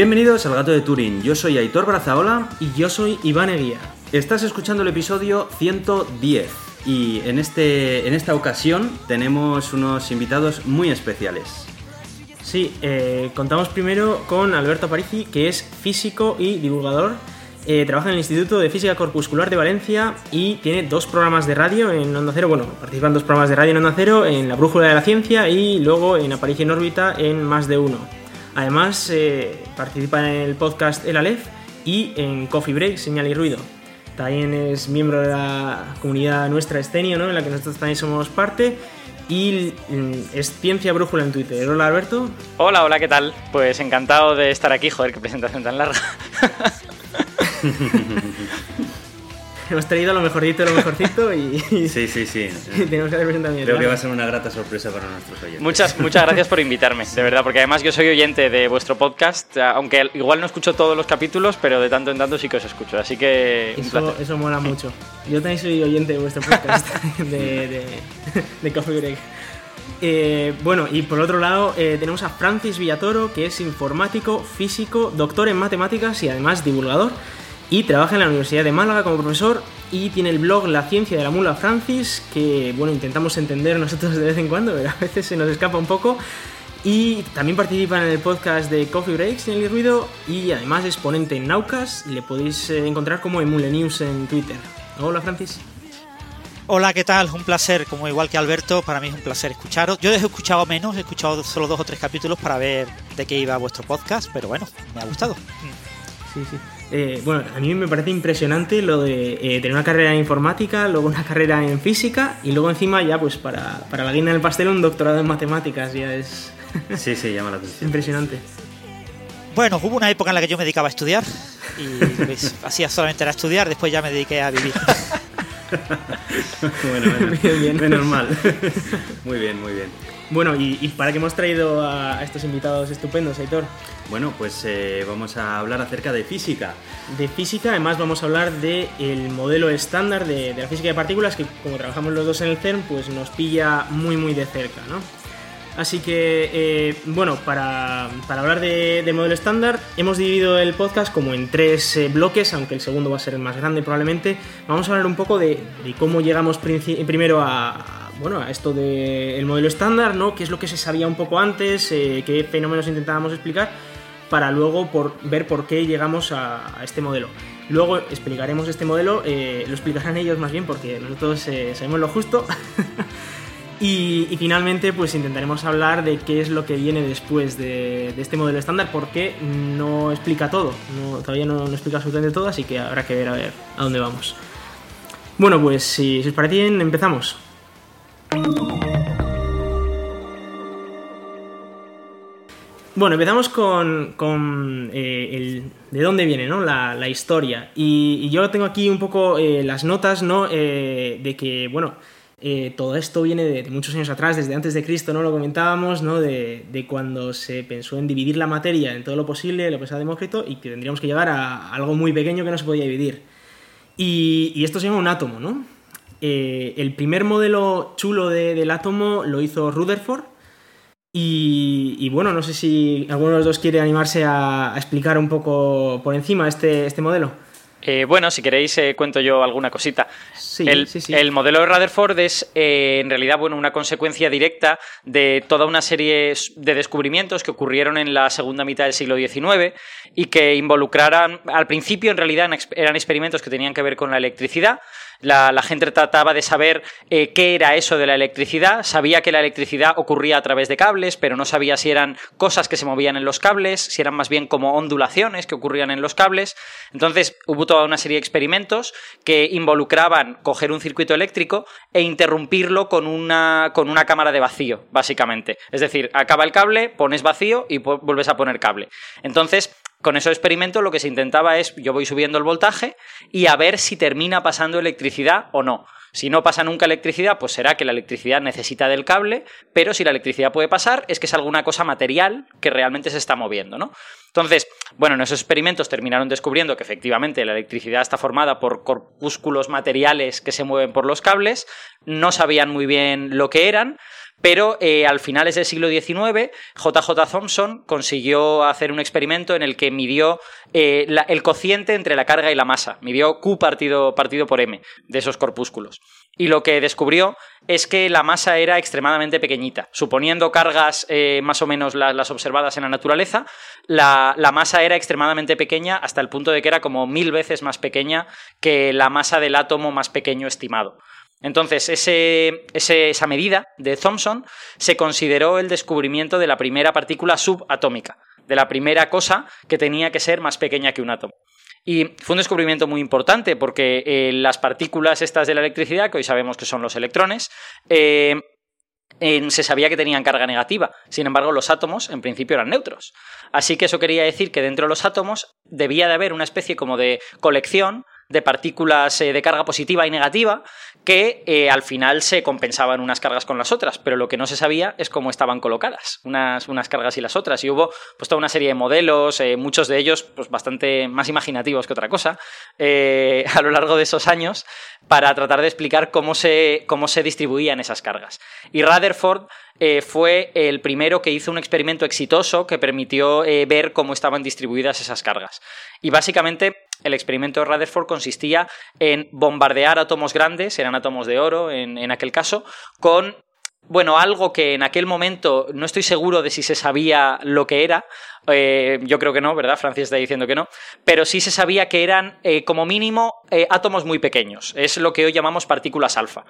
Bienvenidos al Gato de Turín, yo soy Aitor Brazaola y yo soy Iván Eguía. Estás escuchando el episodio 110 y en, este, en esta ocasión tenemos unos invitados muy especiales. Sí, eh, contamos primero con Alberto Parigi, que es físico y divulgador. Eh, trabaja en el Instituto de Física Corpuscular de Valencia y tiene dos programas de radio en Onda Cero. Bueno, participa en dos programas de radio en Onda Cero, en La Brújula de la Ciencia y luego en Aparicio en órbita en Más de Uno. Además, eh, participa en el podcast El Aleph y en Coffee Break, Señal y Ruido. También es miembro de la comunidad nuestra Estenio, ¿no? en la que nosotros también somos parte y mm, es Ciencia Brújula en Twitter. Hola Alberto. Hola, hola, ¿qué tal? Pues encantado de estar aquí, joder, qué presentación tan larga. Hemos traído lo mejorcito lo mejorcito y, sí, sí, sí. tenemos que hacer presentación. Creo que va a ser una grata sorpresa para nuestros oyentes. Muchas, muchas gracias por invitarme, de verdad, porque además yo soy oyente de vuestro podcast, aunque igual no escucho todos los capítulos, pero de tanto en tanto sí que os escucho, así que eso, eso mola mucho. Yo también soy oyente de vuestro podcast de, de, Coffee Break. Eh, bueno, y por otro lado eh, tenemos a Francis Villatoro, que es informático, físico, doctor en matemáticas y además divulgador y trabaja en la Universidad de Málaga como profesor y tiene el blog La Ciencia de la Mula Francis, que bueno, intentamos entender nosotros de vez en cuando, pero a veces se nos escapa un poco. Y también participa en el podcast de Coffee Breaks en el ruido y además es ponente en Naucas, le podéis eh, encontrar como Emule News en Twitter. Hola Francis. Hola, ¿qué tal? Un placer, como igual que Alberto, para mí es un placer escucharos. Yo he escuchado menos, he escuchado solo dos o tres capítulos para ver de qué iba vuestro podcast, pero bueno, me ha gustado. Sí, sí. Eh, bueno, a mí me parece impresionante lo de eh, tener una carrera en informática, luego una carrera en física y luego encima ya pues para, para la guinda del pastel un doctorado en matemáticas, ya es... sí, sí, llama la atención. Impresionante. Bueno, hubo una época en la que yo me dedicaba a estudiar y pues, hacía solamente era estudiar, después ya me dediqué a vivir. bueno, bueno, bien, bien. menos mal. muy bien, muy bien. Bueno, ¿y, para qué hemos traído a estos invitados estupendos, Aitor? Bueno, pues eh, vamos a hablar acerca de física. De física, además vamos a hablar del el modelo estándar de, la física de partículas, que como trabajamos los dos en el CERN, pues nos pilla muy muy de cerca, ¿no? Así que, eh, bueno, para, hablar de, del modelo estándar, hemos dividido el podcast como en tres eh, bloques, aunque el segundo va a ser el más grande probablemente. Vamos a hablar un poco de, de cómo llegamos primero a, bueno, a esto del modelo estándar, ¿no? ¿Qué es lo que se sabía un poco antes? Eh, ¿Qué fenómenos intentábamos explicar? Para luego por, ver por qué llegamos a, este modelo. Luego explicaremos este modelo, eh, lo explicarán ellos más bien porque nosotros eh, sabemos lo justo. y, finalmente pues intentaremos hablar de qué es lo que viene después de, este modelo estándar porque no explica todo, todavía no, explica absolutamente todo, así que habrá que ver a ver a dónde vamos. Bueno, pues si, si os parece bien, empezamos. Bueno, empezamos con, eh, el, de dónde viene ¿no? la, historia. Y, yo tengo aquí un poco eh, las notas ¿no? Eh, de que, bueno, todo esto viene de, muchos años atrás, desde antes de Cristo, ¿no? Lo comentábamos, ¿no? De, cuando se pensó en dividir la materia en todo lo posible, lo pensaba Demócrito, y que tendríamos que llegar a algo muy pequeño que no se podía dividir. Y, esto se llama un átomo, ¿no? Eh, el primer modelo chulo del átomo lo hizo Rutherford. Y, bueno, no sé si alguno de los dos quiere animarse a, explicar un poco por encima este, este modelo. Eh, bueno, si queréis eh, cuento yo alguna cosita. el, el, modelo de Rutherford es en realidad bueno, una consecuencia directa de toda una serie de descubrimientos que ocurrieron en la segunda mitad del siglo XIX y que involucraran, al principio en realidad eran experimentos que tenían que ver con la electricidad, la, gente trataba de saber eh, qué era eso de la electricidad, sabía que la electricidad ocurría a través de cables, pero no sabía si eran cosas que se movían en los cables, si eran más bien como ondulaciones que ocurrían en los cables. Entonces hubo toda una serie de experimentos que involucraban coger un circuito eléctrico e interrumpirlo con una, con una cámara de vacío, básicamente. Es decir, acaba el cable, pones vacío y vuelves a poner cable. Entonces, con esos experimentos lo que se intentaba es, yo voy subiendo el voltaje y a ver si termina pasando electricidad o no. Si no pasa nunca electricidad, pues será que la electricidad necesita del cable, pero si la electricidad puede pasar, es que es alguna cosa material que realmente se está moviendo, ¿no? Entonces, Bueno, en esos experimentos terminaron descubriendo que efectivamente la electricidad está formada por corpúsculos materiales que se mueven por los cables, no sabían muy bien lo que eran, pero eh, al finales del siglo XIX, JJ Thomson consiguió hacer un experimento en el que midió eh, el cociente entre la carga y la masa, midió Q partido, partido por M de esos corpúsculos. Y lo que descubrió es que la masa era extremadamente pequeñita. Suponiendo cargas eh, más o menos las observadas en la naturaleza, la, masa era extremadamente pequeña hasta el punto de que era como mil veces más pequeña que la masa del átomo más pequeño estimado. Entonces, esa medida de Thomson se consideró el descubrimiento de la primera partícula subatómica, de la primera cosa que tenía que ser más pequeña que un átomo. Y fue un descubrimiento muy importante porque eh, las partículas estas de la electricidad, que hoy sabemos que son los electrones, eh, se sabía que tenían carga negativa. Sin embargo, los átomos en principio eran neutros. Así que eso quería decir que dentro de los átomos debía de haber una especie como de colección de partículas eh, de carga positiva y negativa que eh, al final se compensaban unas cargas con las otras, pero lo que no se sabía es cómo estaban colocadas unas, unas cargas y las otras. Y hubo pues toda una serie de modelos, eh, muchos de ellos pues bastante más imaginativos que otra cosa, a lo largo de esos años, para tratar de explicar cómo se, cómo se distribuían esas cargas. Y Rutherford fue el primero que hizo un experimento exitoso que permitió ver cómo estaban distribuidas esas cargas. Y básicamente el experimento de Rutherford consistía en bombardear átomos grandes, eran átomos de oro en, en aquel caso, con bueno, algo que en aquel momento no estoy seguro de si se sabía lo que era, eh, yo creo que no, ¿verdad? Francia está diciendo que no. Pero sí se sabía que eran, eh, como mínimo, eh, átomos muy pequeños. Es lo que hoy llamamos partículas alfa.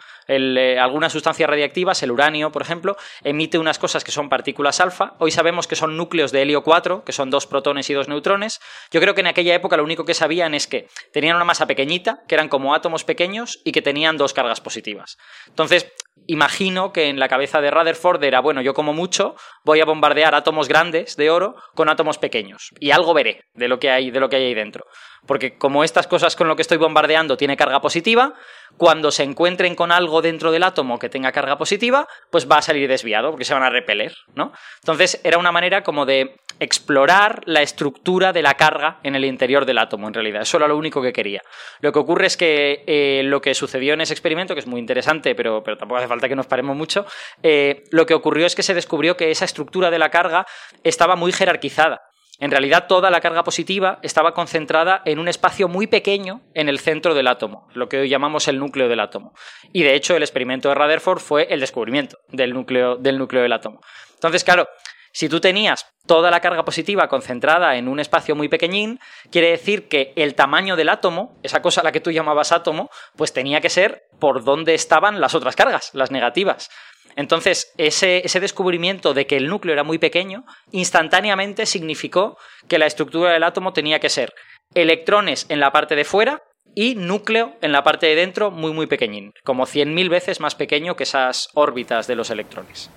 algunas sustancias radiactivas, el uranio, por ejemplo, emite unas cosas que son partículas alfa. Hoy sabemos que son núcleos de helio 4, que son dos protones y dos neutrones. Yo creo que en aquella época lo único que sabían es que tenían una masa pequeñita, que eran como átomos pequeños y que tenían dos cargas positivas. Entonces, imagino que en la cabeza de Rutherford era, bueno, yo como mucho voy a bombardear átomos grandes de oro con átomos pequeños y algo veré de lo que hay, de lo que hay ahí dentro. Porque como estas cosas con lo que estoy bombardeando tiene carga positiva, cuando se encuentren con algo dentro del átomo que tenga carga positiva, pues va a salir desviado, porque se van a repeler, ¿no? Entonces era una manera como de explorar la estructura de la carga en el interior del átomo, en realidad. Eso era lo único que quería. Lo que ocurre es que eh, lo que sucedió en ese experimento, que es muy interesante, pero, pero tampoco hace falta que nos paremos mucho, eh, lo que ocurrió es que se descubrió que esa estructura de la carga estaba muy jerarquizada. En realidad toda la carga positiva estaba concentrada en un espacio muy pequeño en el centro del átomo, lo que hoy llamamos el núcleo del átomo. Y de hecho el experimento de Rutherford fue el descubrimiento del núcleo del, átomo. Entonces, claro, si tú tenías toda la carga positiva concentrada en un espacio muy pequeñín, quiere decir que el tamaño del átomo, esa cosa a la que tú llamabas átomo, pues tenía que ser por donde estaban las otras cargas, las negativas. Entonces, ese, descubrimiento de que el núcleo era muy pequeño, instantáneamente significó que la estructura del átomo tenía que ser electrones en la parte de fuera y núcleo en la parte de dentro muy muy pequeñín, como 100.000 veces más pequeño que esas órbitas de los electrones.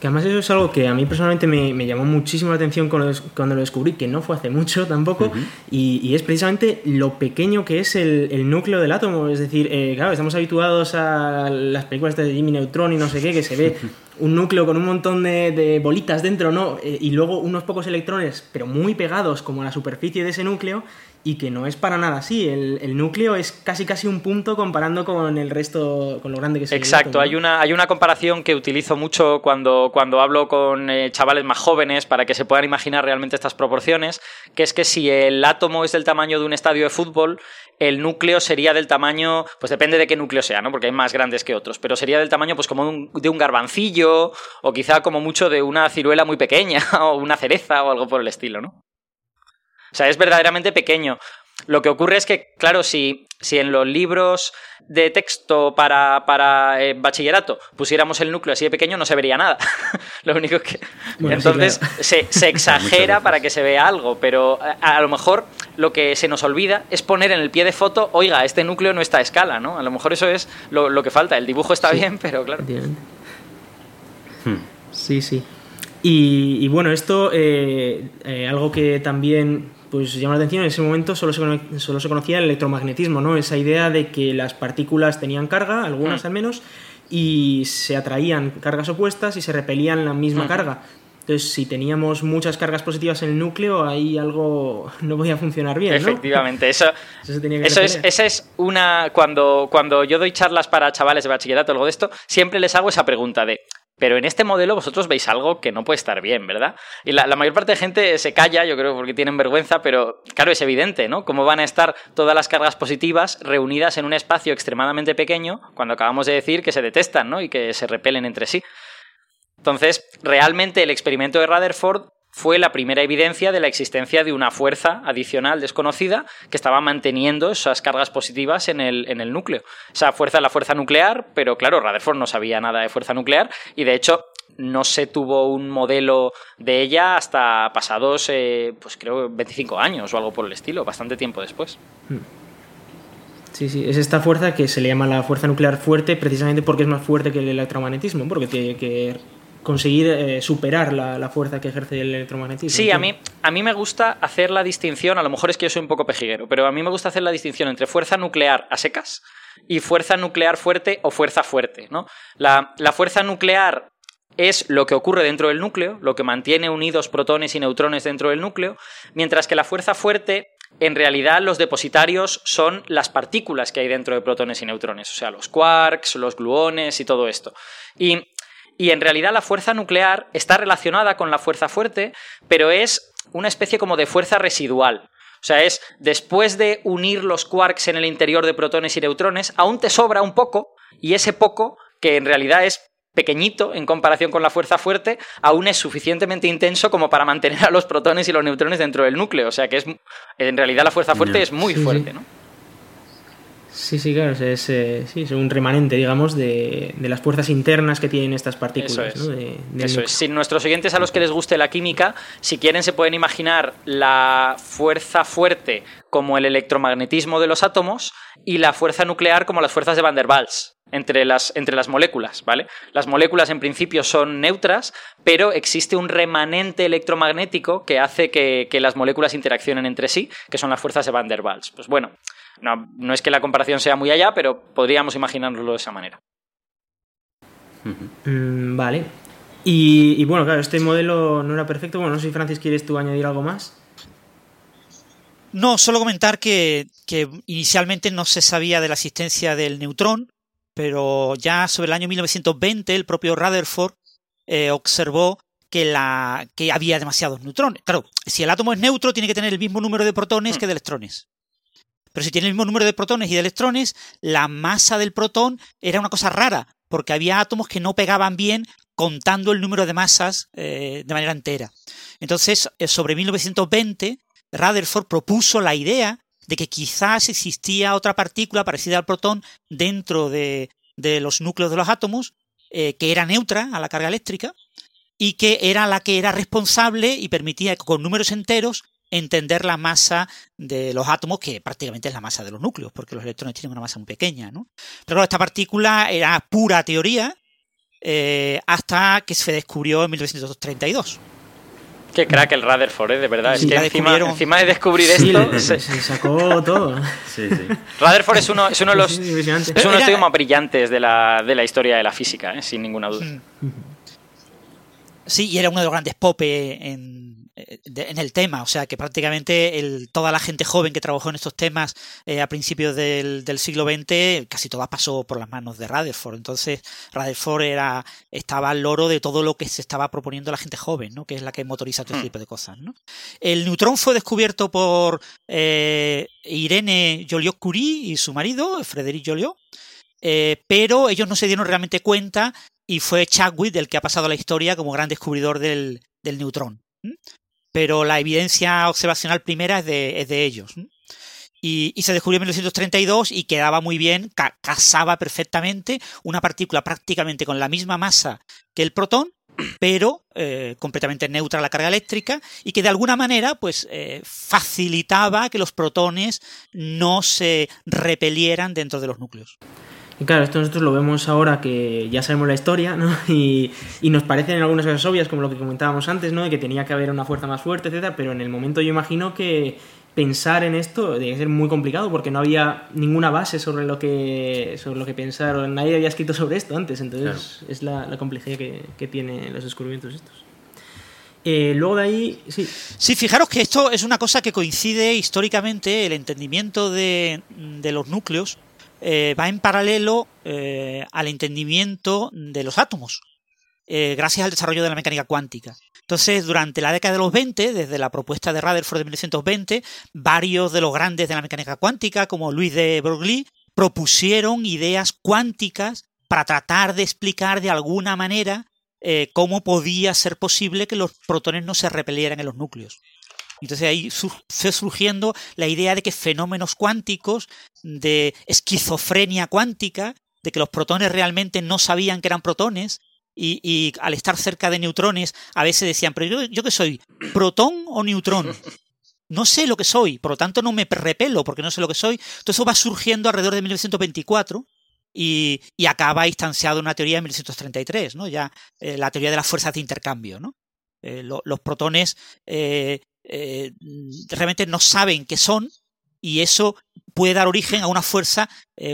Que además eso es algo que a mí personalmente me, llamó muchísimo la atención cuando, lo descubrí, que no fue hace mucho tampoco, y, es precisamente lo pequeño que es el, núcleo del átomo. Es decir, eh, claro, estamos habituados a las películas de Jimmy Neutron y no sé qué, que se ve un núcleo con un montón de, bolitas dentro, ¿no? Eh, y luego unos pocos electrones, pero muy pegados como a la superficie de ese núcleo, y que no es para nada así. El, núcleo es casi casi un punto comparando con el resto, con lo grande que es Exacto, hay, una, hay una comparación que utilizo mucho cuando, cuando hablo con eh, chavales más jóvenes para que se puedan imaginar realmente estas proporciones, que es que si el átomo es del tamaño de un estadio de fútbol, el núcleo sería del tamaño, pues depende de qué núcleo sea, ¿no? Porque hay más grandes que otros, pero sería del tamaño pues como de un, de un garbancillo o quizá como mucho de una ciruela muy pequeña o una cereza o algo por el estilo, ¿no? O sea, es verdaderamente pequeño. Lo que ocurre es que, claro, si, si en los libros de texto para, para eh, bachillerato pusiéramos el núcleo así de pequeño, no se vería nada. lo único que. Entonces, se, se, exagera para que se vea algo, pero a, lo mejor lo que se nos olvida es poner en el pie de foto, oiga, este núcleo no está a escala, ¿no? A lo mejor eso es lo, que falta. El dibujo está bien, pero claro. Sí, sí. Y, bueno, esto, eh, eh, algo que también pues llama la atención, en ese momento solo se, solo se conocía el electromagnetismo, ¿no? Esa idea de que las partículas tenían carga, algunas mm. al menos, y se atraían cargas opuestas y se repelían la misma carga. Entonces, si teníamos muchas cargas positivas en el núcleo, ahí algo no podía funcionar bien. Efectivamente, eso, eso, es, esa es una. Cuando, cuando yo doy charlas para chavales de bachillerato o algo de esto, siempre les hago esa pregunta de. Pero en este modelo vosotros veis algo que no puede estar bien, ¿verdad? Y la, mayor parte de gente se calla, yo creo, porque tienen vergüenza, pero claro, es evidente, ¿no? Cómo van a estar todas las cargas positivas reunidas en un espacio extremadamente pequeño cuando acabamos de decir que se detestan, ¿no? Y que se repelen entre sí. Entonces, realmente el experimento de Rutherford fue la primera evidencia de la existencia de una fuerza adicional desconocida que estaba manteniendo esas cargas positivas en el, en el núcleo. Esa fuerza es la fuerza nuclear, pero claro, Rutherford no sabía nada de fuerza nuclear y de hecho no se tuvo un modelo de ella hasta pasados, eh, pues creo, 25 años o algo por el estilo, bastante tiempo después. Hmm. Sí, sí, es esta fuerza que se le llama la fuerza nuclear fuerte precisamente porque es más fuerte que el electromagnetismo, porque tiene que conseguir eh, superar la, fuerza que ejerce el electromagnetismo. Sí, a mí, a mí me gusta hacer la distinción, a lo mejor es que yo soy un poco pejiguero, pero a mí me gusta hacer la distinción entre fuerza nuclear a secas y fuerza nuclear fuerte o fuerza fuerte. ¿no? La, la fuerza nuclear es lo que ocurre dentro del núcleo, lo que mantiene unidos protones y neutrones dentro del núcleo, mientras que la fuerza fuerte en realidad los depositarios son las partículas que hay dentro de protones y neutrones, o sea, los quarks, los gluones y todo esto. Y y en realidad la fuerza nuclear está relacionada con la fuerza fuerte, pero es una especie como de fuerza residual. O sea, es después de unir los quarks en el interior de protones y neutrones, aún te sobra un poco, y ese poco, que en realidad es pequeñito en comparación con la fuerza fuerte, aún es suficientemente intenso como para mantener a los protones y los neutrones dentro del núcleo. O sea que es en realidad la fuerza fuerte es muy fuerte, ¿no? Sí, sí, claro, es, eh, sí, es un remanente, digamos, de, las fuerzas internas que tienen estas partículas. Eso es. Eso es. Si nuestros oyentes a los que les guste la química, si quieren se pueden imaginar la fuerza fuerte como el electromagnetismo de los átomos y la fuerza nuclear como las fuerzas de Van der Waals. Entre las, entre las moléculas, ¿vale? Las moléculas en principio son neutras, pero existe un remanente electromagnético que hace que, que las moléculas interaccionen entre sí, que son las fuerzas de Van der Waals. Pues bueno, no, no es que la comparación sea muy allá, pero podríamos imaginárnoslo de esa manera. Mm, vale. Y, bueno, claro, este modelo no era perfecto. Bueno, no sé si Francis quieres tú añadir algo más. No, solo comentar que, inicialmente no se sabía de la existencia del neutrón, pero ya sobre el año 1920 el propio Rutherford eh, observó que, la, que había demasiados neutrones. Claro, si el átomo es neutro, tiene que tener el mismo número de protones mm. que de electrones. Pero si tiene el mismo número de protones y de electrones, la masa del protón era una cosa rara, porque había átomos que no pegaban bien contando el número de masas eh, de manera entera. Entonces, eh, sobre 1920, Rutherford propuso la idea de que quizás existía otra partícula parecida al protón dentro de, los núcleos de los átomos, eh, que era neutra a la carga eléctrica, y que era la que era responsable y permitía con números enteros entender la masa de los átomos, que prácticamente es la masa de los núcleos, porque los electrones tienen una masa muy pequeña. ¿no? Pero esta partícula era pura teoría eh, hasta que se descubrió en 1932. Qué crack el Rutherford, ¿eh? de verdad. es que encima, encima, de descubrir esto. Se... sacó todo. sí, sí. Rutherford es uno, es uno de los, es uno de los estudios más brillantes de la, de la historia de la física, ¿eh? sin ninguna duda. Mm. Sí, y era uno de los grandes popes en, eh, en el tema, o sea que prácticamente el, toda la gente joven que trabajó en estos temas eh, a principios del, siglo XX, casi toda pasó por las manos de Rutherford. Entonces, Rutherford era, estaba al loro de todo lo que se estaba proponiendo la gente joven, ¿no? que es la que motoriza todo este tipo de cosas. ¿no? El neutrón fue descubierto por eh, Irene Joliot-Curie y su marido, Frédéric Joliot, pero ellos no se dieron realmente cuenta y fue Chadwick el que ha pasado a la historia como gran descubridor del, del neutrón pero la evidencia observacional primera es de, ellos. Y, se descubrió en 1932 y quedaba muy bien, casaba perfectamente una partícula prácticamente con la misma masa que el protón, pero eh, completamente neutra a la carga eléctrica y que de alguna manera pues eh, facilitaba que los protones no se repelieran dentro de los núcleos. Y claro, esto nosotros lo vemos ahora que ya sabemos la historia, ¿no? Y, y, nos parecen algunas cosas obvias, como lo que comentábamos antes, ¿no? De que tenía que haber una fuerza más fuerte, etcétera, pero en el momento yo imagino que pensar en esto debe ser muy complicado porque no había ninguna base sobre lo que, sobre lo que pensar, nadie había escrito sobre esto antes, entonces es la, la complejidad que, que tienen los descubrimientos estos. Eh, luego de ahí, sí. Sí, fijaros que esto es una cosa que coincide históricamente, el entendimiento de, los núcleos eh, va en paralelo eh, al entendimiento de los átomos, gracias al desarrollo de la mecánica cuántica. Entonces, durante la década de los 20, desde la propuesta de Rutherford de 1920, varios de los grandes de la mecánica cuántica, como Luis de Broglie, propusieron ideas cuánticas para tratar de explicar de alguna manera eh, cómo podía ser posible que los protones no se repelieran en los núcleos. Entonces ahí fue surgiendo la idea de que fenómenos cuánticos, de esquizofrenia cuántica, de que los protones realmente no sabían que eran protones, y, al estar cerca de neutrones a veces decían, pero yo, qué soy, protón o neutrón. No sé lo que soy, por lo tanto no me repelo porque no sé lo que soy. Todo eso va surgiendo alrededor de 1924 y, acaba instanciado una teoría en 1933, ¿no? Ya eh, la teoría de las fuerzas de intercambio, ¿no? Eh, los protones eh, realmente no saben qué son y eso puede dar origen a una fuerza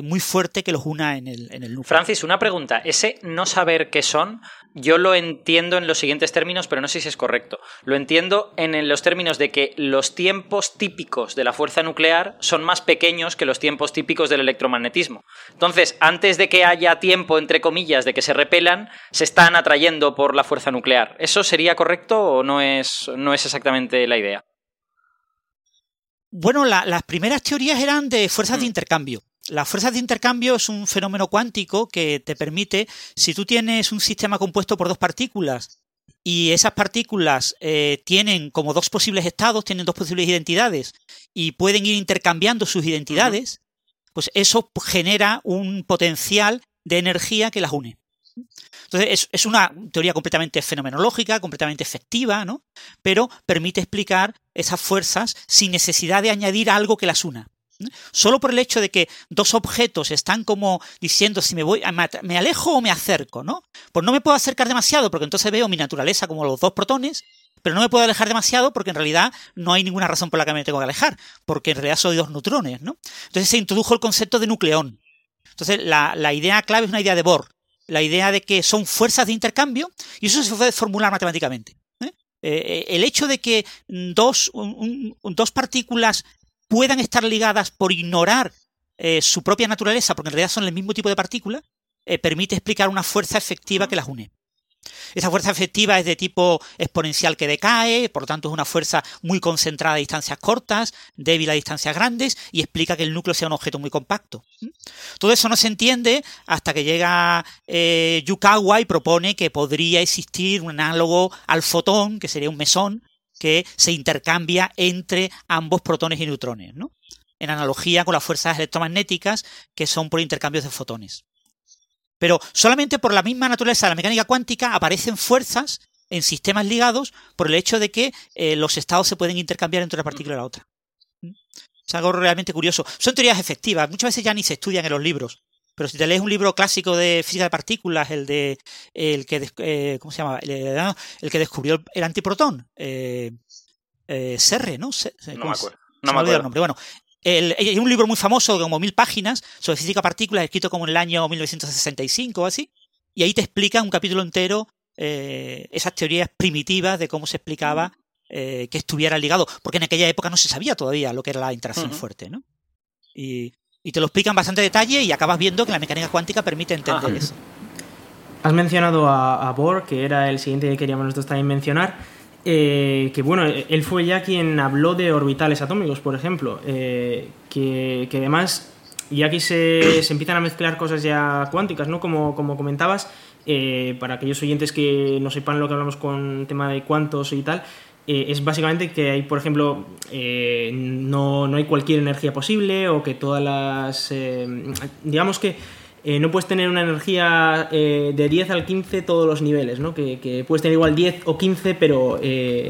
muy fuerte que los una en el, en el núcleo. Francis, una pregunta. Ese no saber qué son yo lo entiendo en los siguientes términos, pero no sé si es correcto. Lo entiendo en los términos de que los tiempos típicos de la fuerza nuclear son más pequeños que los tiempos típicos del electromagnetismo. Entonces, antes de que haya tiempo, entre comillas, de que se repelan, se están atrayendo por la fuerza nuclear. ¿Eso sería correcto o no es, no es exactamente la idea? Bueno, las primeras teorías eran de fuerzas de mm. intercambio. Las fuerzas de intercambio es un fenómeno cuántico que te permite, si tú tienes un sistema compuesto por dos partículas y esas partículas eh, tienen como dos posibles estados, tienen dos posibles identidades y pueden ir intercambiando sus identidades, pues eso genera un potencial de energía que las une. Entonces, es, una teoría completamente fenomenológica, completamente efectiva, ¿no? Pero permite explicar esas fuerzas sin necesidad de añadir algo que las una. Solo por el hecho de que dos objetos están como diciendo si me voy, me alejo o me acerco, ¿no? Pues no me puedo acercar demasiado porque entonces veo mi naturaleza como los dos protones, pero no me puedo alejar demasiado porque en realidad no hay ninguna razón por la que me tengo que alejar, porque en realidad soy dos neutrones, ¿no? Entonces se introdujo el concepto de nucleón. Entonces la, idea clave es una idea de Bohr, la idea de que son fuerzas de intercambio y eso se puede formular matemáticamente. ¿eh? Eh, el hecho de que dos, dos partículas puedan estar ligadas por ignorar eh, su propia naturaleza, porque en realidad son el mismo tipo de partícula, eh, permite explicar una fuerza efectiva que las une. Esa fuerza efectiva es de tipo exponencial que decae, por lo tanto es una fuerza muy concentrada a distancias cortas, débil a distancias grandes y explica que el núcleo sea un objeto muy compacto. Todo eso no se entiende hasta que llega eh, Yukawa y propone que podría existir un análogo al fotón, que sería un mesón, que se intercambia entre ambos protones y neutrones, ¿no? En analogía con las fuerzas electromagnéticas que son por intercambios de fotones. Pero solamente por la misma naturaleza de la mecánica cuántica aparecen fuerzas en sistemas ligados por el hecho de que eh, los estados se pueden intercambiar entre una partícula y la otra. ¿Mm? Es algo realmente curioso. Son teorías efectivas, muchas veces ya ni se estudian en los libros. Pero si te lees un libro clásico de física de partículas, el de el que eh, ¿cómo se llama? El, que descubrió el antiprotón, eh, eh Serre, ¿no? no me acuerdo. No me acuerdo. El nombre. Bueno, hay un libro muy famoso, como mil páginas, sobre física de partículas, escrito como en el año 1965 o así, y ahí te explica un capítulo entero eh, esas teorías primitivas de cómo se explicaba que estuviera ligado, porque en aquella época no se sabía todavía lo que era la interacción fuerte, ¿no? Y, y te lo explican bastante detalle y acabas viendo que la mecánica cuántica permite entender eso. Has mencionado a, Bohr, que era el siguiente que queríamos nosotros también mencionar. Eh, que bueno, él fue ya quien habló de orbitales atómicos, por ejemplo, eh, que, además, y aquí se, se, empiezan a mezclar cosas ya cuánticas, ¿no? Como, como comentabas, eh, para aquellos oyentes que no sepan lo que hablamos con tema de cuántos y tal, eh, es básicamente que hay, por ejemplo, eh, no, no, hay cualquier energía posible o que todas las... Eh, digamos que no puedes tener una energía de 10 al 15 todos los niveles, ¿no? Que, puedes tener igual 10 o 15, pero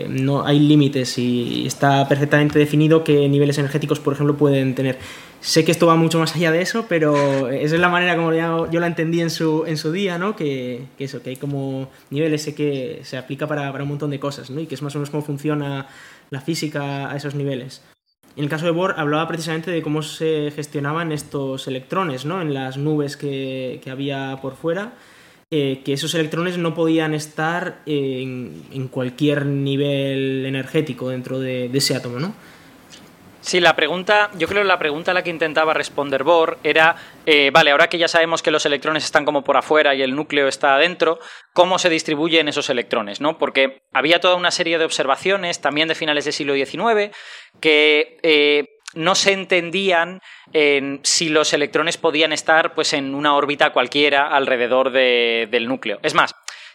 no hay límites y está perfectamente definido qué niveles energéticos, por ejemplo, pueden tener. Sé que esto va mucho más allá de eso, pero esa es la manera como yo, la entendí en su, en su día, ¿no? Que, eso, que hay como niveles que se aplica para, para, un montón de cosas, ¿no? Y que es más o menos cómo funciona la física a esos niveles. En el caso de Bohr hablaba precisamente de cómo se gestionaban estos electrones, ¿no? En las nubes que, que había por fuera eh, que esos electrones no podían estar en, cualquier nivel energético dentro de, ese átomo, ¿no? Sí, la pregunta, yo creo que la pregunta a la que intentaba responder Bohr era, eh, vale, ahora que ya sabemos que los electrones están como por afuera y el núcleo está adentro, ¿cómo se distribuyen esos electrones? ¿no? Porque había toda una serie de observaciones, también de finales del siglo XIX, que eh, no se entendían en si los electrones podían estar pues, en una órbita cualquiera alrededor del núcleo. Es más,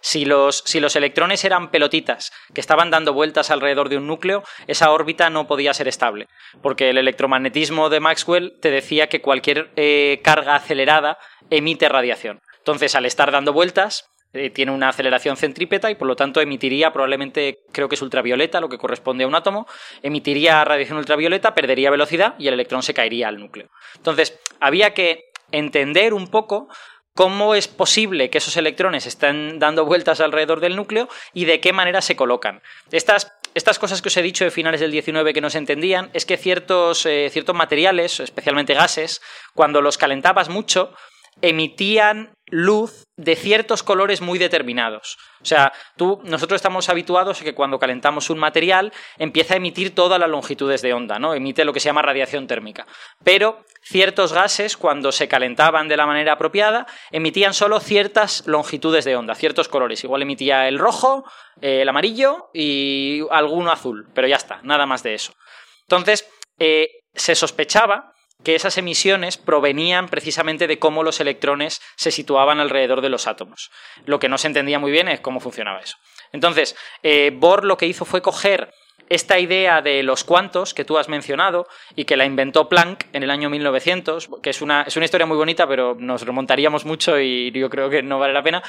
si los, si los, electrones eran pelotitas que estaban dando vueltas alrededor de un núcleo, esa órbita no podía ser estable, porque el electromagnetismo de Maxwell te decía que cualquier eh, carga acelerada emite radiación. Entonces, al estar dando vueltas, eh, tiene una aceleración centrípeta y por lo tanto emitiría probablemente, creo que es ultravioleta, lo que corresponde a un átomo, emitiría radiación ultravioleta, perdería velocidad y el electrón se caería al núcleo. Entonces, había que entender un poco cómo es posible que esos electrones estén dando vueltas alrededor del núcleo y de qué manera se colocan. Estas, estas cosas que os he dicho de finales del 19 que no se entendían es que ciertos, eh, ciertos materiales, especialmente gases, cuando los calentabas mucho, emitían luz de ciertos colores muy determinados. O sea, tú, nosotros estamos habituados a que cuando calentamos un material empieza a emitir todas las longitudes de onda, ¿no? Emite lo que se llama radiación térmica. Pero ciertos gases, cuando se calentaban de la manera apropiada, emitían solo ciertas longitudes de onda, ciertos colores. Igual emitía el rojo, eh, el amarillo y alguno azul, pero ya está, nada más de eso. Entonces, eh, se sospechaba que esas emisiones provenían precisamente de cómo los electrones se situaban alrededor de los átomos. Lo que no se entendía muy bien es cómo funcionaba eso. Entonces, eh, Bohr lo que hizo fue coger esta idea de los cuantos que tú has mencionado y que la inventó Planck en el año 1900, que es una, es una historia muy bonita, pero nos remontaríamos mucho y yo creo que no vale la pena.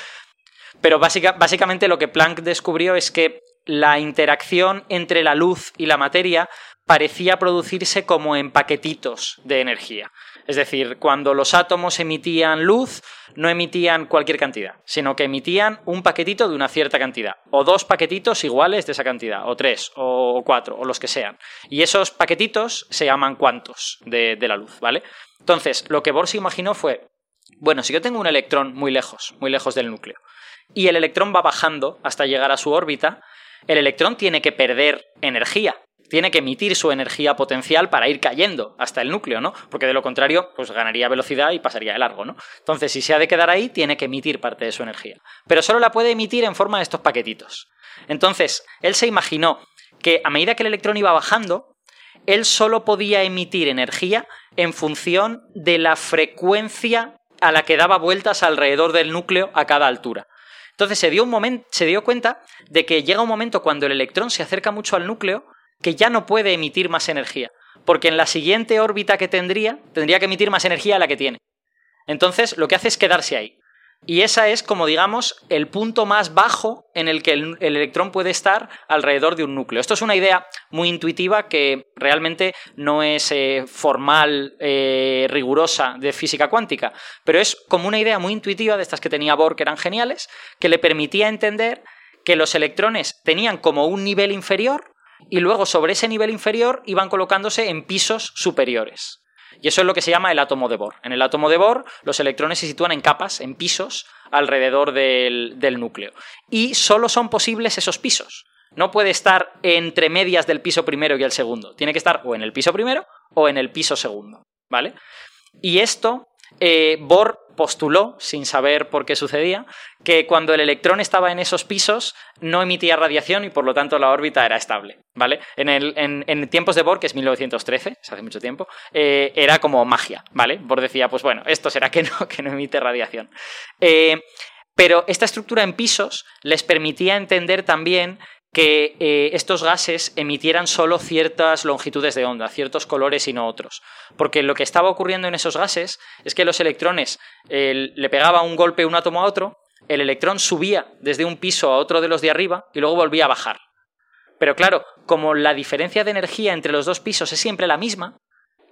Pero básicamente lo que Planck descubrió es que la interacción entre la luz y la materia parecía producirse como en paquetitos de energía. Es decir, cuando los átomos emitían luz, no emitían cualquier cantidad, sino que emitían un paquetito de una cierta cantidad, o dos paquetitos iguales de esa cantidad, o tres, o cuatro, o los que sean. Y esos paquetitos se llaman cuantos de, de la luz, ¿vale? Entonces, lo que Bohr se imaginó fue, bueno, si yo tengo un electrón muy lejos, muy lejos del núcleo, y el electrón va bajando hasta llegar a su órbita, el electrón tiene que perder energía, tiene que emitir su energía potencial para ir cayendo hasta el núcleo, ¿no? Porque de lo contrario, pues ganaría velocidad y pasaría de largo, ¿no? Entonces, si se ha de quedar ahí, tiene que emitir parte de su energía. Pero solo la puede emitir en forma de estos paquetitos. Entonces, él se imaginó que a medida que el electrón iba bajando, él solo podía emitir energía en función de la frecuencia a la que daba vueltas alrededor del núcleo a cada altura. Entonces se dio, un se dio cuenta de que llega un momento cuando el electrón se acerca mucho al núcleo que ya no puede emitir más energía, porque en la siguiente órbita que tendría, tendría que emitir más energía a la que tiene. Entonces, lo que hace es quedarse ahí. Y esa es, como digamos, el punto más bajo en el que el, electrón puede estar alrededor de un núcleo. Esto es una idea muy intuitiva que realmente no es eh, formal, eh, rigurosa de física cuántica, pero es como una idea muy intuitiva de estas que tenía Bohr, que eran geniales, que le permitía entender que los electrones tenían como un nivel inferior y luego sobre ese nivel inferior iban colocándose en pisos superiores. Y eso es lo que se llama el átomo de Bohr. En el átomo de Bohr los electrones se sitúan en capas, en pisos, alrededor del, del núcleo. Y solo son posibles esos pisos. No puede estar entre medias del piso primero y el segundo. Tiene que estar o en el piso primero o en el piso segundo. ¿Vale? Y esto, eh, Bohr postuló, sin saber por qué sucedía, que cuando el electrón estaba en esos pisos no emitía radiación y por lo tanto la órbita era estable, ¿vale? En, tiempos de Bohr, que es 1913, es hace mucho tiempo, eh, era como magia, ¿vale? Bohr decía, pues bueno, esto será que no, que no emite radiación. Eh, pero esta estructura en pisos les permitía entender también que eh, estos gases emitieran solo ciertas longitudes de onda, ciertos colores y no otros. Porque lo que estaba ocurriendo en esos gases es que los electrones le pegaba un golpe un átomo a otro, el electrón subía desde un piso a otro de los de arriba y luego volvía a bajar. Pero claro, como la diferencia de energía entre los dos pisos es siempre la misma,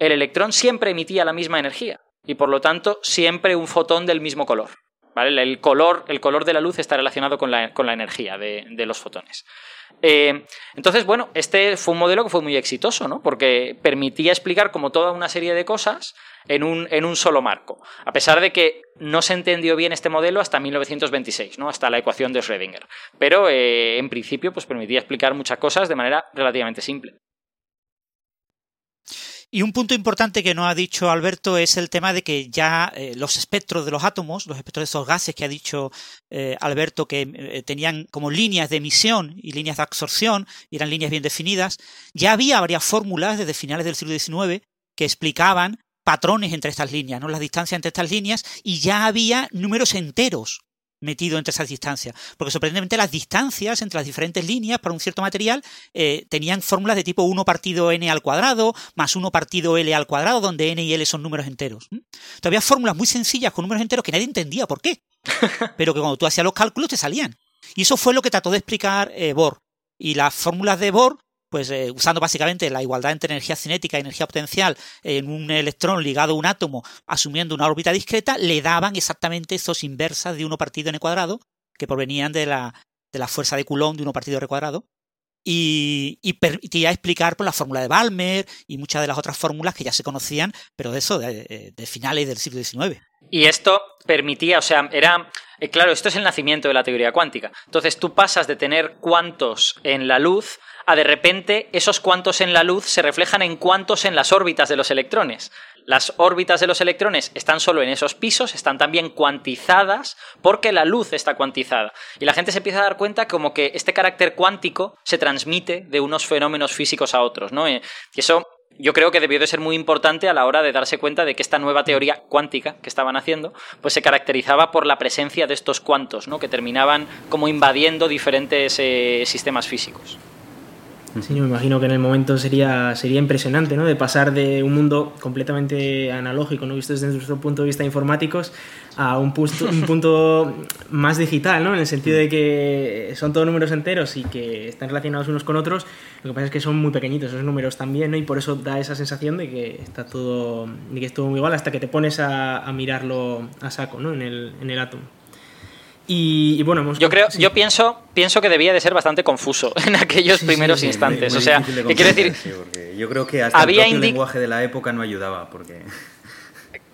el electrón siempre emitía la misma energía y por lo tanto siempre un fotón del mismo color. El color, el color de la luz está relacionado con la, energía de, los fotones. Eh, entonces, bueno, este fue un modelo que fue muy exitoso, ¿no? Porque permitía explicar como toda una serie de cosas en un, en un solo marco. A pesar de que no se entendió bien este modelo hasta 1926, ¿no? Hasta la ecuación de Schrödinger. Pero eh, en principio, pues permitía explicar muchas cosas de manera relativamente simple. Y un punto importante que no ha dicho Alberto es el tema de que ya eh, los espectros de los átomos, los espectros de esos gases que ha dicho eh, Alberto que eh, tenían como líneas de emisión y líneas de absorción, y eran líneas bien definidas, ya había varias fórmulas desde finales del siglo XIX que explicaban patrones entre estas líneas, ¿no? las distancias entre estas líneas, y ya había números enteros metido entre esas distancias. Porque sorprendentemente las distancias entre las diferentes líneas para un cierto material eh, tenían fórmulas de tipo 1 partido n al cuadrado más 1 partido l al cuadrado, donde n y l son números enteros. Todavía fórmulas muy sencillas con números enteros que nadie entendía por qué. Pero que cuando tú hacías los cálculos te salían. Y eso fue lo que trató de explicar eh, Bohr. Y las fórmulas de Bohr pues eh, usando básicamente la igualdad entre energía cinética y energía potencial en un electrón ligado a un átomo asumiendo una órbita discreta, le daban exactamente esos inversas de 1 partido n cuadrado que provenían de la, de la fuerza de Coulomb de 1 partido r cuadrado y, permitía explicar por pues, la fórmula de Balmer y muchas de las otras fórmulas que ya se conocían, pero de eso, de, de finales del siglo XIX. Y esto permitía, o sea, era, eh, claro, esto es el nacimiento de la teoría cuántica. Entonces tú pasas de tener cuantos en la luz a de repente esos cuantos en la luz se reflejan en cuantos en las órbitas de los electrones. Las órbitas de los electrones están solo en esos pisos, están también cuantizadas porque la luz está cuantizada. Y la gente se empieza a dar cuenta como que este carácter cuántico se transmite de unos fenómenos físicos a otros, ¿no? Eh, y eso yo creo que debió de ser muy importante a la hora de darse cuenta de que esta nueva teoría cuántica que estaban haciendo, pues se caracterizaba por la presencia de estos cuantos, ¿no? que terminaban como invadiendo diferentes eh, sistemas físicos. Sí, me imagino que en el momento sería, sería impresionante, ¿no? De pasar de un mundo completamente analógico, ¿no? Visto desde nuestro punto de vista informáticos, a un punto, un punto más digital, ¿no? En el sentido de que son todos números enteros y que están relacionados unos con otros. Lo que pasa es que son muy pequeñitos esos números también, ¿no? Y por eso da esa sensación de que está todo, de que es todo muy igual hasta que te pones a, a mirarlo a saco, ¿no? En el, en el átomo. Y, bueno, yo creo, yo pienso, pienso que debía de ser bastante confuso en aquellos primeros instantes. o sea, ¿qué quiere decir? yo creo que hasta había el lenguaje de la época no ayudaba, porque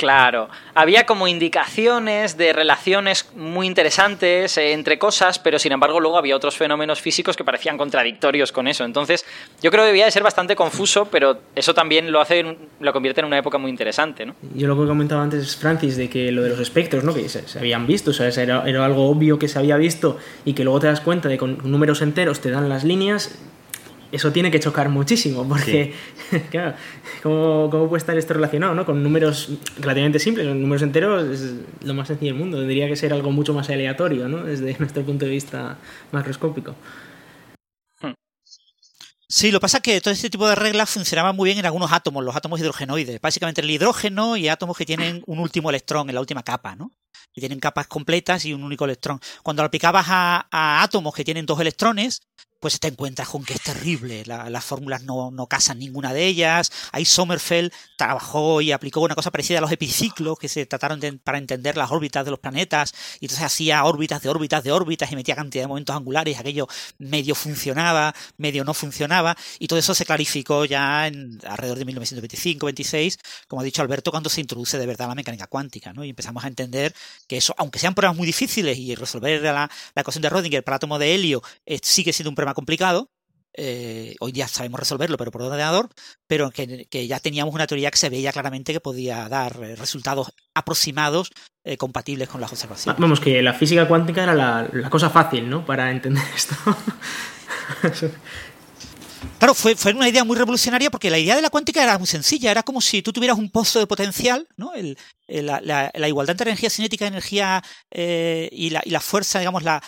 Claro, había como indicaciones de relaciones muy interesantes eh, entre cosas, pero sin embargo luego había otros fenómenos físicos que parecían contradictorios con eso. Entonces, yo creo que debía de ser bastante confuso, pero eso también lo hace, lo convierte en una época muy interesante, ¿no? Yo lo que comentaba antes, Francis, de que lo de los espectros, ¿no? Que se, habían visto, o sea, era, era algo obvio que se había visto y que luego te das cuenta de que con números enteros te dan las líneas, eso tiene que chocar muchísimo, porque, claro, ¿cómo, ¿cómo, puede estar esto relacionado? ¿no? Con números relativamente simples, con números enteros es lo más sencillo del mundo, tendría que ser algo mucho más aleatorio, ¿no? desde nuestro punto de vista macroscópico. Sí, lo que pasa es que todo este tipo de reglas funcionaban muy bien en algunos átomos, los átomos hidrogenoides, básicamente el hidrógeno y átomos que tienen un último electrón en la última capa, ¿no? Y tienen capas completas y un único electrón. Cuando lo aplicabas a átomos que tienen dos electrones, pues te encuentras con que es terrible, las fórmulas no, no, casan ninguna de ellas. Ahí Sommerfeld trabajó y aplicó una cosa parecida a los epiciclos que se trataron para entender las órbitas de los planetas, y entonces hacía órbitas de órbitas de órbitas y metía cantidad de momentos angulares, aquello medio funcionaba, medio no funcionaba, y todo eso se clarificó ya en alrededor de 1925-26, como ha dicho Alberto, cuando se introduce de verdad la mecánica cuántica, ¿no? Y empezamos a entender que eso, aunque sean pruebas muy difíciles y resolver la, la ecuación de Rödinger para átomo de helio eh, sigue siendo un problema complicado. Eh, hoy ya sabemos resolverlo, pero por ordenador, pero que, ya teníamos una teoría que se veía claramente que podía dar eh, resultados aproximados eh, compatibles con las observaciones. Vamos, que la física cuántica era la, la cosa fácil, ¿no? Para entender esto. Claro, fue, fue, una idea muy revolucionaria porque la idea de la cuántica era muy sencilla, era como si tú tuvieras un pozo de potencial, ¿no? El, la, la, igualdad entre energía cinética, energía eh, y, la, y, la, fuerza, digamos, la,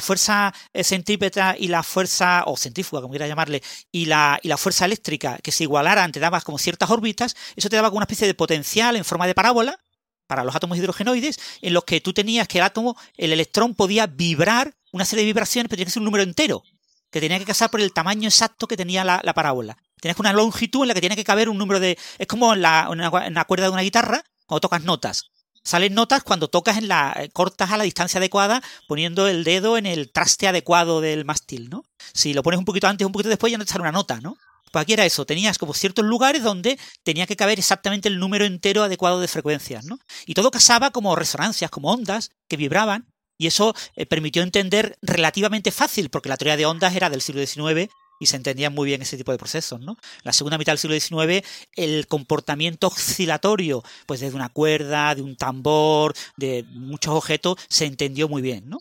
fuerza eh, centrípeta y la fuerza, o centrífuga, como quieras llamarle, y la, y la fuerza eléctrica que se igualaran, te dabas como ciertas órbitas, eso te daba como una especie de potencial en forma de parábola para los átomos hidrogenoides, en los que tú tenías que el átomo, el electrón podía vibrar una serie de vibraciones, pero tenía que ser un número entero que tenía que casar por el tamaño exacto que tenía la, parábola. Tenías una longitud en la que tiene que caber un número de... Es como en la, una, cuerda de una guitarra, cuando tocas notas. Salen notas cuando tocas en la. Eh, cortas a la distancia adecuada poniendo el dedo en el traste adecuado del mástil, ¿no? Si lo pones un poquito antes, un poquito después, ya no te sale una nota, ¿no? Pues aquí era eso, tenías como ciertos lugares donde tenía que caber exactamente el número entero adecuado de frecuencias, ¿no? Y todo casaba como resonancias, como ondas que vibraban, y eso eh, permitió entender relativamente fácil, porque la teoría de ondas era del siglo XIX y se entendían muy bien ese tipo de procesos, ¿no? La segunda mitad del siglo XIX, el comportamiento oscilatorio, pues desde una cuerda, de un tambor, de muchos objetos, se entendió muy bien, ¿no?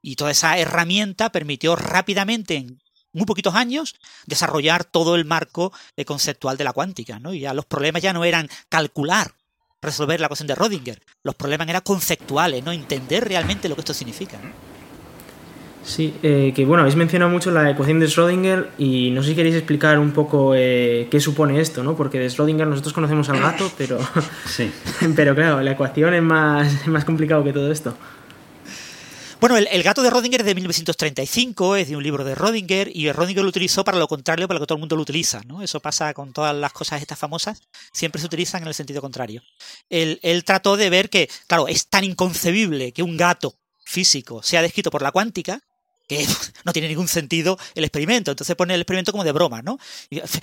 Y toda esa herramienta permitió rápidamente, en muy poquitos años, desarrollar todo el marco eh, conceptual de la cuántica, ¿no? Y ya los problemas ya no eran calcular, resolver la ecuación de Rodinger, los problemas eran conceptuales, ¿no? Entender realmente lo que esto significa. Sí, eh, que bueno, habéis mencionado mucho la ecuación de Schrödinger y no sé si queréis explicar un poco eh, qué supone esto, ¿no? Porque de Schrödinger nosotros conocemos al gato, pero, sí. pero claro, la ecuación es más, más complicado que todo esto. Bueno, el, gato de Rodinger es de 1935, es de un libro de Rodinger, y Rodinger lo utilizó para lo contrario, para lo que todo el mundo lo utiliza, ¿no? Eso pasa con todas las cosas estas famosas, siempre se utilizan en el sentido contrario. Él, él trató de ver que, claro, es tan inconcebible que un gato físico sea descrito por la cuántica, que no tiene ningún sentido el experimento. Entonces pone el experimento como de broma, ¿no?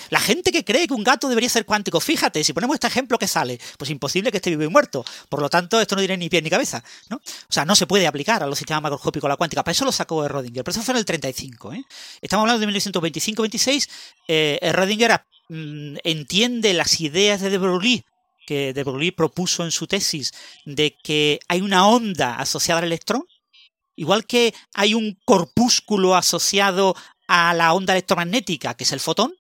La gente que cree que un gato debería ser cuántico, fíjate, si ponemos este ejemplo que sale, pues imposible que esté vivo y muerto. Por lo tanto, esto no tiene ni pie ni cabeza, ¿no? O sea, no se puede aplicar a los sistemas macroscópicos la cuántica. Para eso lo sacó Rodinger, pero eso fue en el 35, ¿eh? Estamos hablando de 1925-26. Eh, Rodinger mm, entiende las ideas de De Broglie que De Broglie propuso en su tesis de que hay una onda asociada al electrón, Igual que hay un corpúsculo asociado a la onda electromagnética, que es el fotón,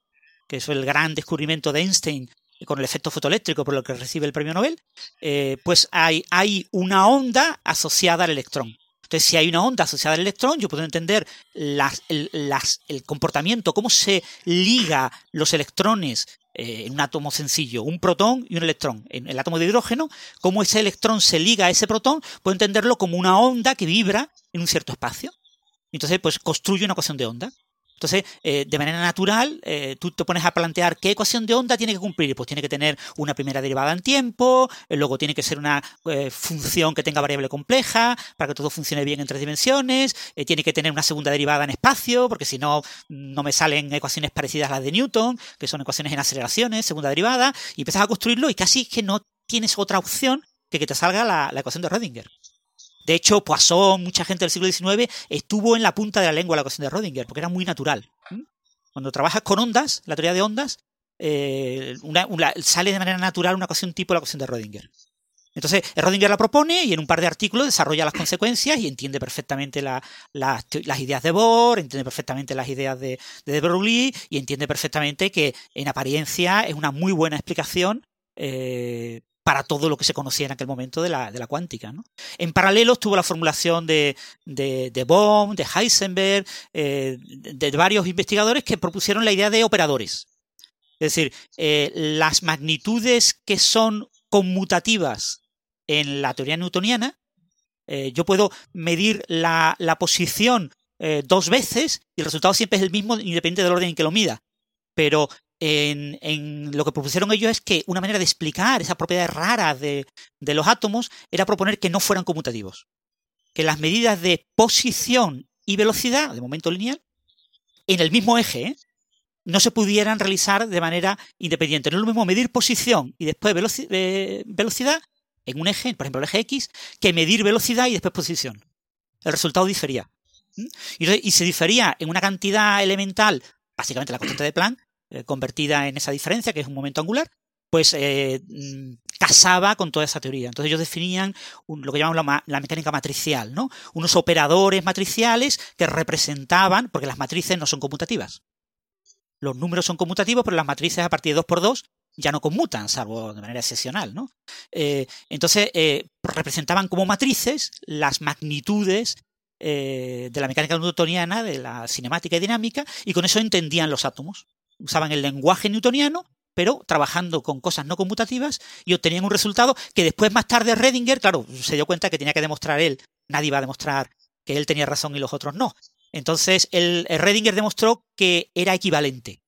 que es el gran descubrimiento de Einstein con el efecto fotoeléctrico por lo que recibe el premio Nobel, eh, pues hay, hay una onda asociada al electrón. Entonces, si hay una onda asociada al electrón, yo puedo entender las, el, el, comportamiento, cómo se liga los electrones eh, en un átomo sencillo, un protón y un electrón. En el átomo de hidrógeno, cómo ese electrón se liga a ese protón, puedo entenderlo como una onda que vibra en un cierto espacio. Entonces, pues construye una ecuación de onda. Entonces, eh, de manera natural, eh, tú te pones a plantear qué ecuación de onda tiene que cumplir. Pues tiene que tener una primera derivada en tiempo, eh, luego tiene que ser una función que tenga variable compleja para que todo funcione bien en tres dimensiones, tiene que tener una segunda derivada en espacio, porque si no, no me salen ecuaciones parecidas a las de Newton, que son ecuaciones en aceleraciones, segunda derivada, y empiezas a construirlo y casi que no tienes otra opción que que te salga la, la ecuación de Rödinger. De hecho, Poisson, mucha gente del siglo XIX, estuvo en la punta de la lengua la ecuación de Rödinger, porque era muy natural. Cuando trabajas con ondas, la teoría de ondas, eh, sale de manera natural una ecuación tipo la ecuación de Rödinger. Entonces, Rödinger la propone y en un par de artículos desarrolla las consecuencias y entiende perfectamente las ideas de Bohr, entiende perfectamente las ideas de, de, de Broglie y entiende perfectamente que en apariencia es una muy buena explicación eh, para todo lo que se conocía en aquel momento de la, de la cuántica. ¿no? En paralelo estuvo la formulación de, de, Bohm, de Heisenberg, eh, de, varios investigadores que propusieron la idea de operadores. Es decir, eh, las magnitudes que son conmutativas en la teoría newtoniana, eh, yo puedo medir la, la posición dos veces y el resultado siempre es el mismo independiente del orden en que lo mida. Pero lo que propusieron ellos es que una manera de explicar esas propiedades raras de, los átomos era proponer que no fueran conmutativos. Que las medidas de posición y velocidad, de momento lineal, en el mismo eje, ¿eh? no se pudieran realizar de manera independiente. No es lo mismo medir posición y después eh, velocidad en un eje, por ejemplo el eje X, que medir velocidad y después posición. El resultado difería. Y, se difería en una cantidad elemental, básicamente la constante de Planck, convertida en esa diferencia, que es un momento angular, pues eh, mm, casaba con toda esa teoría. Entonces ellos definían lo que llamamos la, mecánica matricial, ¿no? Unos operadores matriciales que representaban, porque las matrices no son conmutativas. Los números son conmutativos, pero las matrices a partir de 2 por 2 ya no conmutan, salvo de manera excepcional. Eh, entonces representaban como matrices las magnitudes de la mecánica newtoniana, de la cinemática y dinámica, y con eso entendían los átomos usaban el lenguaje newtoniano, pero trabajando con cosas no conmutativas y obtenían un resultado que después más tarde Redinger, claro, se dio cuenta que tenía que demostrar él, nadie iba a demostrar que él tenía razón y los otros no. Entonces el, Redinger demostró que era equivalente,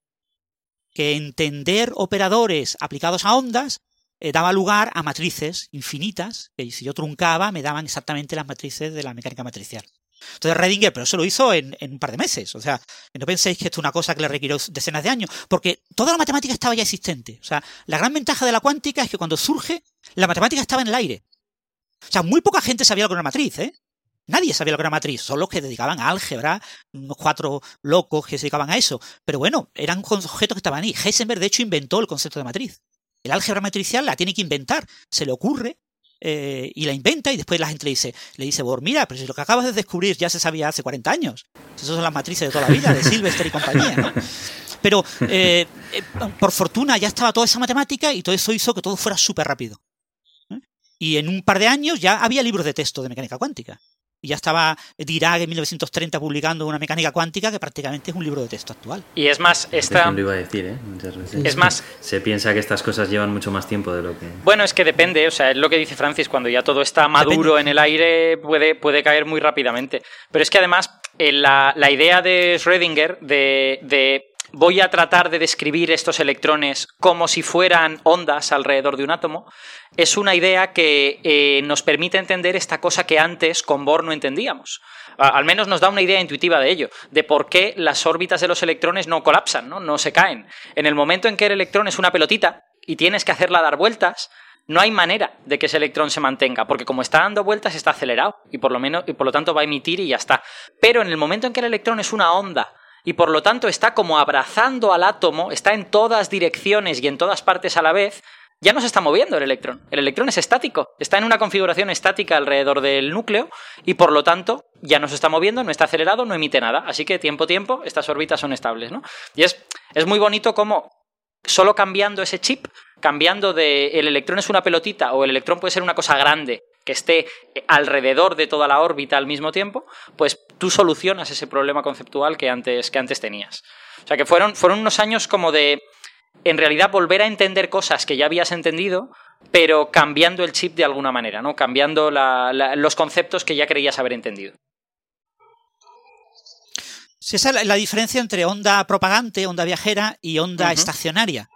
que entender operadores aplicados a ondas eh, daba lugar a matrices infinitas, que si yo truncaba me daban exactamente las matrices de la mecánica matricial. Entonces Redinger, pero eso lo hizo en, un par de meses. O sea, no penséis que esto es una cosa que le requirió decenas de años, porque toda la matemática estaba ya existente. O sea, la gran ventaja de la cuántica es que cuando surge, la matemática estaba en el aire. O sea, muy poca gente sabía lo que era una matriz, ¿eh? Nadie sabía lo que era matriz, solo los que dedicaban a álgebra, unos cuatro locos que se dedicaban a eso. Pero bueno, eran objetos que estaban ahí. Heisenberg, de hecho, inventó el concepto de matriz. El álgebra matricial la tiene que inventar. Se le ocurre eh, y la inventa y después la gente le dice, le dice, mira, pero si lo que acabas de descubrir ya se sabía hace 40 años. Esas son las matrices de toda la vida, de Silvester y compañía, ¿no? Pero eh, eh, por fortuna ya estaba toda esa matemática y todo eso hizo que todo fuera súper rápido. Y en un par de años ya había libros de texto de mecánica cuántica. Y ya estaba Dirac en 1930 publicando una mecánica cuántica que prácticamente es un libro de texto actual. Y es más, esta... Lo iba a decir, ¿eh? Muchas veces. Es más... Se piensa que estas cosas llevan mucho más tiempo de lo que... Bueno, es que depende, o sea, es lo que dice Francis, cuando ya todo está maduro en el aire puede, puede caer muy rápidamente. Pero es que además eh, la, la idea de Schrödinger de, de voy a tratar de describir estos electrones como si fueran ondas alrededor de un átomo, es una idea que eh, nos permite entender esta cosa que antes con Bohr no entendíamos. Al menos nos da una idea intuitiva de ello, de por qué las órbitas de los electrones no colapsan, ¿no? no se caen. En el momento en que el electrón es una pelotita y tienes que hacerla dar vueltas, no hay manera de que ese electrón se mantenga, porque como está dando vueltas está acelerado y por lo menos y por lo tanto va a emitir y ya está. Pero en el momento en que el electrón es una onda y por lo tanto está como abrazando al átomo, está en todas direcciones y en todas partes a la vez, ya no se está moviendo el electrón. El electrón es estático, está en una configuración estática alrededor del núcleo y por lo tanto ya no se está moviendo, no está acelerado, no emite nada. Así que tiempo tiempo estas órbitas son estables, ¿no? Y es, es muy bonito como solo cambiando ese chip, cambiando de el electrón es una pelotita o el electrón puede ser una cosa grande que esté alrededor de toda la órbita al mismo tiempo, pues tú solucionas ese problema conceptual que antes, que antes tenías. O sea que fueron, fueron unos años como de, en realidad, volver a entender cosas que ya habías entendido, pero cambiando el chip de alguna manera, ¿no? Cambiando los conceptos que ya creías haber entendido. Sí, esa es la, diferencia entre onda propagante, onda viajera y onda estacionaria.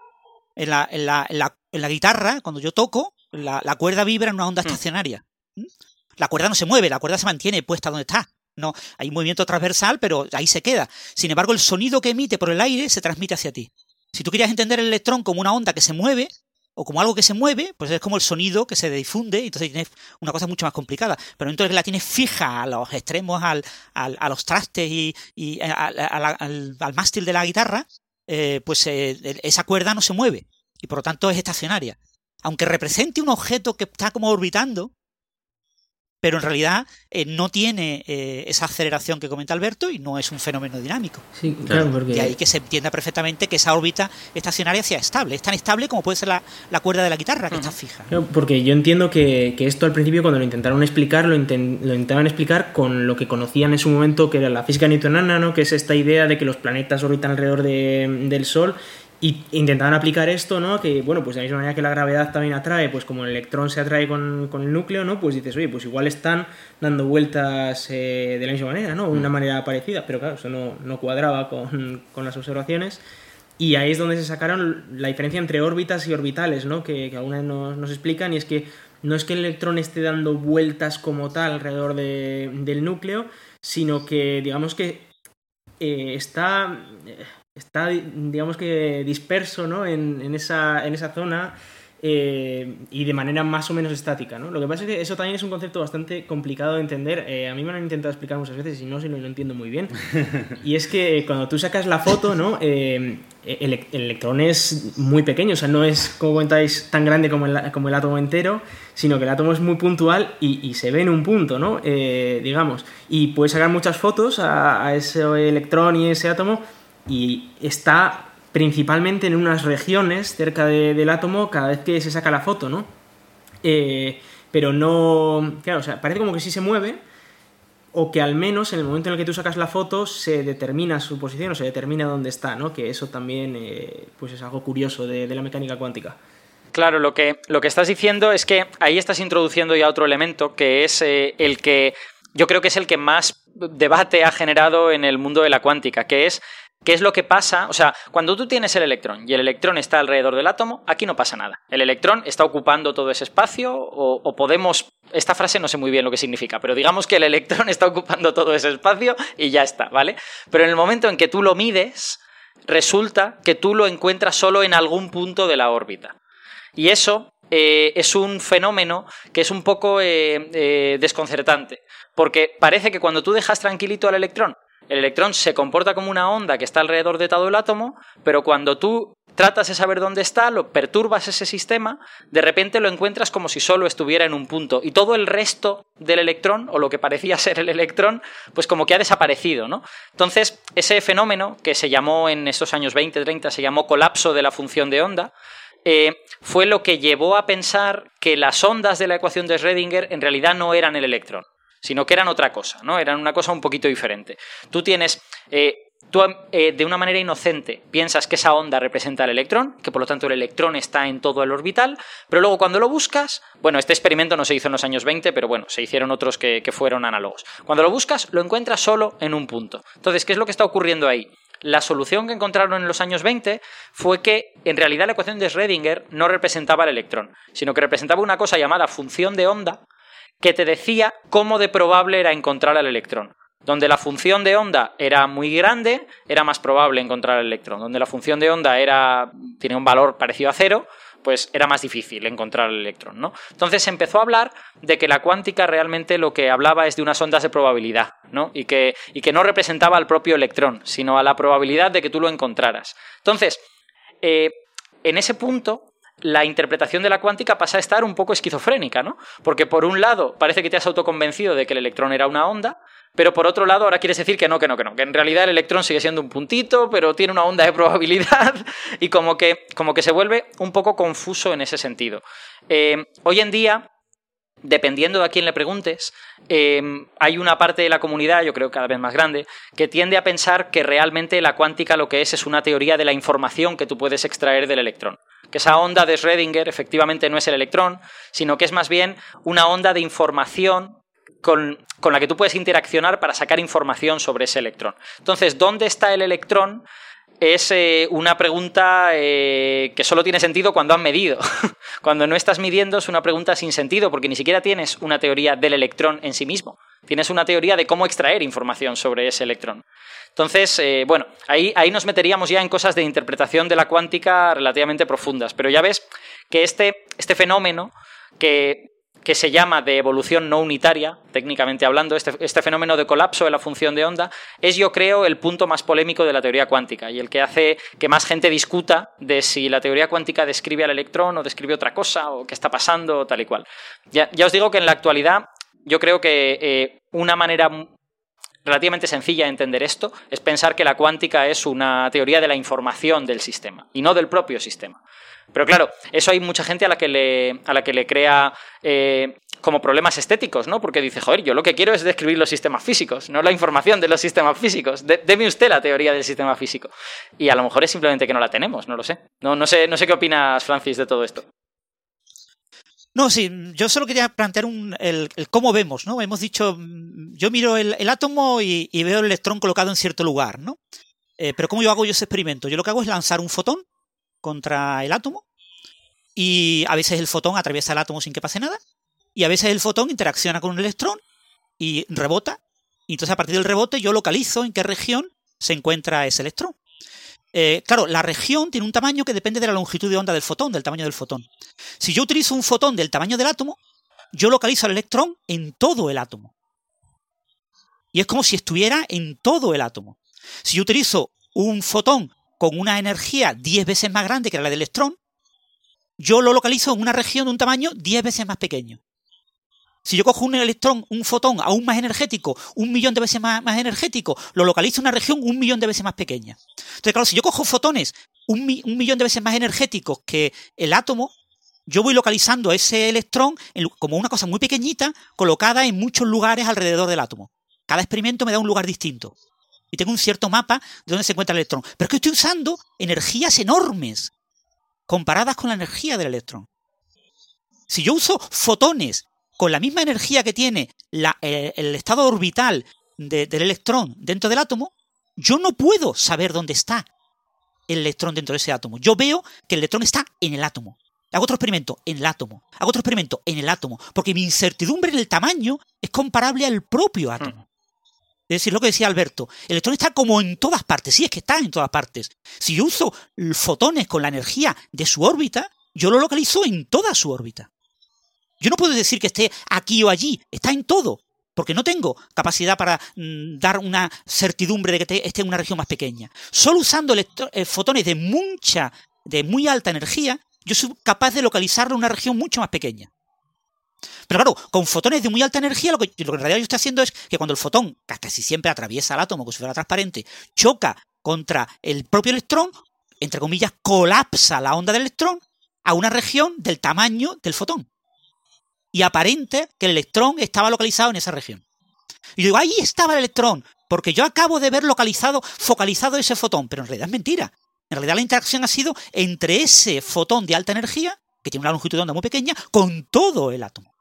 En la, en, la, en la, guitarra, cuando yo toco, la, cuerda vibra en una onda hmm. estacionaria. ¿Mm? La cuerda no se mueve, la cuerda se mantiene puesta donde está. No, hay un movimiento transversal, pero ahí se queda. Sin embargo, el sonido que emite por el aire se transmite hacia ti. Si tú querías entender el electrón como una onda que se mueve, o como algo que se mueve, pues es como el sonido que se difunde, entonces tienes una cosa mucho más complicada. Pero entonces la tienes fija a los extremos, al, a los trastes y, al, mástil de la guitarra, eh, pues eh, esa cuerda no se mueve y por lo tanto es estacionaria aunque represente un objeto que está como orbitando, pero en realidad eh, no tiene eh, esa aceleración que comenta Alberto y no es un fenómeno dinámico. Sí, claro, porque... De ahí que se entienda perfectamente que esa órbita estacionaria sea estable. Es tan estable como puede ser la, cuerda de la guitarra, que está fija. porque yo entiendo que, esto al principio, cuando lo intentaron explicar, lo, intentaban explicar con lo que conocían en su momento, que era la física newtoniana, ¿no? que es esta idea de que los planetas orbitan alrededor del Sol y intentaban aplicar esto, ¿no? Que, bueno, pues de la misma manera que la gravedad también atrae, pues como el electrón se atrae con, el núcleo, ¿no? Pues dices, oye, pues igual están dando vueltas eh, de la misma manera, ¿no? De una mm. manera parecida, pero claro, eso no, cuadraba con, las observaciones. Y ahí es donde se sacaron la diferencia entre órbitas y orbitales, ¿no? Que, que algunas nos, nos explican, y es que no es que el electrón esté dando vueltas como tal alrededor del núcleo, sino que, digamos que eh, está eh, está, digamos que, disperso ¿no? en, en, esa, en esa zona eh, y de manera más o menos estática. ¿no? Lo que pasa es que eso también es un concepto bastante complicado de entender. Eh, a mí me lo han intentado explicar muchas veces y no, si no lo entiendo muy bien. Y es que cuando tú sacas la foto, ¿no? Eh, el, electrón es muy pequeño, o sea, no es, como comentáis, tan grande como el, como el átomo entero, sino que el átomo es muy puntual y, y se ve en un punto, ¿no? digamos. Y puedes sacar muchas fotos a, a ese electrón y ese átomo y está principalmente en unas regiones cerca del átomo cada vez que se saca la foto, ¿no? Eh, pero no. Claro, o sea, parece como que sí se mueve, o que al menos en el momento en el que tú sacas la foto se determina su posición o se determina dónde está, ¿no? Que eso también eh, pues es algo curioso de, la mecánica cuántica. Claro, lo que, lo que estás diciendo es que ahí estás introduciendo ya otro elemento que es eh, el que yo creo que es el que más debate ha generado en el mundo de la cuántica, que es ¿Qué es lo que pasa? O sea, cuando tú tienes el electrón y el electrón está alrededor del átomo, aquí no pasa nada. El electrón está ocupando todo ese espacio o, podemos... Esta frase no sé muy bien lo que significa, pero digamos que el electrón está ocupando todo ese espacio y ya está, ¿vale? Pero en el momento en que tú lo mides, resulta que tú lo encuentras solo en algún punto de la órbita. Y eso eh, es un fenómeno que es un poco eh, eh, desconcertante, porque parece que cuando tú dejas tranquilito al electrón el electrón se comporta como una onda que está alrededor de todo el átomo, pero cuando tú tratas de saber dónde está, lo perturbas ese sistema, de repente lo encuentras como si solo estuviera en un punto y todo el resto del electrón o lo que parecía ser el electrón, pues como que ha desaparecido, ¿no? Entonces, ese fenómeno que se llamó en estos años 20, 30 se llamó colapso de la función de onda, eh, fue lo que llevó a pensar que las ondas de la ecuación de Schrödinger en realidad no eran el electrón sino que eran otra cosa, ¿no? Eran una cosa un poquito diferente. Tú tienes... Eh, tú eh, de una manera inocente piensas que esa onda representa el electrón, que por lo tanto el electrón está en todo el orbital, pero luego cuando lo buscas, bueno, este experimento no se hizo en los años 20, pero bueno, se hicieron otros que, que fueron análogos. Cuando lo buscas, lo encuentras solo en un punto. Entonces, ¿qué es lo que está ocurriendo ahí? La solución que encontraron en los años 20 fue que en realidad la ecuación de Schrödinger no representaba el electrón, sino que representaba una cosa llamada función de onda, que te decía cómo de probable era encontrar al electrón. Donde la función de onda era muy grande, era más probable encontrar el electrón. Donde la función de onda era, tiene un valor parecido a cero, pues era más difícil encontrar el electrón, ¿no? Entonces se empezó a hablar de que la cuántica realmente lo que hablaba es de unas ondas de probabilidad, ¿no? Y que, y que no representaba al propio electrón, sino a la probabilidad de que tú lo encontraras. Entonces, eh, en ese punto, la interpretación de la cuántica pasa a estar un poco esquizofrénica, ¿no? Porque por un lado parece que te has autoconvencido de que el electrón era una onda, pero por otro lado ahora quieres decir que no, que no, que no, que en realidad el electrón sigue siendo un puntito, pero tiene una onda de probabilidad y como que, como que se vuelve un poco confuso en ese sentido. Eh, hoy en día dependiendo de a quién le preguntes, eh, hay una parte de la comunidad, yo creo cada vez más grande, que tiende a pensar que realmente la cuántica lo que es es una teoría de la información que tú puedes extraer del electrón que esa onda de Schrödinger efectivamente no es el electrón, sino que es más bien una onda de información con, la que tú puedes interaccionar para sacar información sobre ese electrón. Entonces, ¿dónde está el electrón? Es eh, una pregunta eh, que solo tiene sentido cuando han medido. cuando no estás midiendo es una pregunta sin sentido, porque ni siquiera tienes una teoría del electrón en sí mismo. Tienes una teoría de cómo extraer información sobre ese electrón. Entonces, eh, bueno, ahí, ahí nos meteríamos ya en cosas de interpretación de la cuántica relativamente profundas. Pero ya ves que este, este fenómeno que, que, se llama de evolución no unitaria, técnicamente hablando, este, este, fenómeno de colapso de la función de onda, es yo creo el punto más polémico de la teoría cuántica y el que hace que más gente discuta de si la teoría cuántica describe al electrón o describe otra cosa o qué está pasando o tal y cual. Ya, os digo que en la actualidad yo creo que eh, una manera relativamente sencilla de entender esto es pensar que la cuántica es una teoría de la información del sistema y no del propio sistema. Pero claro, eso hay mucha gente a la que le, a la que le crea eh, como problemas estéticos, ¿no? Porque dice, joder, yo lo que quiero es describir los sistemas físicos, no la información de los sistemas físicos. deme usted la teoría del sistema físico. Y a lo mejor es simplemente que no la tenemos, no lo sé. No, no sé, no sé qué opinas, Francis, de todo esto. No, sí, yo solo quería plantear el, cómo vemos, ¿no? Hemos dicho, yo miro el, átomo y, veo el electrón colocado en cierto lugar, ¿no? Eh, pero ¿cómo yo hago yo ese experimento? Yo lo que hago es lanzar un fotón contra el átomo y a veces el fotón atraviesa el átomo sin que pase nada y a veces el fotón interacciona con un electrón y rebota y entonces a partir del rebote yo localizo en qué región se encuentra ese electrón. Eh, claro, la región tiene un tamaño que depende de la longitud de onda del fotón, del tamaño del fotón. Si yo utilizo un fotón del tamaño del átomo, yo localizo al electrón en todo el átomo. Y es como si estuviera en todo el átomo. Si yo utilizo un fotón con una energía 10 veces más grande que la del electrón, yo lo localizo en una región de un tamaño 10 veces más pequeño. Si yo cojo un electrón, un fotón aún más energético, un millón de veces más, energético, lo localizo en una región un millón de veces más pequeña. Entonces, claro, si yo cojo fotones un, millón de veces más energéticos que el átomo, yo voy localizando ese electrón como una cosa muy pequeñita colocada en muchos lugares alrededor del átomo. Cada experimento me da un lugar distinto. Y tengo un cierto mapa de dónde se encuentra el electrón. Pero es que estoy usando energías enormes comparadas con la energía del electrón. Si yo uso fotones con la misma energía que tiene el estado orbital del electrón dentro del átomo, yo no puedo saber dónde está el electrón dentro de ese átomo. Yo veo que el electrón está en el átomo. Hago otro experimento en el átomo. Hago otro experimento en el átomo. Porque mi incertidumbre en el tamaño es comparable al propio átomo. Hmm. Es decir, lo que decía Alberto, el electrón está como en todas partes. Sí, es que está en todas partes. Si yo uso fotones con la energía de su órbita, yo lo localizo en toda su órbita. Yo no puedo decir que esté aquí o allí, está en todo, porque no tengo capacidad para mm, dar una certidumbre de que esté en una región más pequeña. Solo usando eh, fotones de mucha, de muy alta energía, yo soy capaz de localizarlo en una región mucho más pequeña. Pero claro, con fotones de muy alta energía, lo que, lo que en realidad yo estoy haciendo es que cuando el fotón, casi siempre atraviesa el átomo como si fuera transparente, choca contra el propio electrón, entre comillas, colapsa la onda del electrón a una región del tamaño del fotón. Y aparente que el electrón estaba localizado en esa región. Y yo digo, ahí estaba el electrón, porque yo acabo de ver localizado, focalizado ese fotón, pero en realidad es mentira. En realidad la interacción ha sido entre ese fotón de alta energía, que tiene una longitud de onda muy pequeña, con todo el átomo.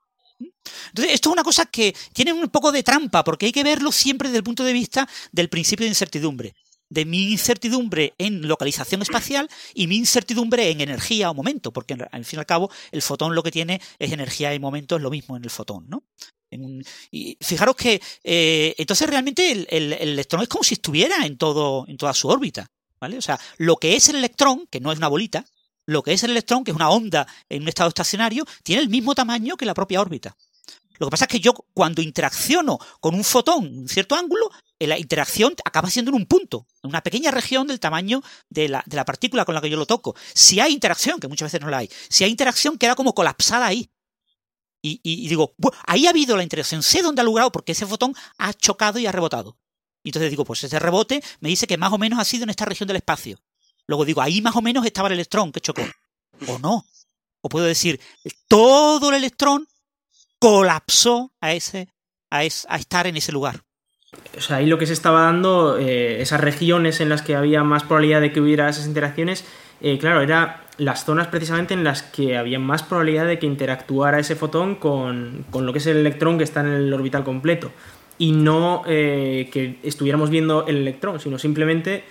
Entonces, esto es una cosa que tiene un poco de trampa, porque hay que verlo siempre desde el punto de vista del principio de incertidumbre. De mi incertidumbre en localización espacial y mi incertidumbre en energía o momento, porque al fin y al cabo el fotón lo que tiene es energía y momento, es lo mismo en el fotón, ¿no? y fijaros que eh, entonces realmente el, el, electrón es como si estuviera en todo, en toda su órbita. ¿Vale? O sea, lo que es el electrón, que no es una bolita, lo que es el electrón, que es una onda en un estado estacionario, tiene el mismo tamaño que la propia órbita. Lo que pasa es que yo cuando interacciono con un fotón en cierto ángulo, la interacción acaba siendo en un punto, en una pequeña región del tamaño de la, de la, partícula con la que yo lo toco. Si hay interacción, que muchas veces no la hay, si hay interacción queda como colapsada ahí. Y, digo, ahí ha habido la interacción, sé dónde ha logrado porque ese fotón ha chocado y ha rebotado. Y entonces digo, pues ese rebote me dice que más o menos ha sido en esta región del espacio. Luego digo, ahí más o menos estaba el electrón que chocó. O no. O puedo decir, todo el electrón colapsó a, ese, a, estar en ese lugar. O sea, ahí lo que se estaba dando, eh, esas regiones en las que había más probabilidad de que hubiera esas interacciones, eh, claro, eran las zonas precisamente en las que había más probabilidad de que interactuara ese fotón con, con lo que es el electrón que está en el orbital completo. Y no eh, que estuviéramos viendo el electrón, sino simplemente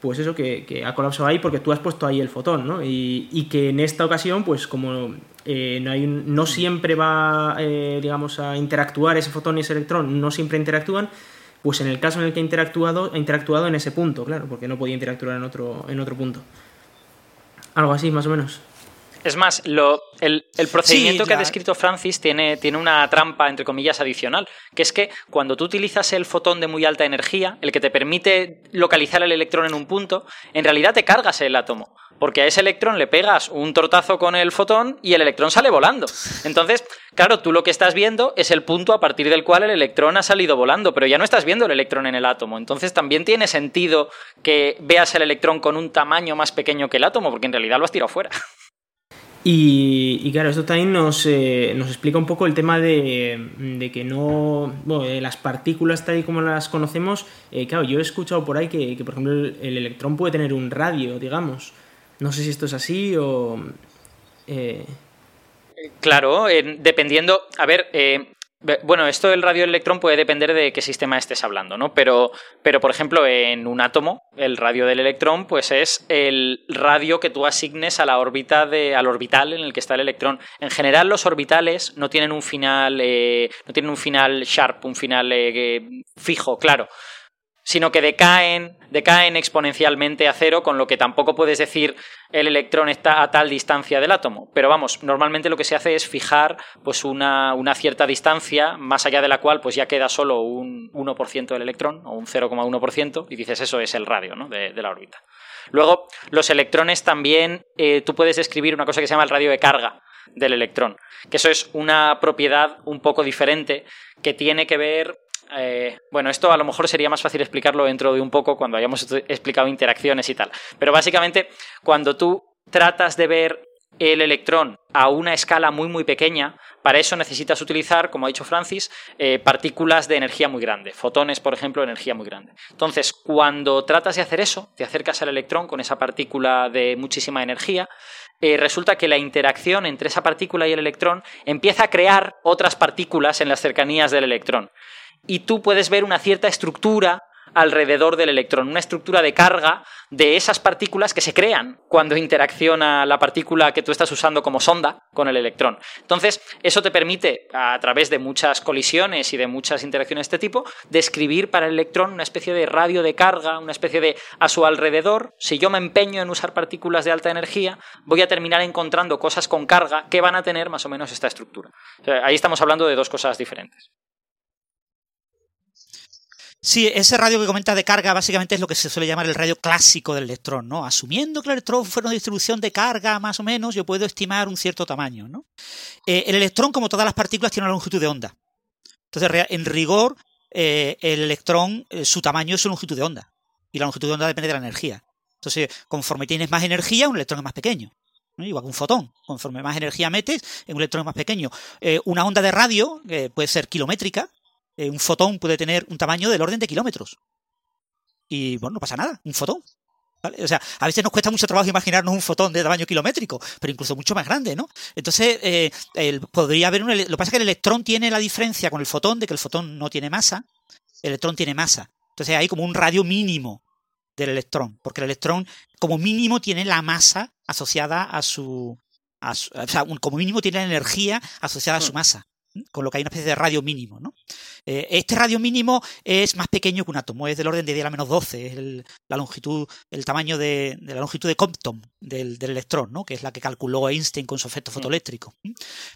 pues eso, que, ha colapsado ahí porque tú has puesto ahí el fotón, ¿no? Y, que en esta ocasión, pues como eh, no, hay no siempre va, digamos, a interactuar ese fotón y ese electrón, no siempre interactúan, pues en el caso en el que ha interactuado, ha interactuado en ese punto, claro, porque no podía interactuar en otro, en otro punto. Algo así, más o menos. Es más, el, procedimiento que ha descrito Francis tiene, tiene una trampa, entre comillas, adicional, que es que cuando tú utilizas el fotón de muy alta energía, el que te permite localizar el electrón en un punto, en realidad te cargas el átomo, porque a ese electrón le pegas un tortazo con el fotón y el electrón sale volando. Entonces, claro, tú lo que estás viendo es el punto a partir del cual el electrón ha salido volando, pero ya no estás viendo el electrón en el átomo. Entonces también tiene sentido que veas el electrón con un tamaño más pequeño que el átomo, porque en realidad lo has tirado fuera. Y, claro, esto también nos, eh, nos, explica un poco el tema de, que no. Bueno, las partículas tal y como las conocemos. Eh, claro, yo he escuchado por ahí que, por ejemplo, el, electrón puede tener un radio, digamos. No sé si esto es así o. Eh, claro, dependiendo. A ver, bueno, esto del radio electrón puede depender de qué sistema estés hablando, ¿no? Pero, pero, por ejemplo, en un átomo, el radio del electrón, pues es el radio que tú asignes a la órbita de, al orbital en el que está el electrón. En general, los orbitales no tienen un final, eh, no tienen un final sharp, un final eh, fijo, claro sino que decaen, decaen exponencialmente a cero, con lo que tampoco puedes decir el electrón está a tal distancia del átomo. Pero vamos, normalmente lo que se hace es fijar pues una, una cierta distancia, más allá de la cual pues ya queda solo un 1% del electrón, o un 0,1%, y dices eso es el radio ¿no? de, la órbita. Luego, los electrones también, eh, tú puedes describir una cosa que se llama el radio de carga del electrón, que eso es una propiedad un poco diferente que tiene que ver eh, bueno, esto a lo mejor sería más fácil explicarlo dentro de un poco cuando hayamos explicado interacciones y tal. Pero básicamente, cuando tú tratas de ver el electrón a una escala muy muy pequeña, para eso necesitas utilizar, como ha dicho Francis, eh, partículas de energía muy grande, fotones, por ejemplo, de energía muy grande. Entonces, cuando tratas de hacer eso, te acercas al electrón con esa partícula de muchísima energía, eh, resulta que la interacción entre esa partícula y el electrón empieza a crear otras partículas en las cercanías del electrón y tú puedes ver una cierta estructura alrededor del electrón, una estructura de carga de esas partículas que se crean cuando interacciona la partícula que tú estás usando como sonda con el electrón. Entonces, eso te permite, a través de muchas colisiones y de muchas interacciones de este tipo, describir para el electrón una especie de radio de carga, una especie de a su alrededor, si yo me empeño en usar partículas de alta energía, voy a terminar encontrando cosas con carga que van a tener más o menos esta estructura. ahí estamos hablando de dos cosas diferentes. Sí, ese radio que comenta de carga básicamente es lo que se suele llamar el radio clásico del electrón, ¿no? Asumiendo que el electrón fuera una distribución de carga más o menos, yo puedo estimar un cierto tamaño, ¿no? Eh, el electrón, como todas las partículas, tiene una longitud de onda. Entonces, en rigor, eh, el electrón, eh, su tamaño es su longitud de onda. Y la longitud de onda depende de la energía. Entonces, conforme tienes más energía, un electrón es más pequeño. Igual que un fotón. Conforme más energía metes, un electrón es más pequeño. una onda de radio, puede ser kilométrica, eh, un fotón puede tener un tamaño del orden de kilómetros. Y bueno, no pasa nada, un fotón. O sea, a veces nos cuesta mucho trabajo imaginarnos un fotón de tamaño kilométrico, pero incluso mucho más grande, ¿no? Entonces, eh, podría haber un. Lo que pasa es que el electrón tiene la diferencia con el fotón de que el fotón no tiene masa, el electrón tiene masa. Entonces hay como un radio mínimo del electrón, porque el electrón, como mínimo, tiene la masa asociada a su. o sea, como mínimo tiene la energía asociada a su hmm. masa con lo que hay una especie de radio mínimo. ¿no? Eh, este radio mínimo es más pequeño que un átomo, es del orden de 10 a la menos 12, es la longitud, el tamaño de, la longitud de Compton del, electrón, ¿no? que es la que calculó Einstein con su efecto fotoeléctrico.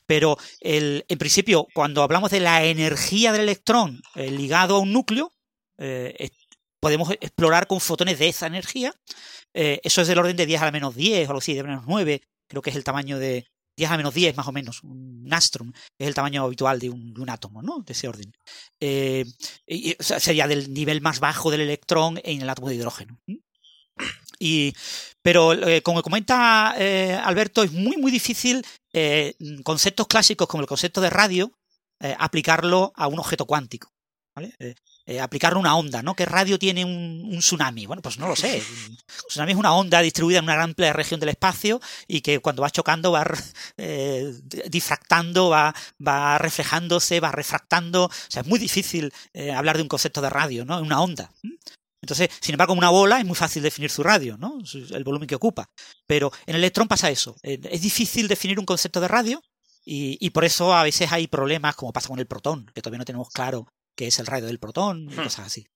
Pero en principio, cuando hablamos de la energía del electrón eh, ligado a un núcleo, eh, podemos explorar con fotones de esa energía. eso es del orden de 10 a la menos 10 o algo así, de menos 9, creo que es el tamaño de, 10 a menos 10 más o menos, un astrum, es el tamaño habitual de un, átomo, ¿no? De ese orden. Eh, sería del nivel más bajo del electrón en el átomo de hidrógeno. Y, pero eh, como comenta eh, Alberto, es muy muy difícil conceptos clásicos como el concepto de radio aplicarlo a un objeto cuántico. ¿vale? Eh, aplicarle una onda, ¿no? ¿Qué radio tiene un, tsunami? Bueno, pues no lo sé. Un tsunami es una onda distribuida en una gran región del espacio y que cuando va chocando va eh, difractando, va, va reflejándose, va refractando. O sea, es muy difícil eh, hablar de un concepto de radio, ¿no? Una onda. Entonces, sin embargo, una bola es muy fácil definir su radio, ¿no? El volumen que ocupa. Pero en el electrón pasa eso. Es difícil definir un concepto de radio y, y, por eso a veces hay problemas, como pasa con el protón, que todavía no tenemos claro que es el radio del protón y hmm. cosas así.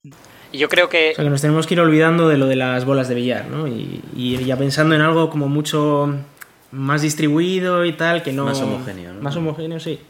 Y yo creo que... O sea, que nos tenemos que ir olvidando de lo de las bolas de billar, ¿no? Y, ya pensando en algo como mucho más distribuido y tal, que no... Más homogéneo, ¿no? Más homogéneo, sí.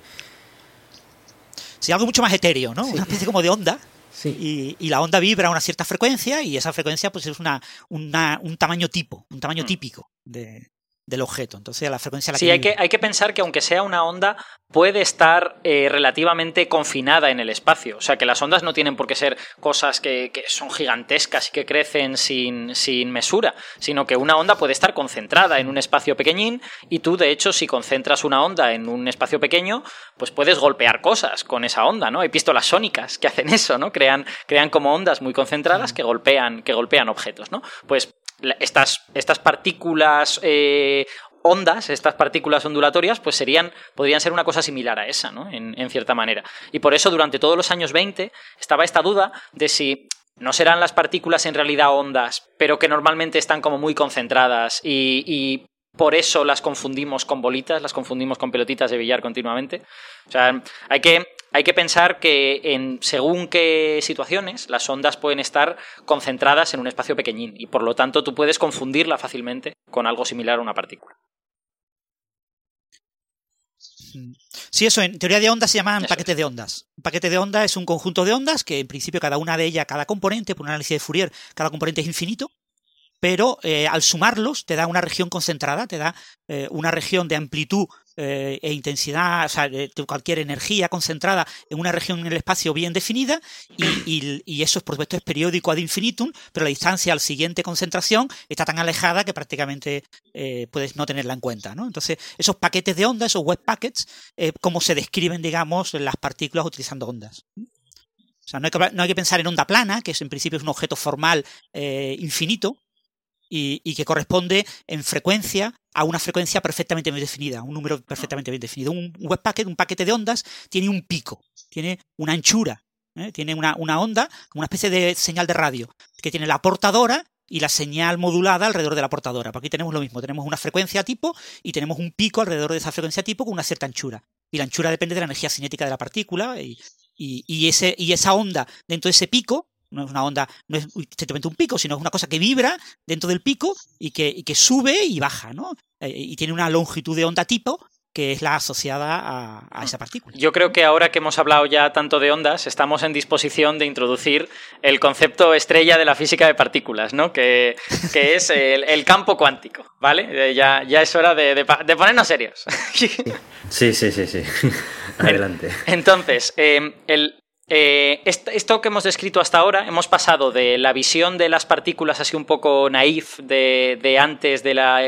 Sí, algo mucho más etéreo, ¿no? Una especie como de onda. Sí. Y, la onda vibra a una cierta frecuencia y esa frecuencia pues es una, un tamaño tipo, un tamaño hmm. típico de, del objeto. Entonces, la frecuencia la sí, hay que, hay que pensar que aunque sea una onda, puede estar eh, relativamente confinada en el espacio. O sea, que las ondas no tienen por qué ser cosas que, son gigantescas y que crecen sin, sin, mesura, sino que una onda puede estar concentrada en un espacio pequeñín y tú, de hecho, si concentras una onda en un espacio pequeño, pues puedes golpear cosas con esa onda, ¿no? Hay pistolas sónicas que hacen eso, ¿no? Crean, crean como ondas muy concentradas que golpean, que golpean objetos, ¿no? Pues estas, estas partículas eh, ondas, estas partículas ondulatorias, pues serían, podrían ser una cosa similar a esa, ¿no? En, cierta manera. Y por eso durante todos los años 20 estaba esta duda de si no serán las partículas en realidad ondas, pero que normalmente están como muy concentradas y por eso las confundimos con bolitas, las confundimos con pelotitas de billar continuamente. O sea, hay que, hay que pensar que en según qué situaciones las ondas pueden estar concentradas en un espacio pequeñín y por lo tanto tú puedes confundirla fácilmente con algo similar a una partícula. Sí, eso en teoría de ondas se llaman paquetes de ondas. Un paquete de ondas es un conjunto de ondas que en principio cada una de ellas, cada componente, por un análisis de Fourier, cada componente es infinito pero eh, al sumarlos te da una región concentrada, te da eh, una región de amplitud eh, e intensidad, o sea, cualquier energía concentrada en una región en el espacio bien definida, y, eso, por supuesto, es periódico ad infinitum, pero la distancia a la siguiente concentración está tan alejada que prácticamente puedes no tenerla en cuenta. ¿no? Entonces, esos paquetes de ondas, esos web packets, como se describen, digamos, las partículas utilizando ondas. O sea, no hay, que, no hay, que, pensar en onda plana, que es en principio es un objeto formal infinito, y, que corresponde en frecuencia a una frecuencia perfectamente bien definida, un número perfectamente bien definido. Un web packet, un paquete de ondas, tiene un pico, tiene una anchura ¿eh? Tiene una, una onda, como una especie de señal de radio, que tiene la portadora y la señal modulada alrededor de la portadora. Por aquí tenemos lo mismo, tenemos una frecuencia tipo y tenemos un pico alrededor de esa frecuencia tipo con una cierta anchura. Y la anchura depende de la energía cinética de la partícula y, y, ese, y esa onda dentro de ese pico no es una onda, no es simplemente un pico, sino es una cosa que vibra dentro del pico y que, y que sube y baja, ¿no? Eh, y tiene una longitud de onda tipo que es la asociada a, esa partícula. Yo creo que ahora que hemos hablado ya tanto de ondas, estamos en disposición de introducir el concepto estrella de la física de partículas, ¿no? Que, es el, campo cuántico, ¿vale? Eh, ya, ya es hora de, ponernos serios. Sí, sí, sí, sí. Adelante. Entonces, eh, el, eh, esto que hemos descrito hasta ahora, hemos pasado de la visión de las partículas así un poco naif de, antes de la,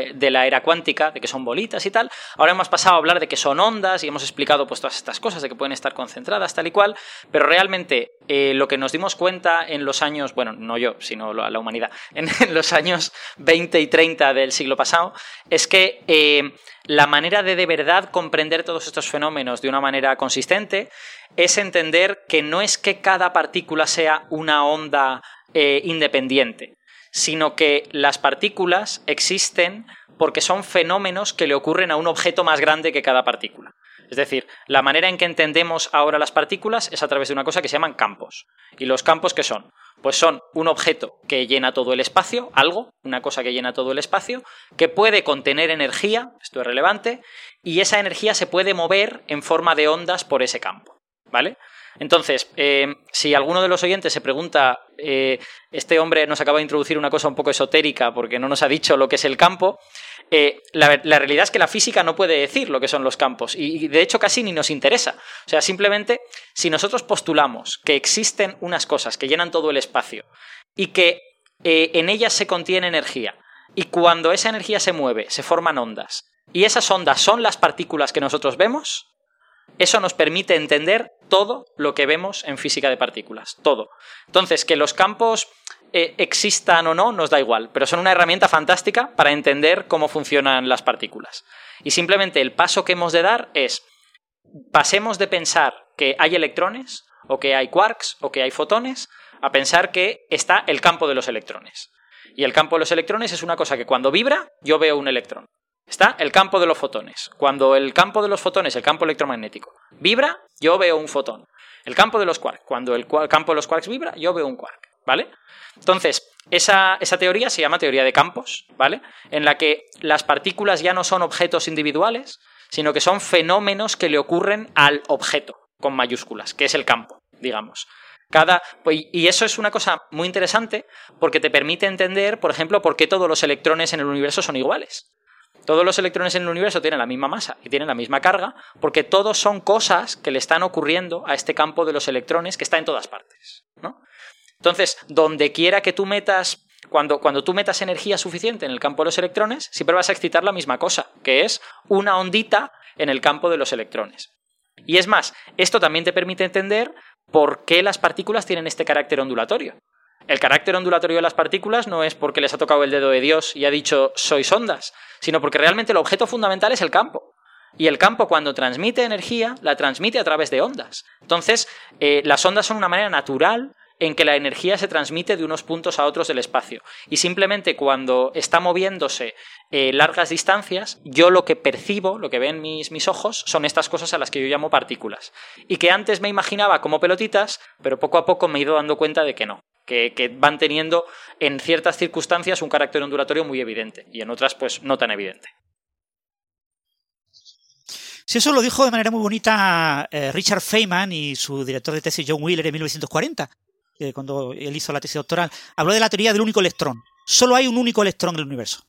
era cuántica, de que son bolitas y tal, ahora hemos pasado a hablar de que son ondas y hemos explicado pues todas estas cosas, de que pueden estar concentradas tal y cual, pero realmente eh, lo que nos dimos cuenta en los años, bueno, no yo, sino la humanidad, en, los años 20 y 30 del siglo pasado, es que eh, la manera de de verdad comprender todos estos fenómenos de una manera consistente es entender que no es que cada partícula sea una onda eh, independiente, sino que las partículas existen porque son fenómenos que le ocurren a un objeto más grande que cada partícula. Es decir, la manera en que entendemos ahora las partículas es a través de una cosa que se llaman campos. ¿Y los campos qué son? Pues son un objeto que llena todo el espacio, algo, una cosa que llena todo el espacio, que puede contener energía, esto es relevante, y esa energía se puede mover en forma de ondas por ese campo. ¿Vale? Entonces, eh, si alguno de los oyentes se pregunta, eh, este hombre nos acaba de introducir una cosa un poco esotérica porque no nos ha dicho lo que es el campo, eh, la, realidad es que la física no puede decir lo que son los campos y, de hecho casi ni nos interesa. O sea, simplemente si nosotros postulamos que existen unas cosas que llenan todo el espacio y que en ellas se contiene energía y cuando esa energía se mueve se forman ondas y esas ondas son las partículas que nosotros vemos, eso nos permite entender todo lo que vemos en física de partículas, todo. Entonces, que los campos eh, existan o no nos da igual, pero son una herramienta fantástica para entender cómo funcionan las partículas. Y simplemente el paso que hemos de dar es, pasemos de pensar que hay electrones, o que hay quarks, o que hay fotones, a pensar que está el campo de los electrones. Y el campo de los electrones es una cosa que cuando vibra, yo veo un electrón. Está el campo de los fotones. Cuando el campo de los fotones, el campo electromagnético, vibra, yo veo un fotón. El campo de los quarks, cuando el campo de los quarks vibra, yo veo un quark, ¿vale? Entonces, esa, esa, teoría se llama teoría de campos, ¿vale? En la que las partículas ya no son objetos individuales, sino que son fenómenos que le ocurren al objeto, con mayúsculas, que es el campo, digamos. Cada, y eso es una cosa muy interesante porque te permite entender, por ejemplo, por qué todos los electrones en el universo son iguales. Todos los electrones en el universo tienen la misma masa y tienen la misma carga, porque todos son cosas que le están ocurriendo a este campo de los electrones que está en todas partes. Entonces, donde quiera que tú metas, cuando, cuando tú metas energía suficiente en el campo de los electrones, siempre vas a excitar la misma cosa, que es una ondita en el campo de los electrones. Y es más, esto también te permite entender por qué las partículas tienen este carácter ondulatorio. El carácter ondulatorio de las partículas no es porque les ha tocado el dedo de Dios y ha dicho sois ondas, sino porque realmente el objeto fundamental es el campo. Y el campo cuando transmite energía, la transmite a través de ondas. Entonces, eh, las ondas son una manera natural en que la energía se transmite de unos puntos a otros del espacio. Y simplemente cuando está moviéndose eh, largas distancias, yo lo que percibo, lo que ven mis, mis ojos, son estas cosas a las que yo llamo partículas. Y que antes me imaginaba como pelotitas, pero poco a poco me he ido dando cuenta de que no que, van teniendo en ciertas circunstancias un carácter ondulatorio muy evidente y en otras pues no tan evidente. Sí, eso lo dijo de manera muy bonita eh, Richard Feynman y su director de tesis John Wheeler en 1940, cuando él hizo la tesis doctoral. Habló de la teoría del único electrón. Solo hay un único electrón en el universo.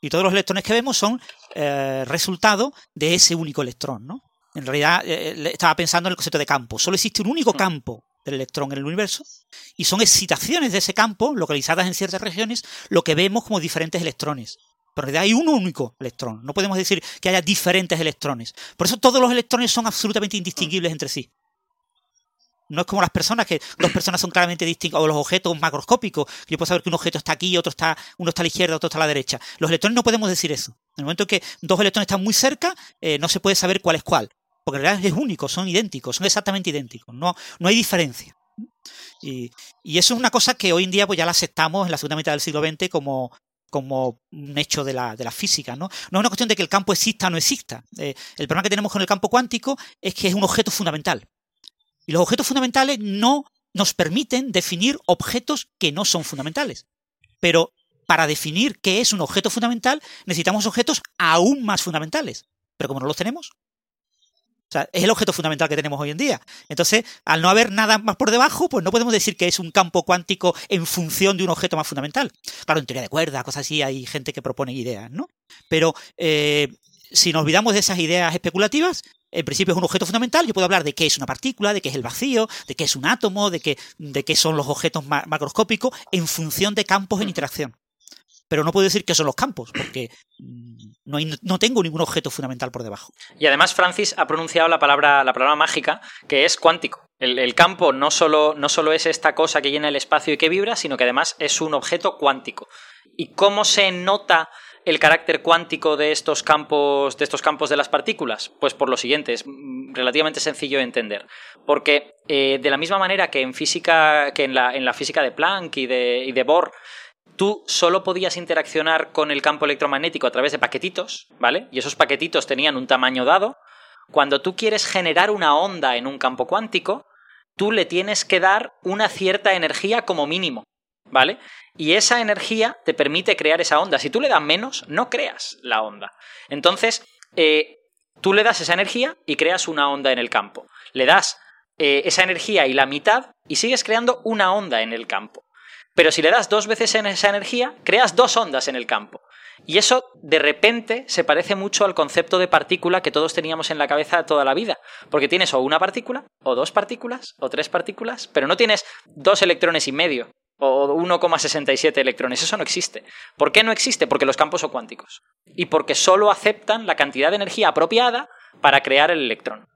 Y todos los electrones que vemos son eh, resultado de ese único electrón, ¿no? En realidad, eh, estaba pensando en el concepto de campo. Solo existe un único mm. campo del electrón en el universo, y son excitaciones de ese campo, localizadas en ciertas regiones, lo que vemos como diferentes electrones. Pero en realidad hay un único electrón, no podemos decir que haya diferentes electrones. Por eso todos los electrones son absolutamente indistinguibles entre sí. No es como las personas, que dos personas son claramente distintas, o los objetos macroscópicos, yo puedo saber que un objeto está aquí, otro está, uno está a la izquierda, otro está a la derecha. Los electrones no podemos decir eso. En el momento en que dos electrones están muy cerca, eh, no se puede saber cuál es cuál. Porque en realidad es único, son idénticos, son exactamente idénticos, no, no hay diferencia. Y, eso es una cosa que hoy en día pues ya la aceptamos en la segunda mitad del siglo XX como, como un hecho de la, de la física. ¿no? no es una cuestión de que el campo exista o no exista. Eh, el problema que tenemos con el campo cuántico es que es un objeto fundamental. Y los objetos fundamentales no nos permiten definir objetos que no son fundamentales. Pero para definir qué es un objeto fundamental necesitamos objetos aún más fundamentales. Pero como no los tenemos, o sea, es el objeto fundamental que tenemos hoy en día. Entonces, al no haber nada más por debajo, pues no podemos decir que es un campo cuántico en función de un objeto más fundamental. Claro, en teoría de cuerda, cosas así, hay gente que propone ideas, ¿no? Pero eh, si nos olvidamos de esas ideas especulativas, en principio es un objeto fundamental, yo puedo hablar de qué es una partícula, de qué es el vacío, de qué es un átomo, de qué, de qué son los objetos macroscópicos en función de campos en interacción pero no puedo decir que son los campos, porque no, no, tengo ningún objeto fundamental por debajo. Y además Francis ha pronunciado la palabra, la palabra mágica, que es cuántico. El, campo no solo, no solo es esta cosa que llena el espacio y que vibra, sino que además es un objeto cuántico. ¿Y cómo se nota el carácter cuántico de estos campos de estos campos de las partículas? Pues por lo siguiente, es relativamente sencillo de entender. Porque eh, de la misma manera que en física, que en la, en la física de Planck y de, y de Bohr tú solo podías interaccionar con el campo electromagnético a través de paquetitos, ¿vale? Y esos paquetitos tenían un tamaño dado. Cuando tú quieres generar una onda en un campo cuántico, tú le tienes que dar una cierta energía como mínimo, ¿vale? Y esa energía te permite crear esa onda. Si tú le das menos, no creas la onda. Entonces, eh, tú le das esa energía y creas una onda en el campo. Le das eh, esa energía y la mitad y sigues creando una onda en el campo. Pero si le das dos veces en esa energía, creas dos ondas en el campo. Y eso de repente se parece mucho al concepto de partícula que todos teníamos en la cabeza toda la vida. Porque tienes o una partícula, o dos partículas, o tres partículas, pero no tienes dos electrones y medio, o 1,67 electrones. Eso no existe. ¿Por qué no existe? Porque los campos son cuánticos. Y porque solo aceptan la cantidad de energía apropiada para crear el electrón.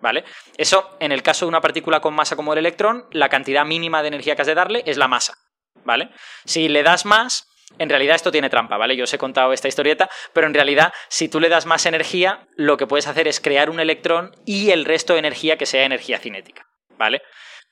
¿Vale? Eso, en el caso de una partícula con masa como el electrón, la cantidad mínima de energía que has de darle es la masa. ¿Vale? Si le das más, en realidad esto tiene trampa, ¿vale? Yo os he contado esta historieta, pero en realidad si tú le das más energía, lo que puedes hacer es crear un electrón y el resto de energía que sea energía cinética, ¿vale?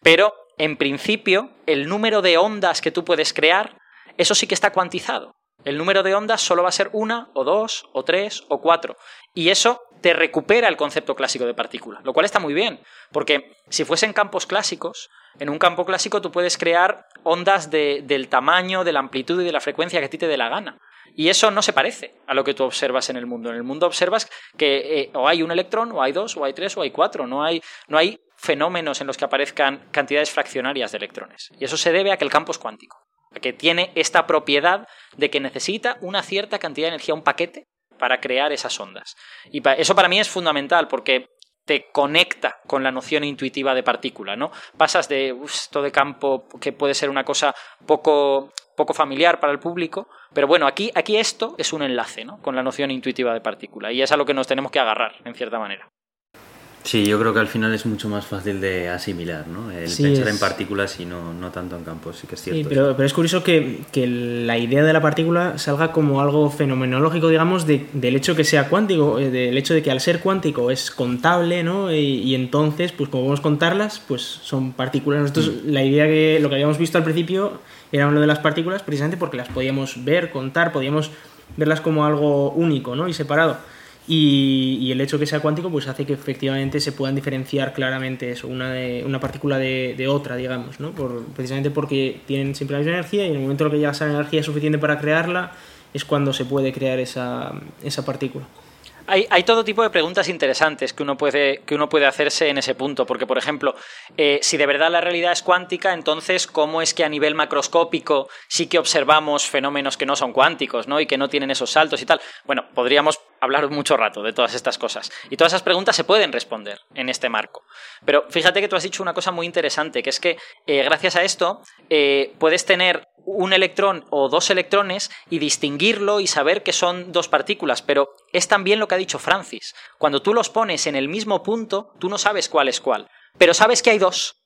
Pero en principio, el número de ondas que tú puedes crear, eso sí que está cuantizado. El número de ondas solo va a ser una, o dos, o tres, o cuatro. Y eso te recupera el concepto clásico de partícula, lo cual está muy bien, porque si fuesen campos clásicos, en un campo clásico tú puedes crear ondas del tamaño, de la amplitud y de la frecuencia que a ti te dé la gana. Y eso no se parece a lo que tú observas en el mundo. En el mundo observas que eh, o hay un electrón, o hay dos, o hay tres, o hay cuatro. No hay, no hay fenómenos en los que aparezcan cantidades fraccionarias de electrones. Y eso se debe a que el campo es cuántico, a que tiene esta propiedad de que necesita una cierta cantidad de energía, un paquete, para crear esas ondas. Y eso para mí es fundamental porque te conecta con la noción intuitiva de partícula, ¿no? Pasas de esto de campo que puede ser una cosa poco, poco familiar para el público, pero bueno, aquí, aquí esto es un enlace, ¿no? Con la noción intuitiva de partícula y es a lo que nos tenemos que agarrar, en cierta manera. Sí, yo creo que al final es mucho más fácil de asimilar, ¿no? El pensar en partículas y no, no, tanto en campos, sí que es cierto. Sí, pero, pero es curioso que, que, la idea de la partícula salga como algo fenomenológico, digamos, de, del hecho que sea cuántico, eh, del hecho de que al ser cuántico es contable, ¿no? Y, entonces, pues como podemos contarlas, pues son partículas. Nosotros, mm. la idea que lo que habíamos visto al principio era lo de las partículas precisamente porque las podíamos ver, contar, podíamos verlas como algo único, ¿no? Y separado. Y, el hecho de que sea cuántico pues hace que efectivamente se puedan diferenciar claramente eso, una, de, una partícula de, otra, digamos, ¿no? Por, precisamente porque tienen siempre la misma energía y en el momento en que ya esa energía suficiente para crearla es cuando se puede crear esa, esa partícula. Hay, todo tipo de preguntas interesantes que uno, puede, que uno puede hacerse en ese punto, porque, por ejemplo, eh, si de verdad la realidad es cuántica, entonces, ¿cómo es que a nivel macroscópico sí que observamos fenómenos que no son cuánticos, ¿no? Y que no tienen esos saltos y tal? Bueno, podríamos hablar mucho rato de todas estas cosas. Y todas esas preguntas se pueden responder en este marco. Pero fíjate que tú has dicho una cosa muy interesante, que es que eh, gracias a esto eh, puedes tener un electrón o dos electrones y distinguirlo y saber que son dos partículas, pero es también lo que ha dicho Francis. Cuando tú los pones en el mismo punto, tú no sabes cuál es cuál, pero sabes que hay dos.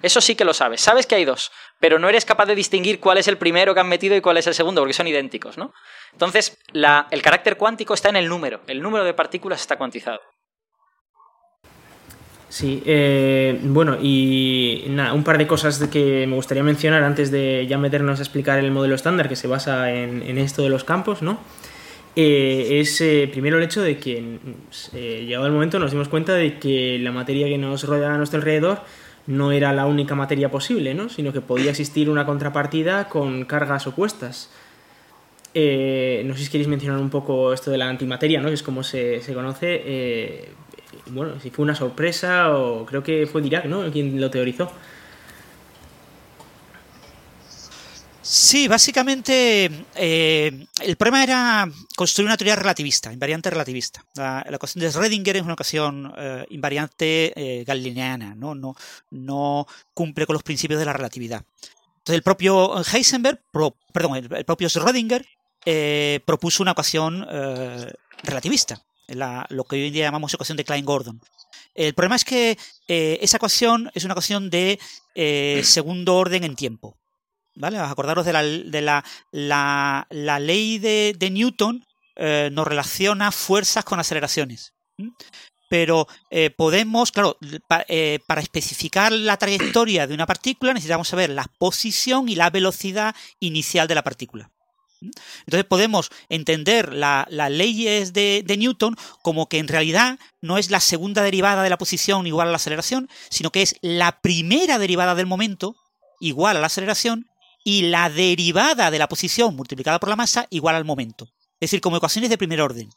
Eso sí que lo sabes, sabes que hay dos, pero no eres capaz de distinguir cuál es el primero que han metido y cuál es el segundo, porque son idénticos, ¿no? Entonces, el carácter cuántico está en el número, el número de partículas está cuantizado. Sí, eh, bueno, y nada, un par de cosas que me gustaría mencionar antes de ya meternos a explicar el modelo estándar que se basa en, esto de los campos, ¿no? Eh, es eh, primero el hecho de que, llegado el momento, nos dimos cuenta de que la materia que nos rodea a nuestro alrededor no era la única materia posible, ¿no? sino que podía existir una contrapartida con cargas opuestas. no sé si queréis mencionar un poco esto de la antimateria, ¿no? que es como se, se conoce bueno, si fue una sorpresa o creo que fue Dirac, ¿no? Quien lo teorizó. Sí, básicamente eh, el problema era construir una teoría relativista, invariante relativista. La, ecuación de Schrödinger es una ecuación eh, invariante eh, galileana, ¿no? No, cumple con los principios de la relatividad. Entonces el propio Heisenberg, perdón, el, propio Schrödinger propuso una ecuación relativista lo que hoy en día llamamos ecuación de Klein-Gordon. El problema es que esa ecuación es una ecuación de segundo orden en tiempo. ¿Vale? Acordaros de la, de la, la, ley de, Newton, eh, nos relaciona fuerzas con aceleraciones. Pero podemos, claro, para especificar la trayectoria de una partícula necesitamos saber la posición y la velocidad inicial de la partícula. Entonces podemos entender las leyes de, Newton como que en realidad no es la segunda derivada de la posición igual a la aceleración, sino que es la primera derivada del momento igual a la aceleración y la derivada de la posición multiplicada por la masa igual al momento. Es decir, como ecuaciones de primer orden.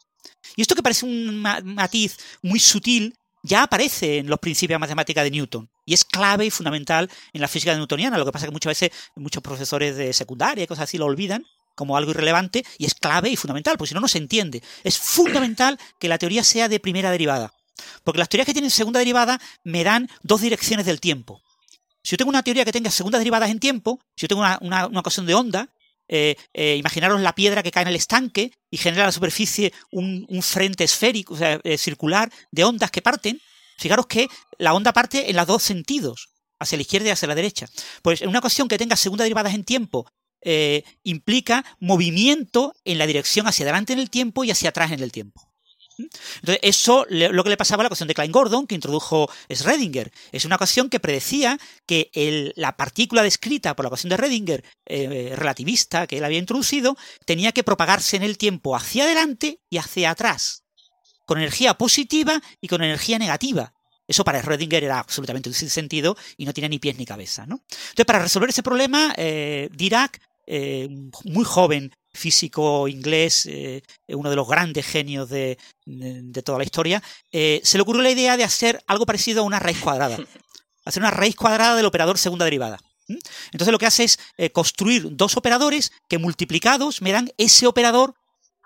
Y esto que parece un matiz muy sutil ya aparece en los principios de matemática de Newton y es clave y fundamental en la física newtoniana. Lo que pasa es que muchas veces muchos profesores de secundaria y cosas así lo olvidan como algo irrelevante y es clave y fundamental, porque si no, no se entiende. Es fundamental que la teoría sea de primera derivada, porque las teorías que tienen segunda derivada me dan dos direcciones del tiempo. Si yo tengo una teoría que tenga segundas derivadas en tiempo, si yo tengo una, una, ecuación de onda, eh, eh, imaginaros la piedra que cae en el estanque y genera a la superficie un, frente esférico, o sea, eh, circular de ondas que parten. Fijaros que la onda parte en los dos sentidos, hacia la izquierda y hacia la derecha. Pues en una ecuación que tenga segundas derivadas en tiempo eh, implica movimiento en la dirección hacia adelante en el tiempo y hacia atrás en el tiempo. Entonces, eso lo que le pasaba a la ecuación de Klein-Gordon que introdujo Schrödinger. Es una ecuación que predecía que la partícula descrita por la ecuación de Schrödinger, eh, relativista, que él había introducido, tenía que propagarse en el tiempo hacia adelante y hacia atrás, con energía positiva y con energía negativa. Eso para Schrödinger era absolutamente sin sentido y no tenía ni pies ni cabeza. Entonces, para resolver ese problema, eh, Dirac eh, muy joven físico inglés, eh, uno de los grandes genios de, toda la historia, eh, se le ocurrió la idea de hacer algo parecido a una raíz cuadrada. Hacer una raíz cuadrada del operador segunda derivada. Entonces lo que hace es construir dos operadores que multiplicados me dan ese operador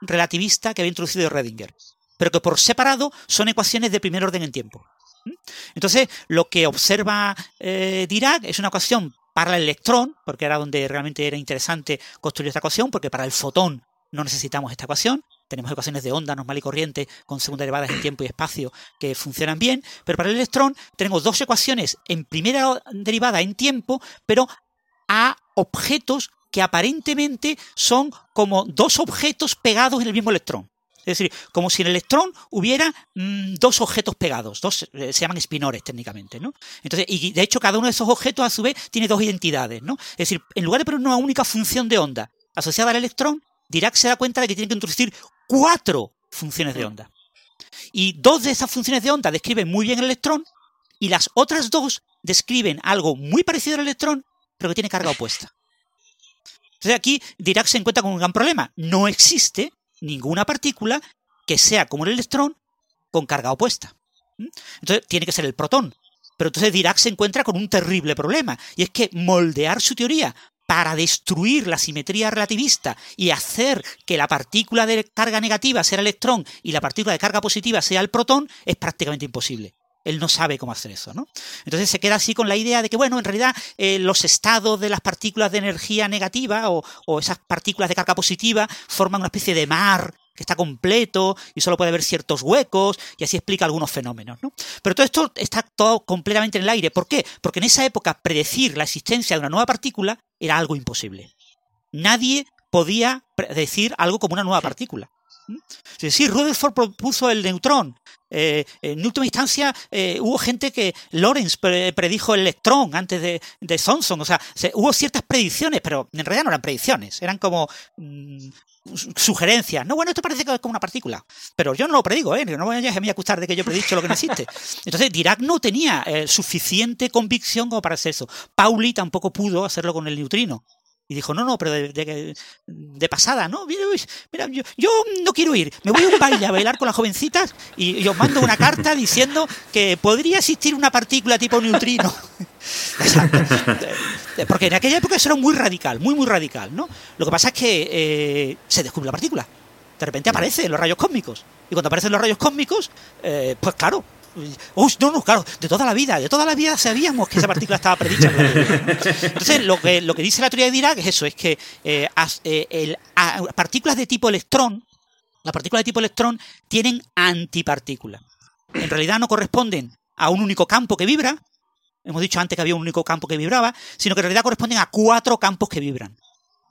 relativista que había introducido Redinger, pero que por separado son ecuaciones de primer orden en tiempo. Entonces, lo que observa Dirac es una ecuación para el electrón, porque era donde realmente era interesante construir esta ecuación, porque para el fotón no necesitamos esta ecuación. Tenemos ecuaciones de onda normal y corriente con segunda derivadas en tiempo y espacio que funcionan bien, pero para el electrón tenemos dos ecuaciones en primera derivada en tiempo, pero a objetos que aparentemente son como dos objetos pegados en el mismo electrón. Es decir, como si en el electrón hubiera mm, dos objetos pegados, dos, eh, se llaman espinores técnicamente, ¿no? Entonces, y de hecho cada uno de esos objetos a su vez tiene dos identidades, ¿no? Es decir, en lugar de poner una única función de onda asociada al electrón, Dirac se da cuenta de que tiene que introducir cuatro funciones de onda. Y dos de esas funciones de onda describen muy bien el electrón y las otras dos describen algo muy parecido al electrón, pero que tiene carga opuesta. Entonces aquí Dirac se encuentra con un gran problema. No existe ninguna partícula que sea como el electrón con carga opuesta. ¿Mm? Entonces tiene que ser el protón. Pero entonces Dirac se encuentra con un terrible problema, y es que moldear su teoría para destruir la simetría relativista y hacer que la partícula de carga negativa sea el electrón y la partícula de carga positiva sea el protón es prácticamente imposible. Él no sabe cómo hacer eso, ¿no? Entonces se queda así con la idea de que, bueno, en realidad eh, los estados de las partículas de energía negativa o, esas partículas de carga positiva forman una especie de mar que está completo y solo puede haber ciertos huecos y así explica algunos fenómenos. ¿no? Pero todo esto está todo completamente en el aire. ¿Por qué? Porque en esa época predecir la existencia de una nueva partícula era algo imposible. Nadie podía predecir algo como una nueva partícula. Sí, Rutherford propuso el neutrón, Eh, en última instancia, eh, hubo gente que Lawrence predijo el electrón antes de, de. O sea, hubo ciertas predicciones, pero en realidad no eran predicciones, eran como mm, sugerencias. No, bueno, esto parece que es como una partícula. Pero yo no lo predigo, ¿eh? No vayas a mí a acusar de que yo predicho lo que no existe. Entonces, Dirac no tenía eh, suficiente convicción como para hacer eso. Pauli tampoco pudo hacerlo con el neutrino. Y dijo, no, no, pero de, de, pasada, ¿no? Mira, mira yo, yo, no quiero ir, me voy a un baile a bailar con las jovencitas y, os mando una carta diciendo que podría existir una partícula tipo neutrino. Porque en aquella época eso era muy radical, muy, muy radical, ¿no? Lo que pasa es que eh, se descubre la partícula. De repente aparece en los rayos cósmicos. Y cuando aparecen los rayos cósmicos, eh, pues claro, Uy, no, no, claro, de toda la vida, de toda la vida sabíamos que esa partícula estaba predicha. Entonces, lo que, lo que dice la teoría de Dirac es eso, es que eh, eh, partículas de tipo electrón, las partículas de tipo electrón tienen antipartículas. En realidad no corresponden a un único campo que vibra, hemos dicho antes que había un único campo que vibraba, sino que en realidad corresponden a cuatro campos que vibran.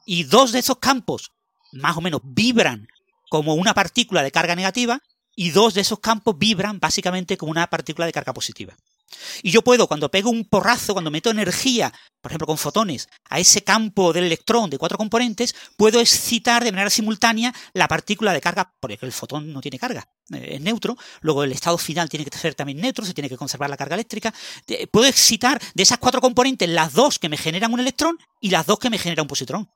Y dos de esos campos, más o menos, vibran como una partícula de carga negativa, y dos de esos campos vibran básicamente como una partícula de carga positiva. Y yo puedo, cuando pego un porrazo, cuando meto energía, por ejemplo con fotones, a ese campo del electrón de cuatro componentes, puedo excitar de manera simultánea la partícula de carga, porque el fotón no tiene carga, eh, es neutro, luego el estado final tiene que ser también neutro, se tiene que conservar la carga eléctrica. Puedo excitar de esas cuatro componentes las dos que me generan un electrón y las dos que me generan un positrón.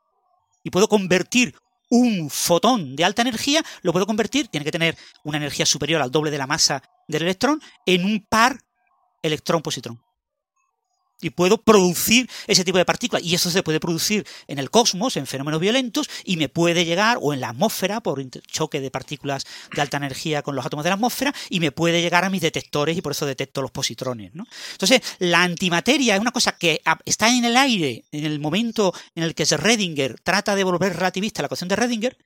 Y puedo convertir un fotón de alta energía, lo puedo convertir, tiene que tener una energía superior al doble de la masa del electrón, en un par electrón-positrón y puedo producir ese tipo de partículas. Y eso se puede producir en el cosmos, en fenómenos violentos, y me puede llegar, o en la atmósfera, por choque de partículas de alta energía con los átomos de la atmósfera, y me puede llegar a mis detectores, y por eso detecto los positrones. ¿no? Entonces, la antimateria es una cosa que está en el aire en el momento en el que Redinger trata de volver relativista la ecuación de Redinger,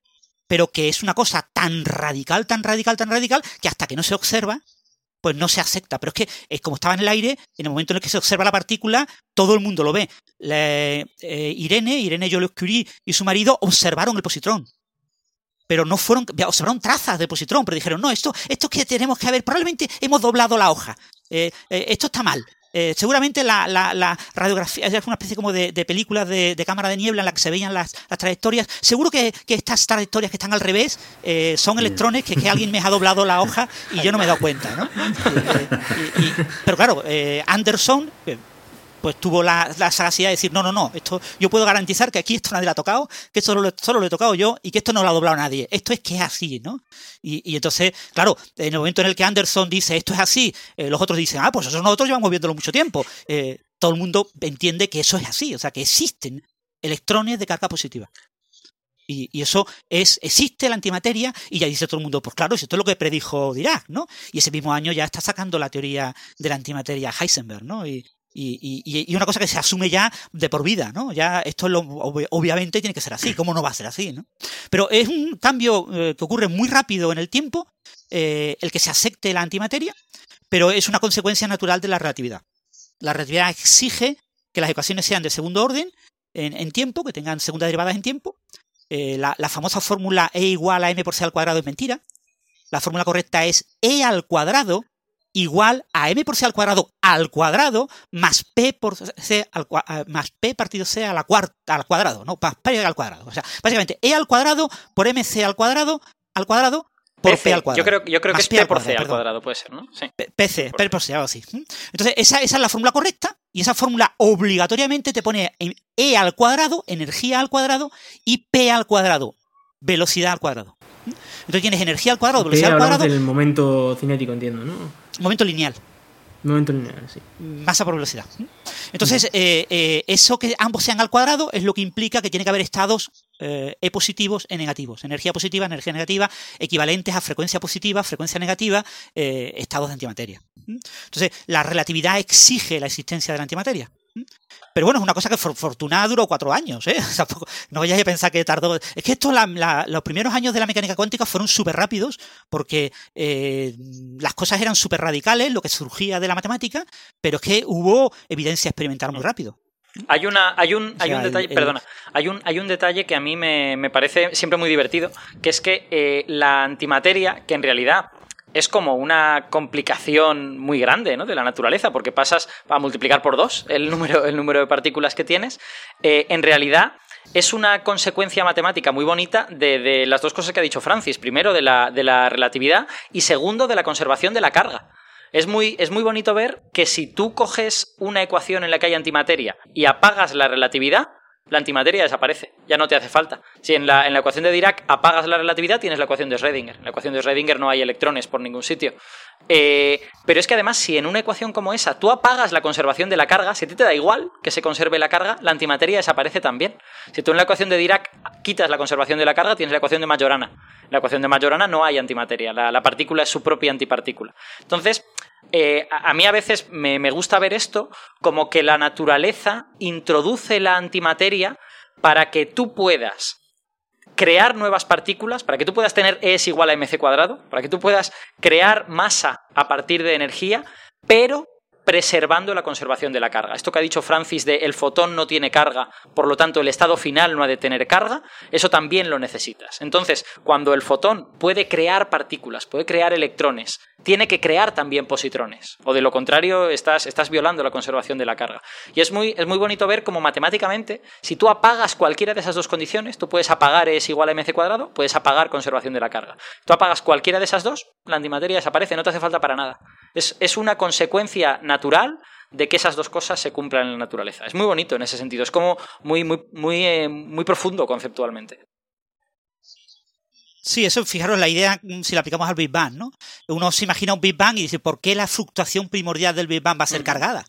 pero que es una cosa tan radical, tan radical, tan radical, que hasta que no se observa, pues no se acepta. Pero es que es como estaba en el aire, en el momento en el que se observa la partícula, todo el mundo lo ve. Eh, Irene, Irene Joliot Curie y su marido observaron el positrón. Pero no fueron, observaron trazas de positrón, pero dijeron, no, esto, esto que tenemos que ver, probablemente hemos doblado la hoja. Eh, eh, esto está mal. Eh, seguramente la, la, radiografía es una especie como de, películas de, cámara de niebla en la que se veían las, trayectorias. Seguro que, estas trayectorias que están al revés eh, son electrones que, alguien me ha doblado la hoja y yo no me he dado cuenta, ¿no? pero claro, eh, Anderson, pues tuvo la, sagacidad de decir, no, no, no, esto yo puedo garantizar que aquí esto nadie lo ha tocado, que esto solo, lo he tocado yo y que esto no lo ha doblado nadie. Esto es que es así, ¿no? Y, entonces, claro, en el momento en el que Anderson dice esto es así, eh, los otros dicen, ah, pues eso nosotros llevamos viéndolo mucho tiempo. Eh, todo el mundo entiende que eso es así, o sea, que existen electrones de carga positiva. Y, eso es, existe la antimateria, y ya dice todo el mundo, pues claro, esto es lo que predijo Dirac, ¿no? Y ese mismo año ya está sacando la teoría de la antimateria Heisenberg, ¿no? Y, y, una cosa que se asume ya de por vida, ¿no? Ya esto lo, obviamente tiene que ser así, ¿cómo no va a ser así, ¿no? Pero es un cambio eh, que ocurre muy rápido en el tiempo, eh, el que se acepte la antimateria, pero es una consecuencia natural de la relatividad. La relatividad exige que las ecuaciones sean de segundo orden en, tiempo, que tengan segundas derivadas en tiempo. Eh, la, la famosa fórmula E igual a m por c al cuadrado es mentira. La fórmula correcta es E al cuadrado igual a m por c al cuadrado al cuadrado más p por c al más p partido c a la cuarta al cuadrado, no, más p al cuadrado. O sea, básicamente e al cuadrado por mc al cuadrado al cuadrado por p al cuadrado. Yo creo, yo creo que es p por c al cuadrado, puede ser, ¿no? Sí. PC, p por c, algo así. Entonces, esa, esa es la fórmula correcta y esa fórmula obligatoriamente te pone e al cuadrado, energía al cuadrado, y p al cuadrado, velocidad al cuadrado. Entonces tienes energía al cuadrado, velocidad al cuadrado. del momento cinético, entiendo, ¿no? Momento lineal. Momento lineal, sí. Masa por velocidad. Entonces, eh, eh, eso que ambos sean al cuadrado es lo que implica que tiene que haber estados eh, E positivos, E negativos. Energía positiva, energía negativa, equivalentes a frecuencia positiva, frecuencia negativa, estados de antimateria. Entonces, la relatividad exige la existencia de la antimateria. Pero bueno, es una cosa que for, Fortuna duró cuatro años, ¿eh? no vayáis a pensar que tardó. Es que esto, los primeros años de la mecánica cuántica fueron súper rápidos porque eh, las cosas eran súper radicales, lo que surgía de la matemática, pero es que hubo evidencia experimental muy rápido. Hay una, hay un, hay un detalle, perdona, hay un, hay un detalle que a mí me, parece siempre muy divertido, que es que eh, la antimateria, que en realidad es como una complicación muy grande ¿no? de la naturaleza, porque pasas a multiplicar por dos el número, el número de partículas que tienes. Eh, en realidad, es una consecuencia matemática muy bonita de, las dos cosas que ha dicho Francis. Primero, de la, de la relatividad y segundo, de la conservación de la carga. Es muy, es muy bonito ver que si tú coges una ecuación en la que hay antimateria y apagas la relatividad, la antimateria desaparece, ya no te hace falta. Si en la, en la, ecuación de Dirac apagas la relatividad, tienes la ecuación de Schrödinger. En la ecuación de Schrödinger no hay electrones por ningún sitio. Eh, pero es que además, si en una ecuación como esa tú apagas la conservación de la carga, si a ti te da igual que se conserve la carga, la antimateria desaparece también. Si tú en la ecuación de Dirac quitas la conservación de la carga, tienes la ecuación de Majorana. En la ecuación de Majorana no hay antimateria, la, la partícula es su propia antipartícula. Entonces, eh, a mí a veces me, gusta ver esto como que la naturaleza introduce la antimateria para que tú puedas crear nuevas partículas, para que tú puedas tener E es igual a mc cuadrado, para que tú puedas crear masa a partir de energía, pero preservando la conservación de la carga. Esto que ha dicho Francis de el fotón no tiene carga, por lo tanto el estado final no ha de tener carga, eso también lo necesitas. Entonces, cuando el fotón puede crear partículas, puede crear electrones, tiene que crear también positrones, o de lo contrario estás, estás violando la conservación de la carga. Y es muy, es muy bonito ver cómo matemáticamente, si tú apagas cualquiera de esas dos condiciones, tú puedes apagar E es igual a mc cuadrado, puedes apagar conservación de la carga. Tú apagas cualquiera de esas dos, la antimateria desaparece, no te hace falta para nada. Es, es una consecuencia natural de que esas dos cosas se cumplan en la naturaleza. Es muy bonito en ese sentido, es como muy, muy, muy, eh, muy profundo conceptualmente. Sí, eso, fijaros la idea mm, si la aplicamos al Big Bang, ¿no? Uno se imagina un Big Bang y dice, ¿por qué la fluctuación primordial del Big Bang va a ser cargada?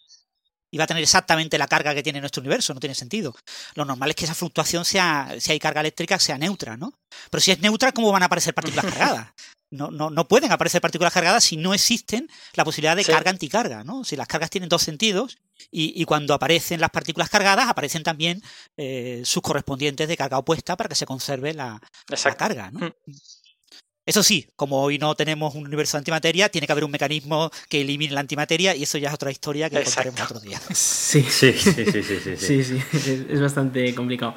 Y va a tener exactamente la carga que tiene nuestro universo, no tiene sentido. Lo normal es que esa fluctuación sea, si hay carga eléctrica, sea neutra, ¿no? Pero si es neutra, ¿cómo van a aparecer partículas cargadas? no, no, no, pueden aparecer partículas cargadas si no existen la posibilidad de carga anticarga, ¿no? Si las cargas tienen dos sentidos y, cuando aparecen las partículas cargadas aparecen también eh, sus correspondientes de carga opuesta para que se conserve la, carga, ¿no? Mm. Eso sí, como hoy no tenemos un universo de antimateria, tiene que haber un mecanismo que elimine la antimateria y eso ya es otra historia que contaremos otro día. Sí, sí, sí, sí, sí, sí, sí, sí es bastante complicado.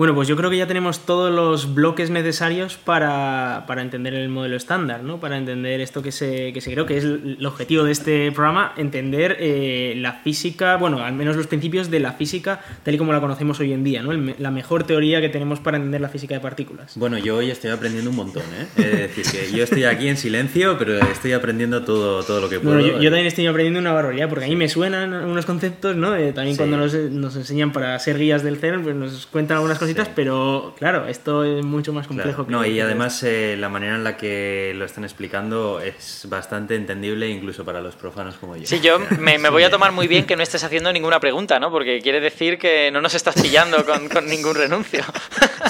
Bueno, pues yo creo que ya tenemos todos los bloques necesarios para, entender el modelo estándar, ¿no? Para entender esto que se, que se creo que es el objetivo de este programa, entender eh, la física, bueno, al menos los principios de la física tal y como la conocemos hoy en día, ¿no? la mejor teoría que tenemos para entender la física de partículas. Bueno, yo hoy estoy aprendiendo un montón, ¿eh? Es decir, que yo estoy aquí en silencio, pero estoy aprendiendo todo, todo lo que puedo. Bueno, yo, también estoy aprendiendo una barbaridad, porque a mí me suenan unos conceptos, ¿no? Eh, también cuando nos, nos, enseñan para ser guías del CERN, pues nos cuentan algunas cosas pero claro, esto es mucho más complejo. no, y además eh, la manera en la que lo están explicando es bastante entendible incluso para los profanos como yo. Sí, yo me, voy a tomar muy bien que no estés haciendo ninguna pregunta, ¿no? Porque quiere decir que no nos estás pillando con, ningún renuncio.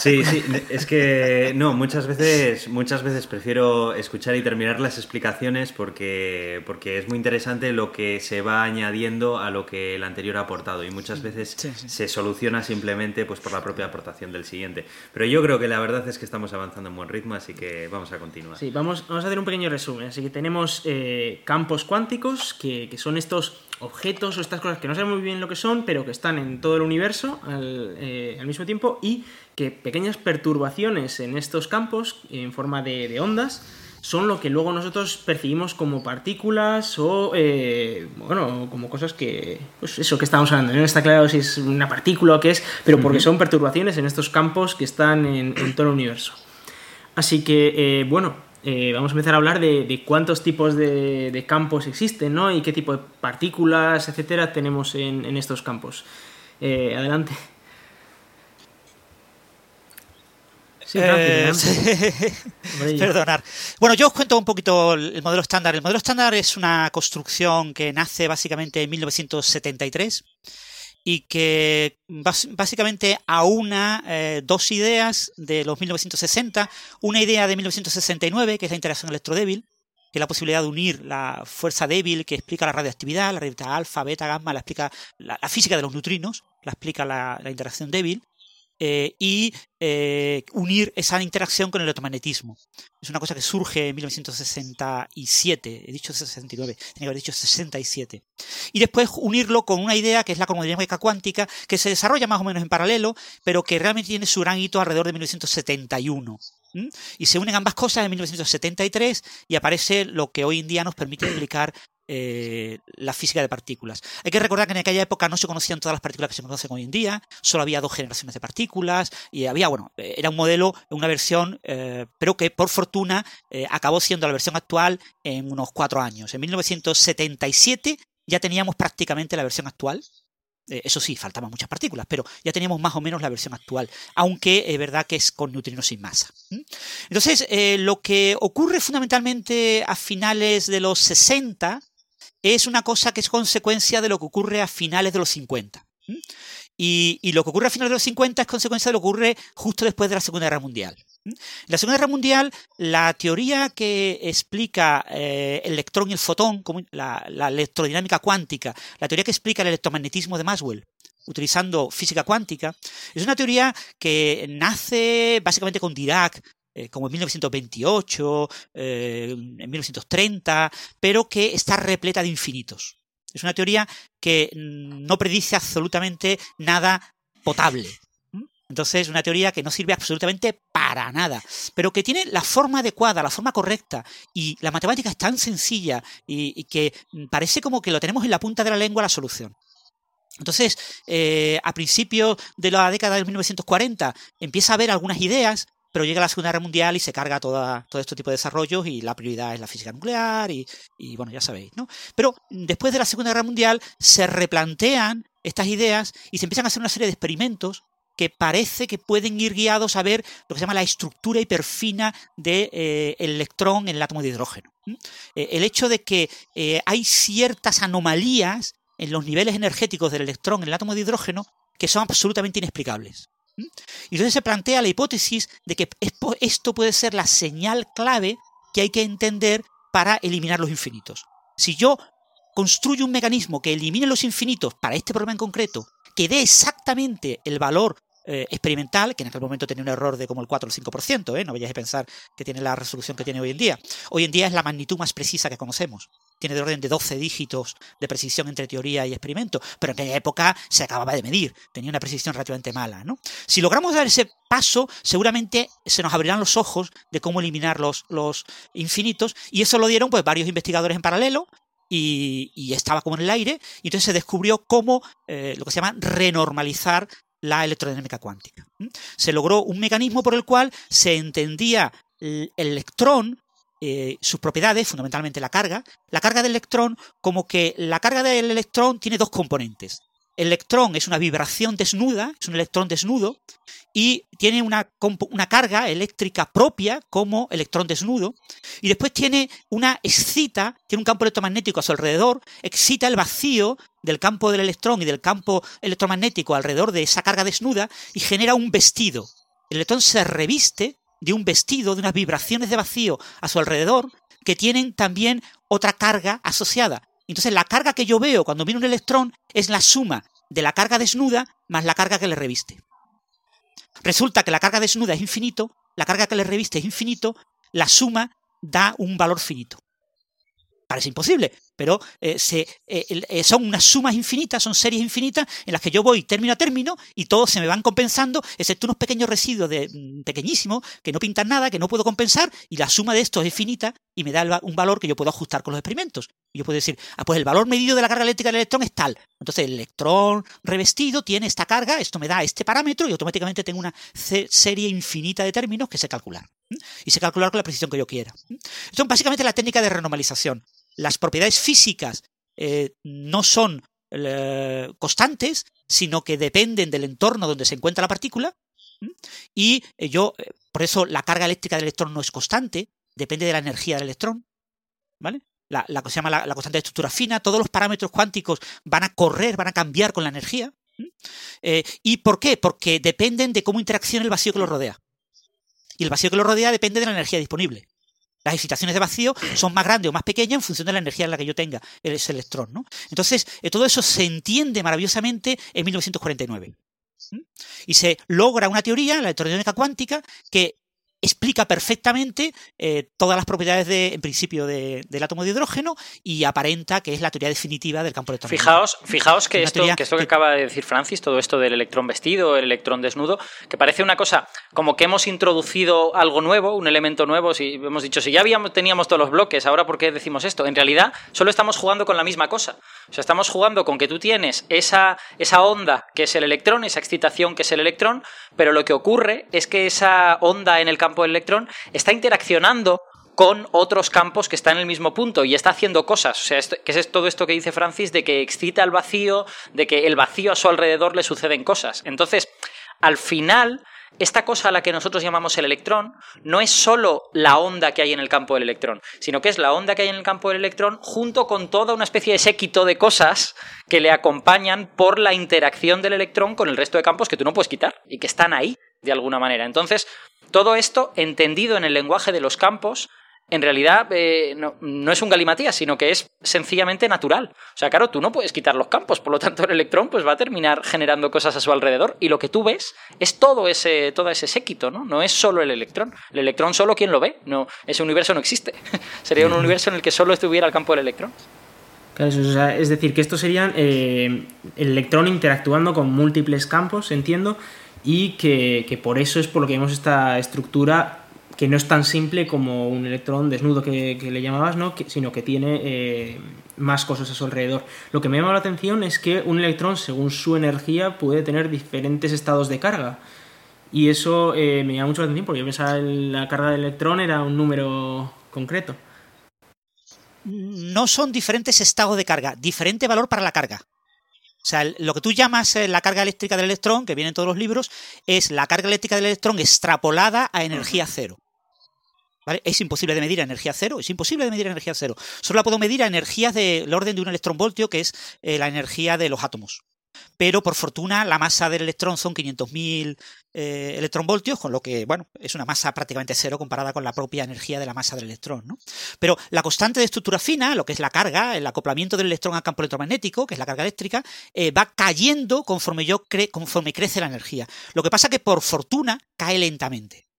Sí, sí, es que no, muchas veces, muchas veces prefiero escuchar y terminar las explicaciones porque, porque es muy interesante lo que se va añadiendo a lo que el anterior ha aportado y muchas veces se soluciona simplemente pues por la propia aportación del siguiente. Pero yo creo que la verdad es que estamos avanzando en buen ritmo, así que vamos a continuar. Sí, vamos, a hacer un pequeño resumen. Así que tenemos eh, campos cuánticos, que, son estos objetos o estas cosas que no sabemos muy bien lo que son, pero que están en todo el universo al, eh, al mismo tiempo, y que pequeñas perturbaciones en estos campos, en forma de ondas, son lo que luego nosotros percibimos como partículas o, eh, bueno, como cosas que, pues eso que estamos hablando, no está claro si es una partícula o qué es, pero porque son perturbaciones en estos campos que están en, todo el universo. Así que, eh, bueno, eh, vamos a empezar a hablar de, cuántos tipos de, campos existen, ¿no? Y qué tipo de partículas, etcétera, tenemos en, en estos campos. adelante. Eh, perdonar. Bueno, yo os cuento un poquito el modelo estándar. El modelo estándar es una construcción que nace básicamente en 1973 y que básicamente aúna eh, dos ideas de los 1960. Una idea de 1969, que es la interacción electrodébil, que es la posibilidad de unir la fuerza débil que explica la radioactividad, la radioactividad alfa, beta, gamma, la explica la, física de los neutrinos, la explica la interacción débil eh, y eh, unir esa interacción con el electromagnetismo. Es una cosa que surge en 1967, he dicho 69, tenía que haber dicho 67. Y después unirlo con una idea que es la cromodinámica cuántica, que se desarrolla más o menos en paralelo, pero que realmente tiene su gran hito alrededor de 1971. Y se unen ambas cosas en 1973 y aparece lo que hoy en día nos permite explicar eh, la física de partículas. Hay que recordar que en aquella época no se conocían todas las partículas que se conocen hoy en día, solo había dos generaciones de partículas y había, bueno, era un modelo, una versión, eh, pero que por fortuna eh, acabó siendo la versión actual en unos cuatro años. En 1977 ya teníamos prácticamente la versión actual, eso sí, faltaban muchas partículas, pero ya teníamos más o menos la versión actual, aunque es verdad que es con neutrinos sin masa. Entonces, lo que ocurre fundamentalmente a finales de los 60 es una cosa que es consecuencia de lo que ocurre a finales de los 50. Y, lo que ocurre a finales de los 50 es consecuencia de lo que ocurre justo después de la Segunda Guerra Mundial. En la Segunda Guerra Mundial, la teoría que explica eh, el electrón y el fotón, la, la, electrodinámica cuántica, la teoría que explica el electromagnetismo de Maxwell, utilizando física cuántica, es una teoría que nace básicamente con Dirac eh, como en 1928, eh, en 1930, pero que está repleta de infinitos. Es una teoría que no predice absolutamente nada potable. Entonces, es una teoría que no sirve absolutamente para nada, pero que tiene la forma adecuada, la forma correcta, y la matemática es tan sencilla y, que parece como que lo tenemos en la punta de la lengua la solución. Entonces, eh, a principios de la década de 1940 empieza a haber algunas ideas pero llega la Segunda Guerra Mundial y se carga toda, todo este tipo de desarrollos y la prioridad es la física nuclear y, bueno, ya sabéis, ¿no? Pero después de la Segunda Guerra Mundial se replantean estas ideas y se empiezan a hacer una serie de experimentos que parece que pueden ir guiados a ver lo que se llama la estructura hiperfina del de, eh, electrón en el átomo de hidrógeno. Eh, el hecho de que eh, hay ciertas anomalías en los niveles energéticos del electrón en el átomo de hidrógeno que son absolutamente inexplicables. Y entonces se plantea la hipótesis de que esto puede ser la señal clave que hay que entender para eliminar los infinitos. Si yo construyo un mecanismo que elimine los infinitos para este problema en concreto, que dé exactamente el valor eh, experimental, que en aquel momento tenía un error de como el 4 o el 5%, ¿eh? no vayáis a pensar que tiene la resolución que tiene hoy en día. Hoy en día es la magnitud más precisa que conocemos. Tiene de orden de 12 dígitos de precisión entre teoría y experimento, pero en aquella época se acababa de medir, tenía una precisión relativamente mala. ¿no? Si logramos dar ese paso, seguramente se nos abrirán los ojos de cómo eliminar los, los infinitos, y eso lo dieron pues varios investigadores en paralelo, y, estaba como en el aire, y entonces se descubrió cómo eh, lo que se llama renormalizar la electrodinámica cuántica. Se logró un mecanismo por el cual se entendía el electrón, eh, sus propiedades, fundamentalmente la carga, la carga del electrón como que la carga del electrón tiene dos componentes. El electrón es una vibración desnuda, es un electrón desnudo, y tiene una, una, carga eléctrica propia como electrón desnudo, y después tiene una excita, tiene un campo electromagnético a su alrededor, excita el vacío del campo del electrón y del campo electromagnético alrededor de esa carga desnuda y genera un vestido. El electrón se reviste de un vestido, de unas vibraciones de vacío a su alrededor, que tienen también otra carga asociada. Entonces la carga que yo veo cuando viene un electrón es la suma de la carga desnuda más la carga que le reviste. Resulta que la carga desnuda es infinito, la carga que le reviste es infinito, la suma da un valor finito. Parece imposible, pero eh, se, eh, eh, son unas sumas infinitas, son series infinitas en las que yo voy término a término y todos se me van compensando, excepto unos pequeños residuos de, mm, pequeñísimos que no pintan nada, que no puedo compensar, y la suma de estos es finita y me da un valor que yo puedo ajustar con los experimentos. Y yo puedo decir, ah, pues el valor medido de la carga eléctrica del electrón es tal. Entonces el electrón revestido tiene esta carga, esto me da este parámetro y automáticamente tengo una serie infinita de términos que sé calcular. Y sé calcular con la precisión que yo quiera. Esto es básicamente la técnica de renormalización las propiedades físicas eh, no son eh, constantes, sino que dependen del entorno donde se encuentra la partícula. Y eh, yo, por eso la carga eléctrica del electrón no es constante, depende de la energía del electrón. ¿Vale? La, se llama la, constante de estructura fina, todos los parámetros cuánticos van a correr, van a cambiar con la energía. ¿Y por qué? Porque dependen de cómo interacciona el vacío que lo rodea. Y el vacío que lo rodea depende de la energía disponible. Las excitaciones de vacío son más grandes o más pequeñas en función de la energía en la que yo tenga ese electrón. ¿no? Entonces, eh, todo eso se entiende maravillosamente en 1949. Y se logra una teoría, la electrodinámica cuántica, que explica perfectamente eh, todas las propiedades de, en principio del átomo de hidrógeno y aparenta que es la teoría definitiva del campo electromagnético. Fijaos, fijaos que, esto, que esto que acaba de decir Francis, todo esto del electrón vestido, el electrón desnudo, que parece una cosa como que hemos introducido algo nuevo, un elemento nuevo, si hemos dicho, si ya habíamos, teníamos todos los bloques, ahora ¿por qué decimos esto? En realidad solo estamos jugando con la misma cosa. O sea, estamos jugando con que tú tienes esa, esa onda que es el electrón, esa excitación que es el electrón, pero lo que ocurre es que esa onda en el campo del electrón está interaccionando con otros campos que están en el mismo punto y está haciendo cosas. O sea, que es todo esto que dice Francis de que excita el vacío, de que el vacío a su alrededor le suceden cosas. Entonces, al final, esta cosa a la que nosotros llamamos el electrón no es solo la onda que hay en el campo del electrón, sino que es la onda que hay en el campo del electrón junto con toda una especie de séquito de cosas que le acompañan por la interacción del electrón con el resto de campos que tú no puedes quitar y que están ahí de alguna manera. Entonces, todo esto entendido en el lenguaje de los campos en realidad eh, no, es un galimatías, sino que es sencillamente natural. O sea, claro, tú no puedes quitar los campos, por lo tanto el electrón pues va a terminar generando cosas a su alrededor y lo que tú ves es todo ese, todo ese séquito, ¿no? No es solo el electrón. El electrón solo quien lo ve, no, ese universo no existe. Sería un universo en el que solo estuviera el campo del electrón. es decir, que esto sería eh, el electrón interactuando con múltiples campos, entiendo, y que, que por eso es por lo que vemos esta estructura que no es tan simple como un electrón desnudo que, le llamabas, ¿no? sino que tiene eh, más cosas a su alrededor. Lo que me llama la atención es que un electrón, según su energía, puede tener diferentes estados de carga. Y eso eh, me llama mucho la atención porque yo pensaba que la carga del electrón era un número concreto. No son diferentes estados de carga, diferente valor para la carga. O sea, lo que tú llamas eh, la carga eléctrica del electrón, que viene en todos los libros, es la carga eléctrica del electrón extrapolada a energía cero. Es imposible de medir energía cero, es imposible de medir energía cero. Solo la puedo medir a energías del orden de un electronvoltio, que es eh, la energía de los átomos. Pero por fortuna la masa del electrón son 500.000 eh, electronvoltios, con lo que, bueno, es una masa prácticamente cero comparada con la propia energía de la masa del electrón. Pero la constante de estructura fina, lo que es la carga, el acoplamiento del electrón al campo electromagnético, que es la carga eléctrica, eh, va cayendo conforme, yo conforme crece la energía. Lo que pasa es que por fortuna cae lentamente.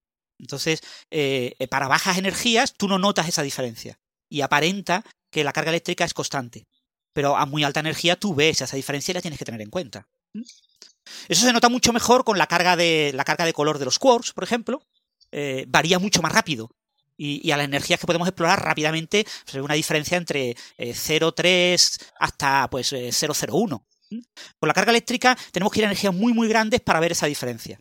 Entonces, eh, eh, para bajas energías, tú no notas esa diferencia y aparenta que la carga eléctrica es constante. Pero a muy alta energía tú ves esa diferencia y la tienes que tener en cuenta. Eso se nota mucho mejor con la carga de, la carga de color de los quarks, por ejemplo. Eh, varía mucho más rápido. Y, a las energías que podemos explorar rápidamente, hay una diferencia entre 0,3 hasta pues 0,01. ¿Mm? Con la carga eléctrica tenemos que ir a energías muy muy grandes para ver esa diferencia.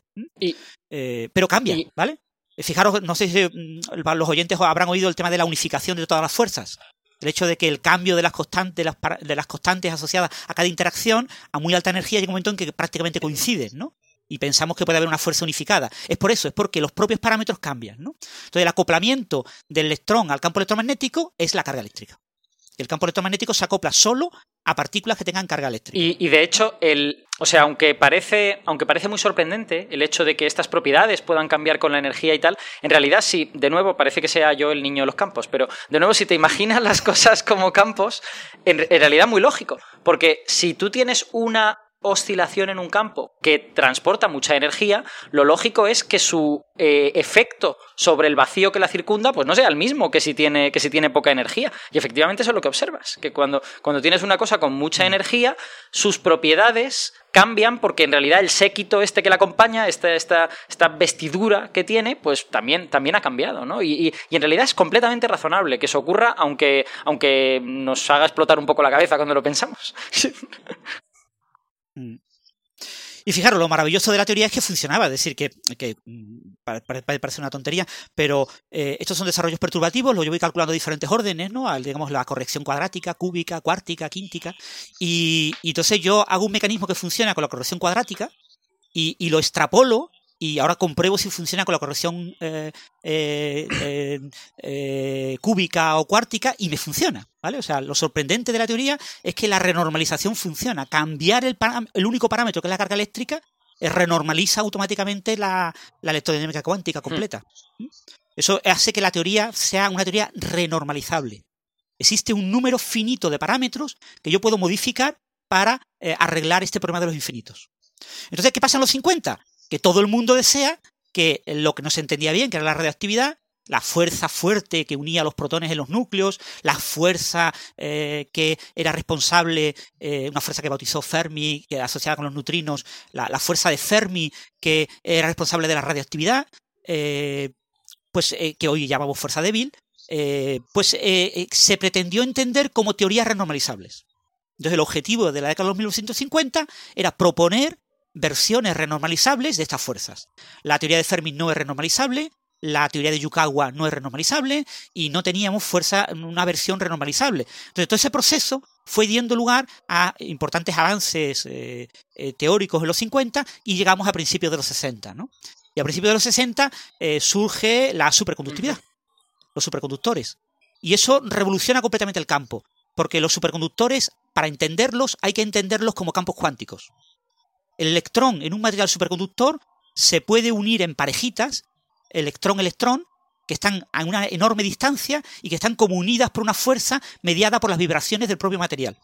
Pero cambia, ¿vale? Fijaros, no sé si mm, los oyentes habrán oído el tema de la unificación de todas las fuerzas. El hecho de que el cambio de las constantes, de las constantes asociadas a cada interacción a muy alta energía llega un momento en que prácticamente coinciden, ¿no? Y pensamos que puede haber una fuerza unificada. Es por eso, es porque los propios parámetros cambian, ¿no? Entonces el acoplamiento del electrón al campo electromagnético es la carga eléctrica. El campo electromagnético se acopla solo a partículas que tengan carga eléctrica. Y, de hecho, el, o sea, aunque parece, aunque parece muy sorprendente el hecho de que estas propiedades puedan cambiar con la energía y tal, en realidad sí, de nuevo, parece que sea yo el niño de los campos, pero de nuevo, si te imaginas las cosas como campos, en, en realidad muy lógico, porque si tú tienes una oscilación en un campo que transporta mucha energía, lo lógico es que su eh, efecto sobre el vacío que la circunda pues no sea el mismo que si tiene, que si tiene poca energía. Y efectivamente eso es lo que observas, que cuando, cuando tienes una cosa con mucha energía, sus propiedades cambian porque en realidad el séquito este que la acompaña, esta, esta, esta vestidura que tiene, pues también, también ha cambiado, ¿no? Y, y, y, en realidad es completamente razonable que eso ocurra, aunque, aunque nos haga explotar un poco la cabeza cuando lo pensamos. Mm. Y fijaros, lo maravilloso de la teoría es que funcionaba, es decir, que, que mm, parece una tontería, pero eh, estos son desarrollos perturbativos, lo yo voy calculando diferentes órdenes, ¿no? digamos, la corrección cuadrática, cúbica, cuártica, quíntica, y, entonces yo hago un mecanismo que funciona con la corrección cuadrática y, y lo extrapolo y ahora compruebo si funciona con la corrección eh, eh, eh, cúbica o cuártica y me funciona, ¿vale? O sea, lo sorprendente de la teoría es que la renormalización funciona. Cambiar el, el único parámetro que es la carga eléctrica renormaliza automáticamente la, la electrodinámica cuántica completa. ¿Mm? Eso hace que la teoría sea una teoría renormalizable. Existe un número finito de parámetros que yo puedo modificar para arreglar este problema de los infinitos. Entonces, ¿qué pasa en los 50? Que todo el mundo desea que lo que no se entendía bien, que era la radioactividad, la fuerza fuerte que unía los protones en los núcleos, la fuerza eh, que era responsable, eh, una fuerza que bautizó Fermi, que asociada con los neutrinos, la, fuerza de Fermi que era responsable de la radioactividad, eh, pues que hoy llamamos fuerza débil, pues se pretendió entender como teorías renormalizables. Entonces el objetivo de la década de los 1950 era proponer versiones renormalizables de estas fuerzas. La teoría de Fermi no es renormalizable, la teoría de Yukawa no es renormalizable y no teníamos fuerza, una versión renormalizable. Entonces, todo ese proceso fue dando lugar a importantes avances eh, eh, teóricos en los 50 y llegamos a principios de los 60. ¿no? Y a principios de los 60 eh, surge la superconductividad, los superconductores. Y eso revoluciona completamente el campo, porque los superconductores, para entenderlos, hay que entenderlos como campos cuánticos. El electrón en un material superconductor se puede unir en parejitas electrón-electrón, que están a una enorme distancia y que están como unidas por una fuerza mediada por las vibraciones del propio material.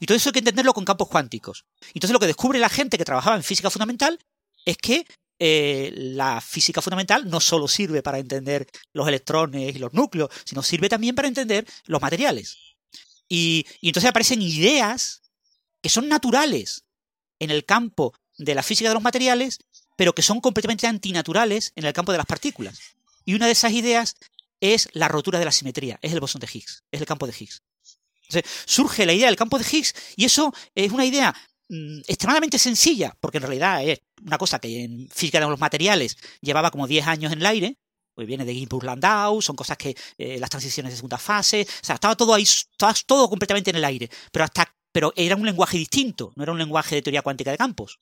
Y todo eso hay que entenderlo con campos cuánticos. Entonces lo que descubre la gente que trabajaba en física fundamental es que eh, la física fundamental no solo sirve para entender los electrones y los núcleos, sino sirve también para entender los materiales. y entonces aparecen ideas que son naturales en el campo de la física de los materiales pero que son completamente antinaturales en el campo de las partículas. Y una de esas ideas es la rotura de la simetría, es el bosón de Higgs, es el campo de Higgs. Entonces, surge la idea del campo de Higgs y eso es una idea mm, extremadamente sencilla, porque en realidad es una cosa que en física de los materiales llevaba como 10 años en el aire, pues viene de Ginsburg Landau, son cosas que eh, las transiciones de segunda fase, o sea, estaba todo ahí, estaba todo completamente en el aire, pero hasta pero era un lenguaje distinto, no era un lenguaje de teoría cuántica de campos.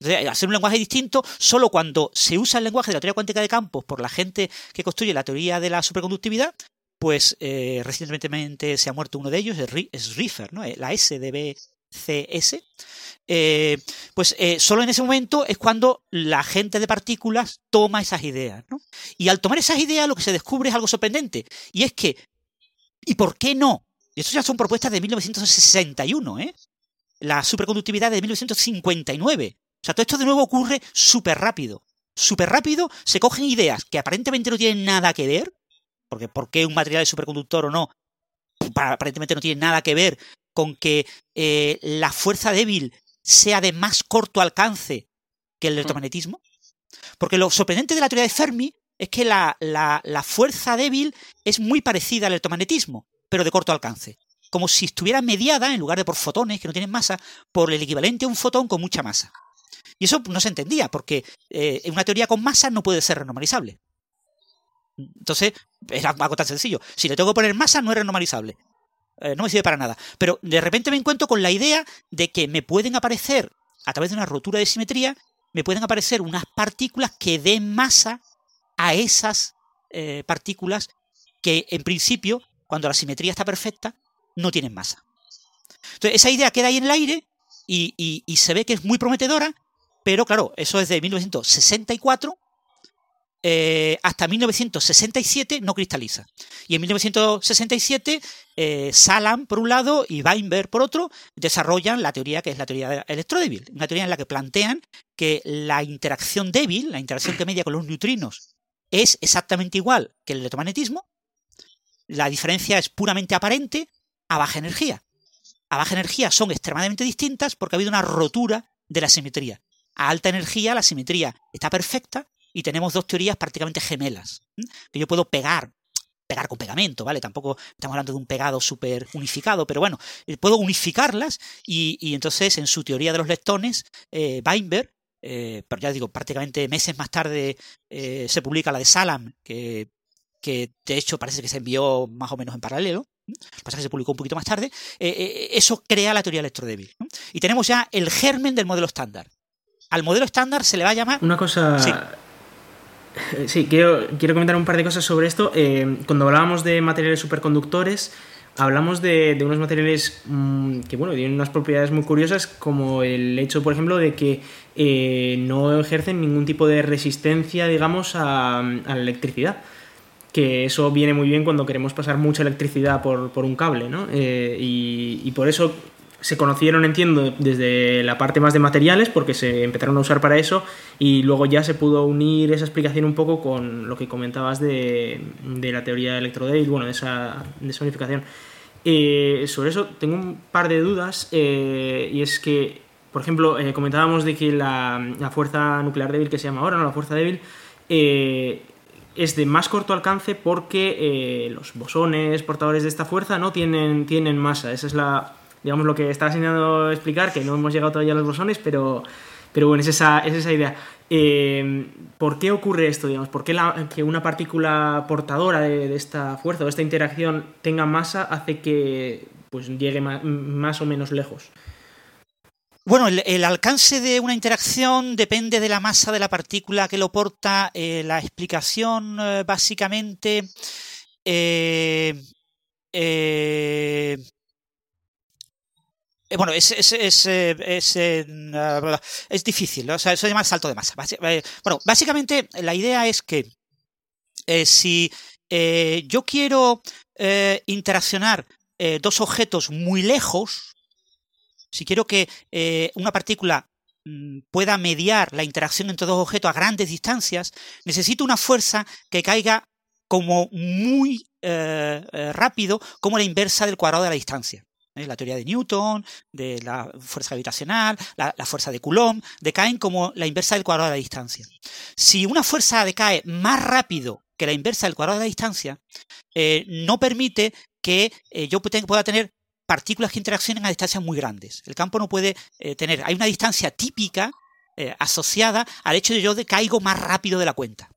Entonces, hacer un lenguaje distinto, solo cuando se usa el lenguaje de la teoría cuántica de campos por la gente que construye la teoría de la superconductividad, pues eh, recientemente se ha muerto uno de ellos, es Riffer, ¿no? Eh, la SDBCS. Eh, pues solo en ese momento es cuando la gente de partículas toma esas ideas. ¿no? Y al tomar esas ideas lo que se descubre es algo sorprendente. Y es que, ¿y por qué no? Y esto ya son propuestas de 1961, ¿eh? la superconductividad de 1959. O sea, todo esto de nuevo ocurre súper rápido. Súper rápido se cogen ideas que aparentemente no tienen nada que ver, porque por qué un material es superconductor o no, aparentemente no tiene nada que ver con que eh, la fuerza débil sea de más corto alcance que el electromagnetismo. Porque lo sorprendente de la teoría de Fermi es que la, la fuerza débil es muy parecida al electromagnetismo, pero de corto alcance como si estuviera mediada, en lugar de por fotones que no tienen masa, por el equivalente a un fotón con mucha masa. Y eso no se entendía, porque eh, una teoría con masa no puede ser renormalizable. Entonces, era algo tan sencillo. Si le tengo que poner masa, no es renormalizable. Eh, no me sirve para nada. Pero de repente me encuentro con la idea de que me pueden aparecer, a través de una rotura de simetría, me pueden aparecer unas partículas que den masa a esas eh, partículas que, en principio, cuando la simetría está perfecta, no tienen masa. Entonces, esa idea queda ahí en el aire y, se ve que es muy prometedora, pero claro, eso es de 1964 eh, hasta 1967 no cristaliza. Y en 1967, eh, Salam por un lado y Weinberg por otro desarrollan la teoría que es la teoría electrodébil, una teoría en la que plantean que la interacción débil, la interacción que media con los neutrinos, es exactamente igual que el electromagnetismo. La diferencia es puramente aparente, a baja energía. A baja energía son extremadamente distintas porque ha habido una rotura de la simetría. A alta energía la simetría está perfecta y tenemos dos teorías prácticamente gemelas. Que yo puedo pegar, pegar con pegamento, ¿vale? Tampoco estamos hablando de un pegado súper unificado, pero bueno, eh, puedo unificarlas y, entonces en su teoría de los leptones, eh, Weinberg, eh, pero ya digo, prácticamente meses más tarde se publica la de Salam, que, que de hecho parece que se envió más o menos en paralelo, pasa que se publicó un poquito más tarde, eh, eh, eso crea la teoría electrodébil. Y tenemos ya el germen del modelo estándar. Al modelo estándar se le va a llamar... Una cosa... Sí. Eh, quiero, quiero comentar un par de cosas sobre esto. cuando hablábamos de materiales superconductores, hablamos de, unos materiales mm, que bueno, tienen unas propiedades muy curiosas, como el hecho, por ejemplo, de que no ejercen ningún tipo de resistencia, digamos, a la electricidad que eso viene muy bien cuando queremos pasar mucha electricidad por, un cable, ¿no? Eh, y, por eso se conocieron, entiendo, desde la parte más de materiales, porque se empezaron a usar para eso, y luego ya se pudo unir esa explicación un poco con lo que comentabas de, la teoría de electrodale, bueno, de esa, de esa unificación. Eh, sobre eso tengo un par de dudas, eh, y es que, por ejemplo, comentábamos de que la, fuerza nuclear débil que se llama ahora, ¿no? la fuerza débil, es de más corto alcance porque los bosones portadores de esta fuerza no tienen, tienen masa. Esa es la, digamos, lo que está enseñando explicar, que no hemos llegado todavía a los bosones, pero, pero bueno, es esa, es esa idea. Eh, ¿Por qué ocurre esto, digamos? ¿Por qué que una partícula portadora de, esta fuerza o de esta interacción tenga masa hace que pues, llegue más, o menos lejos? Bueno, el, alcance de una interacción depende de la masa de la partícula que lo porta. Eh, la explicación, eh, básicamente, eh, bueno, es, es, es, es difícil, o sea, eso se llama salto de masa. Bueno, básicamente la idea es que si yo quiero interaccionar dos objetos muy lejos, si quiero que una partícula mm, pueda mediar la interacción entre dos objetos a grandes distancias, necesito una fuerza que caiga como muy rápido, como la inversa del cuadrado de la distancia. ¿eh? la teoría de Newton, de la fuerza gravitacional, la, fuerza de Coulomb, decaen como la inversa del cuadrado de la distancia. Si una fuerza decae más rápido que la inversa del cuadrado de la distancia, eh, no permite que eh, yo pueda tener partículas que interaccionen a distancias muy grandes. El campo no puede tener, hay una distancia típica asociada al hecho de yo decaigo más rápido de la cuenta.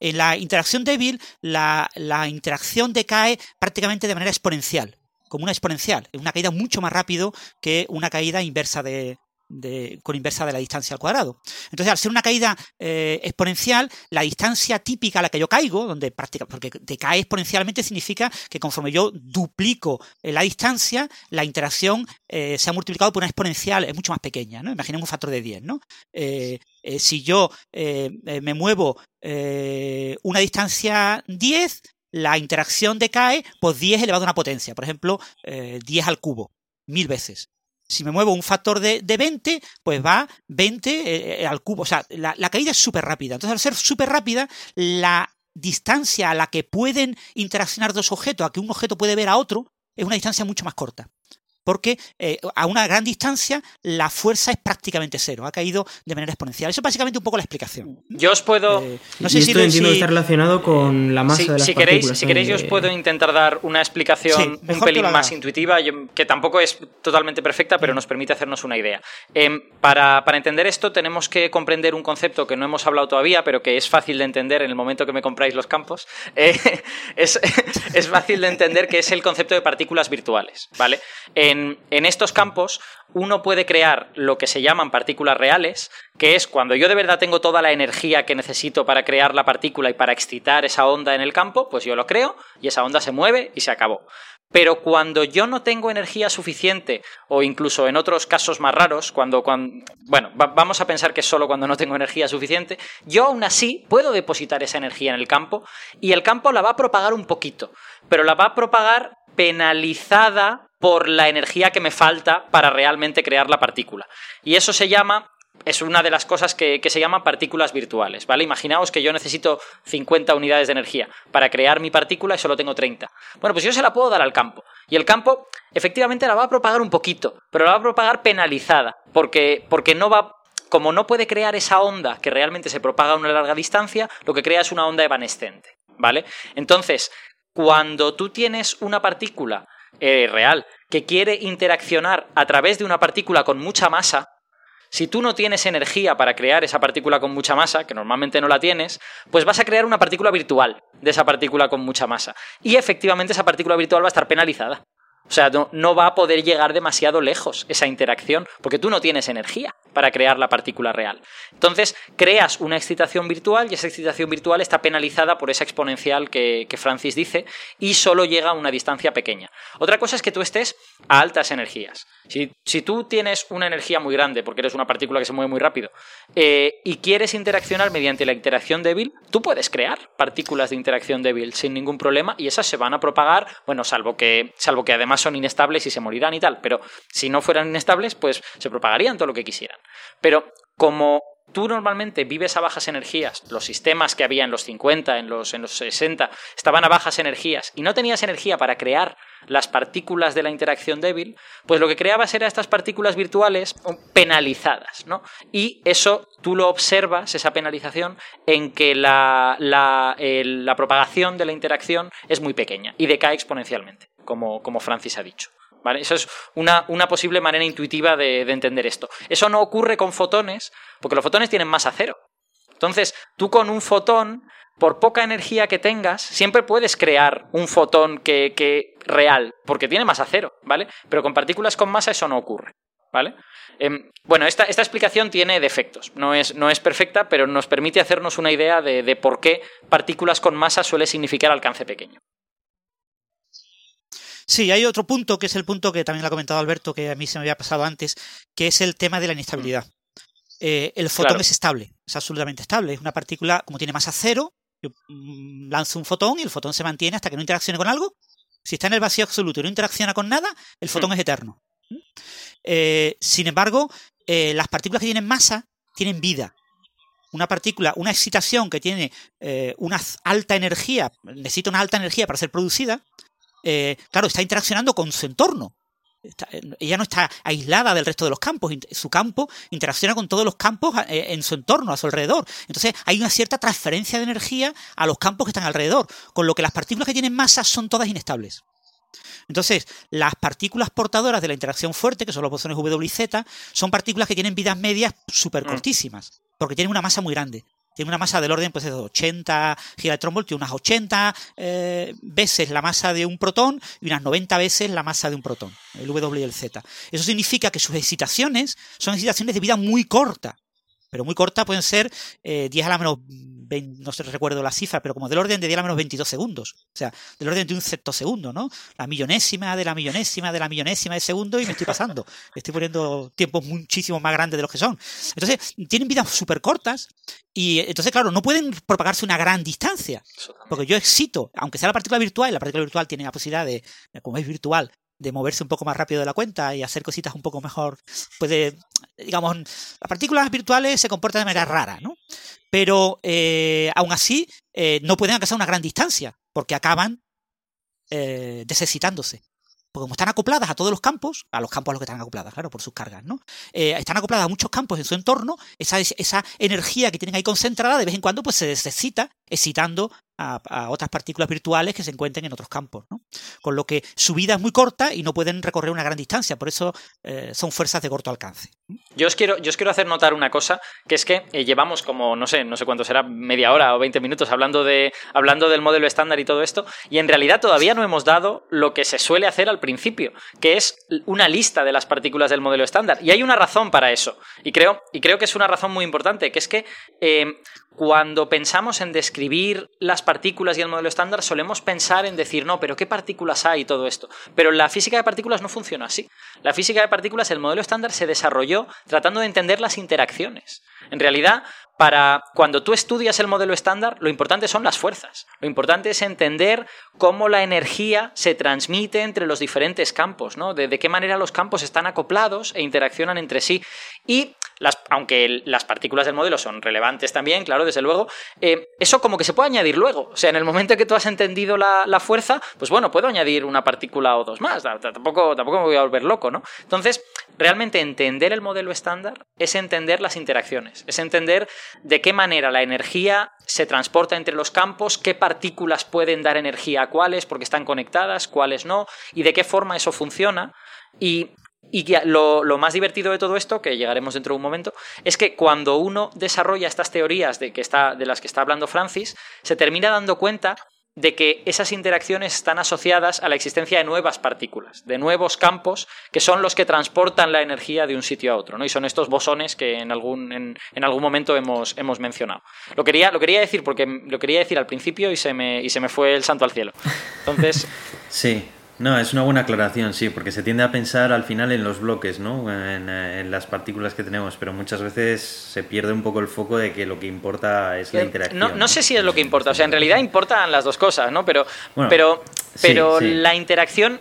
En la interacción débil, la, interacción decae prácticamente de manera exponencial como una exponencial, una caída mucho más rápido que una caída inversa de, con inversa de la distancia al cuadrado. Entonces, al ser una caída eh, exponencial, la distancia típica a la que yo caigo, donde prácticamente, porque decae exponencialmente significa que conforme yo duplico eh, la distancia, la interacción eh, se ha multiplicado por una exponencial, es mucho más pequeña, ¿no? Imaginemos un factor de 10, ¿no? si yo me muevo una distancia 10, la interacción decae por 10 elevado a una potencia, por ejemplo, 10 eh, al cubo, mil veces. Si me muevo un factor de, 20, pues va 20 eh, eh, al cubo. O sea, la, la caída es súper rápida. Entonces, al ser súper rápida, la distancia a la que pueden interaccionar dos objetos, a que un objeto puede ver a otro, es una distancia mucho más corta porque eh, a una gran distancia la fuerza es prácticamente cero, ha caído de manera exponencial. Eso es básicamente un poco la explicación. Yo os puedo... Eh, no sé si esto entiendo que está relacionado con la masa de las si queréis, Si queréis, yo os puedo intentar dar una explicación un pelín más intuitiva, que tampoco es totalmente perfecta, pero nos permite hacernos una idea. Em, para, entender esto tenemos que comprender un concepto que no hemos hablado todavía, pero que es fácil de entender en el momento que me compráis los campos. Eh, es, es fácil de entender que es el concepto de partículas virtuales, ¿vale? en, estos campos uno puede crear lo que se llaman partículas reales, que es cuando yo de verdad tengo toda la energía que necesito para crear la partícula y para excitar esa onda en el campo, pues yo lo creo y esa onda se mueve y se acabó. Pero cuando yo no tengo energía suficiente, o incluso en otros casos más raros, cuando, bueno, vamos a pensar que es solo cuando no tengo energía suficiente, yo aún así puedo depositar esa energía en el campo y el campo la va a propagar un poquito, pero la va a propagar penalizada por la energía que me falta para realmente crear la partícula. Y eso se llama es una de las cosas que, se llaman partículas virtuales, ¿vale? Imaginaos que yo necesito 50 unidades de energía para crear mi partícula y solo tengo 30. Bueno, pues yo se la puedo dar al campo. Y el campo efectivamente la va a propagar un poquito, pero la va a propagar penalizada, porque, porque no va... Como no puede crear esa onda que realmente se propaga a una larga distancia, lo que crea es una onda evanescente, ¿vale? Entonces, cuando tú tienes una partícula eh, real que quiere interaccionar a través de una partícula con mucha masa, si tú no tienes energía para crear esa partícula con mucha masa, que normalmente no la tienes, pues vas a crear una partícula virtual de esa partícula con mucha masa. Y efectivamente esa partícula virtual va a estar penalizada. O sea, no, va a poder llegar demasiado lejos esa interacción, porque tú no tienes energía para crear la partícula real. Entonces, creas una excitación virtual y esa excitación virtual está penalizada por esa exponencial que, Francis dice y solo llega a una distancia pequeña. Otra cosa es que tú estés a altas energías. Si, tú tienes una energía muy grande, porque eres una partícula que se mueve muy rápido, eh, y quieres interaccionar mediante la interacción débil, tú puedes crear partículas de interacción débil sin ningún problema y esas se van a propagar, bueno, salvo que, salvo que además son inestables y se morirán y tal, pero si no fueran inestables, pues se propagarían todo lo que quisieran. Pero como tú normalmente vives a bajas energías, los sistemas que había en los 50, en los, en los 60, estaban a bajas energías y no tenías energía para crear las partículas de la interacción débil, pues lo que creabas era estas partículas virtuales penalizadas, ¿no? Y eso tú lo observas, esa penalización, en que la, la, la propagación de la interacción es muy pequeña y decae exponencialmente, como, como Francis ha dicho. ¿Vale? Eso es una, posible manera intuitiva de, entender esto. Eso no ocurre con fotones, porque los fotones tienen masa cero. Entonces, tú con un fotón, por poca energía que tengas, siempre puedes crear un fotón que, que real, porque tiene masa cero, ¿vale? Pero con partículas con masa eso no ocurre. ¿Vale? Em, bueno, esta, esta, explicación tiene defectos, no es, no es, perfecta, pero nos permite hacernos una idea de, de por qué partículas con masa suele significar alcance pequeño. Sí, hay otro punto que es el punto que también lo ha comentado Alberto, que a mí se me había pasado antes, que es el tema de la inestabilidad. Eh, el fotón es estable, es absolutamente estable. Es una partícula, como tiene masa cero, yo mm, lanzo un fotón y el fotón se mantiene hasta que no interaccione con algo. Si está en el vacío absoluto y no interacciona con nada, el fotón mm. es eterno. Eh, sin embargo, eh, las partículas que tienen masa tienen vida. Una partícula, una excitación que tiene una alta energía, necesita una alta energía para ser producida, eh, claro, está interaccionando con su entorno. ella no está aislada del resto de los campos, su campo interacciona con todos los campos eh, en su entorno, a su alrededor. Entonces hay una cierta transferencia de energía a los campos que están alrededor, con lo que las partículas que tienen masa son todas inestables. Entonces, las partículas portadoras de la interacción fuerte, que son los bosones W y Z, son partículas que tienen vidas medias súper mm. cortísimas, porque tienen una masa muy grande tiene una masa del orden pues, de 80 gigaelectronvoltios, unas 80 eh, veces la masa de un protón y unas 90 veces la masa de un protón, el W y el Z. Eso significa que sus excitaciones son excitaciones de vida muy corta, pero muy corta pueden ser 10 eh, a la menos no sé, recuerdo la cifra, pero como del orden de 10 a la menos 22 segundos. O sea, del orden de un segundo, ¿no? La millonésima de la millonésima de la millonésima de segundo y me estoy pasando. Estoy poniendo tiempos muchísimo más grandes de los que son. Entonces, tienen vidas súper cortas y entonces, claro, no pueden propagarse una gran distancia. Porque yo excito, aunque sea la partícula virtual, la partícula virtual tiene la posibilidad de, como es virtual, de moverse un poco más rápido de la cuenta y hacer cositas un poco mejor, puede, digamos, las partículas virtuales se comportan de manera rara, ¿no? Pero eh, aún así eh, no pueden alcanzar una gran distancia porque acaban eh, desexcitándose. Porque como están acopladas a todos los campos, a los campos a los que están acopladas, claro, por sus cargas, ¿no? Eh, están acopladas a muchos campos en su entorno, esa, esa energía que tienen ahí concentrada de vez en cuando pues se desexcita, excitando a, otras partículas virtuales que se encuentren en otros campos. ¿no? Con lo que su vida es muy corta y no pueden recorrer una gran distancia, por eso eh, son fuerzas de corto alcance. Yo os, quiero, yo os quiero hacer notar una cosa, que es que eh, llevamos como, no sé, no sé cuánto será, media hora o 20 minutos hablando, de, hablando del modelo estándar y todo esto, y en realidad todavía no hemos dado lo que se suele hacer al principio, que es una lista de las partículas del modelo estándar. Y hay una razón para eso, y creo, y creo que es una razón muy importante, que es que eh, cuando pensamos en describir las partículas y el modelo estándar, solemos pensar en decir, no, pero ¿qué partículas hay y todo esto? Pero la física de partículas no funciona así. La física de partículas, el modelo estándar se desarrolló tratando de entender las interacciones. En realidad, para cuando tú estudias el modelo estándar, lo importante son las fuerzas. Lo importante es entender cómo la energía se transmite entre los diferentes campos, ¿no? De, de qué manera los campos están acoplados e interaccionan entre sí. Y aunque las partículas del modelo son relevantes también, claro, desde luego, eh, eso como que se puede añadir luego. O sea, en el momento que tú has entendido la, fuerza, pues bueno, puedo añadir una partícula o dos más. Tampoco, tampoco me voy a volver loco, ¿no? Entonces, realmente entender el modelo estándar es entender las interacciones, es entender de qué manera la energía se transporta entre los campos, qué partículas pueden dar energía a cuáles, porque están conectadas, cuáles no, y de qué forma eso funciona. Y y lo, lo, más divertido de todo esto, que llegaremos dentro de un momento, es que cuando uno desarrolla estas teorías de, que está, de las que está hablando Francis, se termina dando cuenta de que esas interacciones están asociadas a la existencia de nuevas partículas, de nuevos campos que son los que transportan la energía de un sitio a otro, ¿no? Y son estos bosones que en algún, en, algún momento hemos, hemos mencionado. Lo quería, lo quería decir porque lo quería decir al principio y se me, y se me fue el santo al cielo. Entonces. sí. No, es una buena aclaración, sí, porque se tiende a pensar al final en los bloques, ¿no? En, eh, las partículas que tenemos, pero muchas veces se pierde un poco el foco de que lo que importa es la eh, interacción. No, no, sé si es lo que importa, o sea, en realidad importan las dos cosas, ¿no? Pero, pero, pero la interacción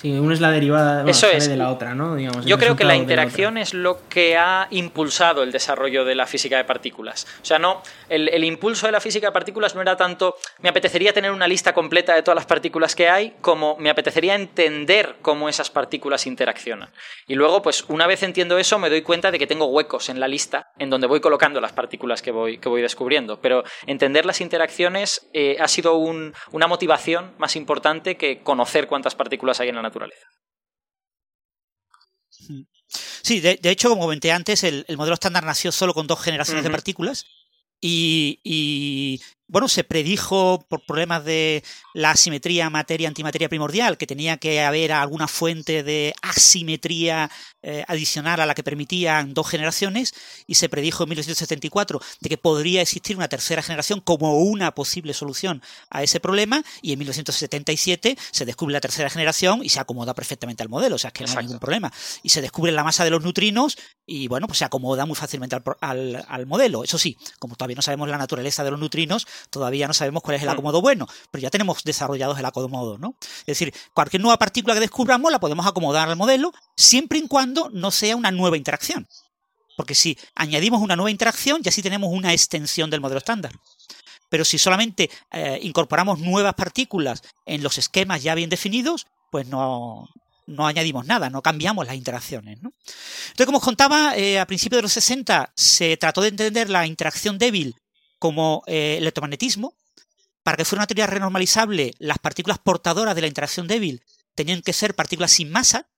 Sí, una es la derivada de la otra, ¿no? Yo creo que la interacción es lo que ha impulsado el desarrollo de la física de partículas. O sea, no, el, impulso de la física de partículas no era tanto me apetecería tener una lista completa de todas las partículas que hay, como me apetecería entender cómo esas partículas interaccionan. Y luego, pues una vez entiendo eso, me doy cuenta de que tengo huecos en la lista en donde voy colocando las partículas que voy, que voy descubriendo. Pero entender las interacciones eh, ha sido una motivación más importante que conocer cuántas partículas hay en la naturaleza. Sí, de, hecho, como comenté antes, el, modelo estándar nació solo con dos generaciones de partículas y, bueno, se predijo por problemas de la asimetría materia-antimateria primordial, que tenía que haber alguna fuente de asimetría eh, adicional a la que permitían dos generaciones, y se predijo en 1974 de que podría existir una tercera generación como una posible solución a ese problema, y en 1977 se descubre la tercera generación y se acomoda perfectamente al modelo, o sea, que no hay ningún problema. Y se descubre la masa de los neutrinos y, bueno, pues se acomoda muy fácilmente al, al modelo. Eso sí, como todavía no sabemos la naturaleza de los neutrinos, todavía no sabemos cuál es el hmm. acomodo bueno, pero ya tenemos desarrollados el acomodo, ¿no? Es decir, cualquier nueva partícula que descubramos la podemos acomodar al modelo siempre y cuando no sea una nueva interacción. Porque si añadimos una nueva interacción, ya sí tenemos una extensión del modelo estándar. Pero si solamente eh, incorporamos nuevas partículas en los esquemas ya bien definidos, pues no, no añadimos nada, no cambiamos las interacciones. ¿no? Entonces, como os contaba, eh, a principios de los 60 se trató de entender la interacción débil como eh, electromagnetismo. Para que fuera una teoría renormalizable, las partículas portadoras de la interacción débil tenían que ser partículas sin masa,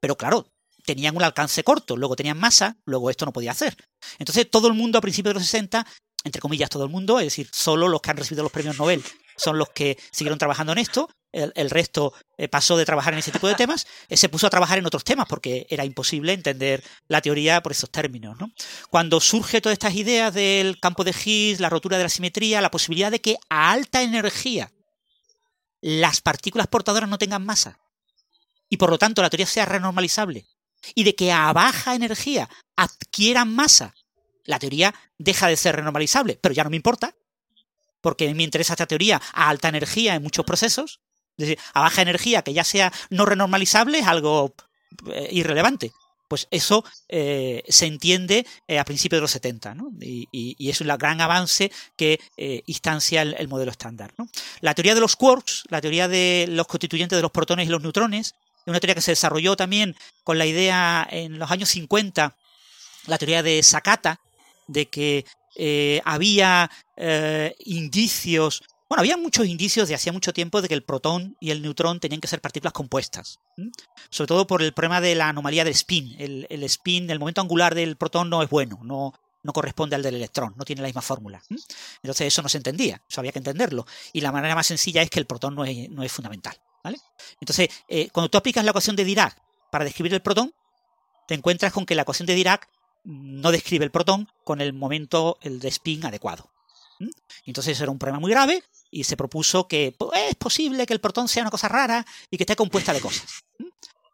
pero claro, tenían un alcance corto, luego tenían masa, luego esto no podía hacer. Entonces todo el mundo a principios de los 60, entre comillas todo el mundo, es decir, solo los que han recibido los premios Nobel son los que siguieron trabajando en esto, el, resto eh, pasó de trabajar en ese tipo de temas, eh, se puso a trabajar en otros temas porque era imposible entender la teoría por esos términos. Cuando surge todas estas ideas del campo de Higgs, la rotura de la simetría, la posibilidad de que a alta energía las partículas portadoras no tengan masa y por lo tanto la teoría sea renormalizable y de que a baja energía adquieran masa, la teoría deja de ser renormalizable, pero ya no me importa, porque me interesa esta teoría a alta energía en muchos procesos, es decir, a baja energía que ya sea no renormalizable es algo eh, irrelevante. Pues eso eh, se entiende eh, a principios de los 70, ¿no? y, es un gran avance que instancia el, modelo estándar. La teoría de los quarks, la teoría de los constituyentes de los protones y los neutrones, es una teoría que se desarrolló también con la idea en los años 50, la teoría de Sakata, de que había indicios, bueno, había muchos indicios de hacía mucho tiempo de que el protón y el neutrón tenían que ser partículas compuestas, sobre todo por el problema de la anomalía del spin. El, spin, el momento angular del protón no es bueno, no, no corresponde al del electrón, no tiene la misma fórmula. Entonces eso no se entendía, eso había que entenderlo. Y la manera más sencilla es que el protón no es, no es fundamental. ¿vale? Entonces, eh, cuando tú aplicas la ecuación de Dirac para describir el protón, te encuentras con que la ecuación de Dirac no describe el protón con el momento el de spin adecuado. Entonces era un problema muy grave y se propuso que es posible que el protón sea una cosa rara y que esté compuesta de cosas.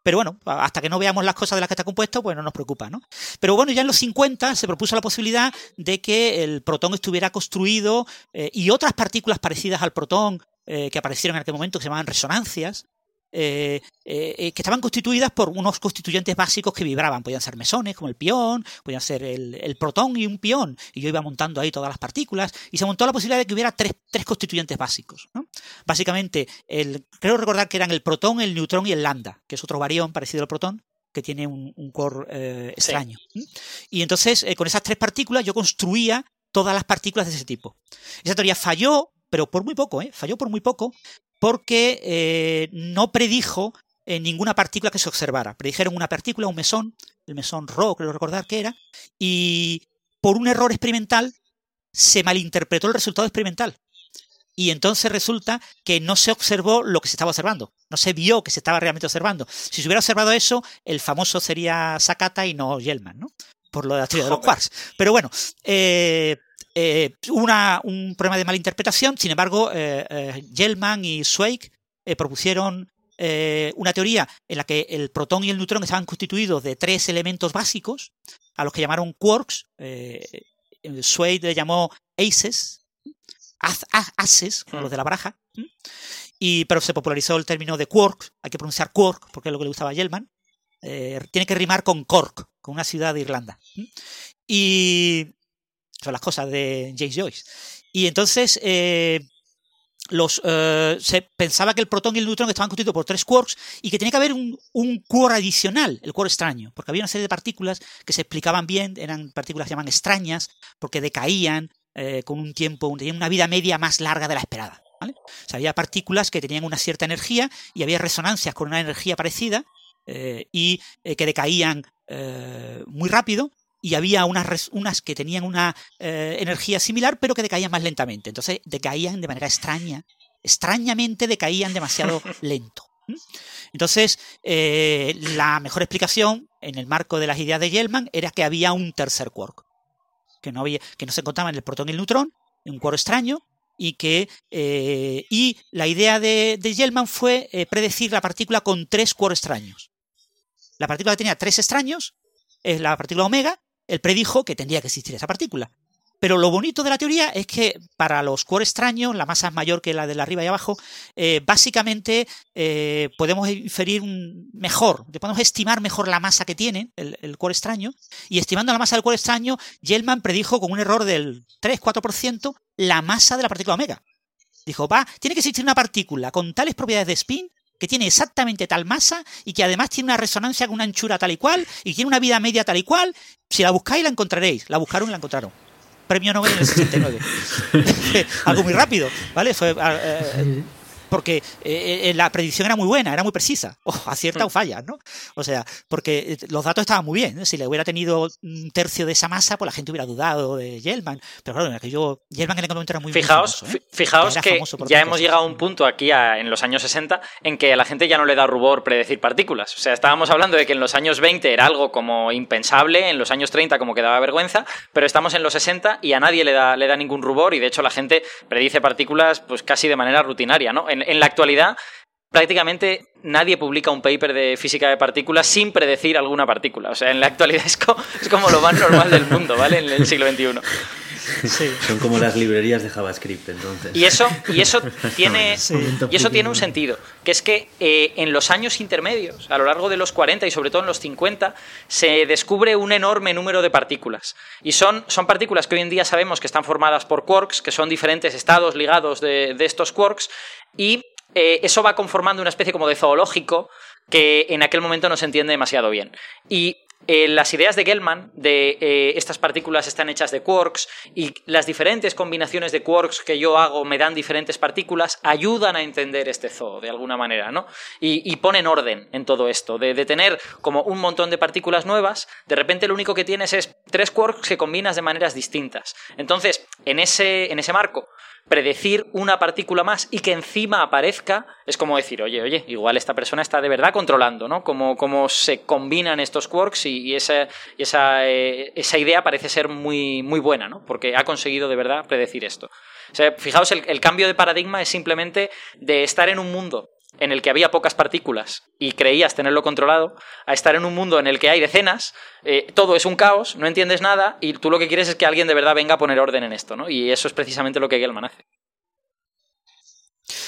Pero bueno, hasta que no veamos las cosas de las que está compuesto, pues no nos preocupa, ¿no? Pero bueno, ya en los 50 se propuso la posibilidad de que el protón estuviera construido eh, y otras partículas parecidas al protón eh, que aparecieron en aquel momento, que se llamaban resonancias, eh, eh, que estaban constituidas por unos constituyentes básicos que vibraban. Podían ser mesones, como el pión, podían ser el, protón y un pión. Y yo iba montando ahí todas las partículas. Y se montó la posibilidad de que hubiera tres, constituyentes básicos. Básicamente, el, creo recordar que eran el protón, el neutrón y el lambda, que es otro barión parecido al protón, que tiene un, core eh, extraño. Y entonces, con esas tres partículas, yo construía todas las partículas de ese tipo. Esa teoría falló, pero por muy poco, ¿eh? falló por muy poco, porque eh, no predijo ninguna partícula que se observara. Predijeron una partícula, un mesón, el mesón Rho, creo recordar que era, y por un error experimental se malinterpretó el resultado experimental. y entonces resulta que no se observó lo que se estaba observando, no se vio que se estaba realmente observando. Si se hubiera observado eso, el famoso sería Sakata y no Yelman, ¿no? Por lo de la teoría de los quarks. Pero bueno, eh, eh, una, un problema de malinterpretación, sin embargo, eh, eh Yelman y Zweig propusieron una teoría en la que el protón y el neutrón estaban constituidos de tres elementos básicos, a los que llamaron quarks. Zweig le llamó aces, aces, como los de la baraja. Y, pero se popularizó el término de quark, hay que pronunciar quark porque es lo que le gustaba a Yelman. tiene que rimar con Cork, con una ciudad de Irlanda. Y son las cosas de James Joyce. Y entonces eh, los, eh, se pensaba que el protón y el neutrón estaban constituidos por tres quarks y que tenía que haber un, un quark adicional, el quark extraño, porque había una serie de partículas que se explicaban bien, eran partículas que llaman extrañas, porque decaían eh, con un tiempo, tenían una vida media más larga de la esperada. O sea, había partículas que tenían una cierta energía y había resonancias con una energía parecida y que decaían muy rápido y había unas, unas que tenían una eh, energía similar, pero que decaían más lentamente. Entonces decaían de manera extraña, extrañamente decaían demasiado lento. Entonces, eh, la mejor explicación en el marco de las ideas de Yellman era que había un tercer quark, que no, había, que no se encontraba en el protón y el neutrón, un quark extraño, y que eh, y la idea de, de Yellman fue predecir la partícula con tres quarks extraños. La partícula tenía tres extraños, es la partícula omega, él predijo que tendría que existir esa partícula. Pero lo bonito de la teoría es que para los quarks extraños, la masa es mayor que la de arriba y abajo, eh, básicamente eh, podemos inferir mejor, podemos estimar mejor la masa que tiene el, el extraño. Y estimando la masa del quark extraño, Gell-Mann predijo con un error del 3-4% la masa de la partícula omega. Dijo, va, tiene que existir una partícula con tales propiedades de spin que tiene exactamente tal masa y que además tiene una resonancia con una anchura tal y cual y tiene una vida media tal y cual. Si la buscáis, la encontraréis. La buscaron y la encontraron. Premio Nobel en el 69. Algo muy rápido, ¿vale? Fue, ah, eh, porque eh, eh, la predicción era muy buena, era muy precisa, o acierta o mm. falla, ¿no? O sea, porque eh, los datos estaban muy bien, si le hubiera tenido un tercio de esa masa, pues la gente hubiera dudado de Yellman, pero claro, en aquello, Yellman en aquel momento era muy Fijaos, fijaos que ya hemos llegado a un punto aquí en los años 60 en que a la gente ya no le da rubor predecir partículas, o sea, estábamos hablando de que en los años 20 era algo como impensable, en los años 30 como que daba vergüenza, pero estamos en los 60 y a nadie le da, le da ningún rubor y de hecho la gente predice partículas pues casi de manera rutinaria, ¿no? en la actualidad prácticamente nadie publica un paper de física de partículas sin predecir alguna partícula. O sea, en la actualidad es como, lo más normal del mundo, ¿vale? En el siglo XXI. Son como las librerías de JavaScript, entonces. Y eso, y eso, tiene, y eso tiene un sentido, que es que eh, en los años intermedios, a lo largo de los 40 y sobre todo en los 50, se descubre un enorme número de partículas. Y son, son partículas que hoy en día sabemos que están formadas por quarks, que son diferentes estados ligados de, de estos quarks, y eh, eso va conformando una especie como de zoológico que en aquel momento no se entiende demasiado bien. Y eh, las ideas de Gell-Mann de eh, estas partículas están hechas de quarks y las diferentes combinaciones de quarks que yo hago me dan diferentes partículas ayudan a entender este zoo de alguna manera, ¿no? Y, ponen orden en todo esto, de, de, tener como un montón de partículas nuevas, de repente lo único que tienes es tres quarks que combinas de maneras distintas. Entonces, en ese, en ese marco, predecir una partícula más y que encima aparezca, es como decir, oye, oye, igual esta persona está de verdad controlando, ¿no? Cómo, se combinan estos quarks y, esa, esa, eh, esa, idea parece ser muy, muy buena, ¿no? Porque ha conseguido de verdad predecir esto. O fijaos, el cambio de paradigma es simplemente de estar en un mundo en el que había pocas partículas y creías tenerlo controlado, a estar en un mundo en el que hay decenas, eh, todo es un caos, no entiendes nada y tú lo que quieres es que alguien de verdad venga a poner orden en esto, ¿no? Y eso es precisamente lo que Gelman hace.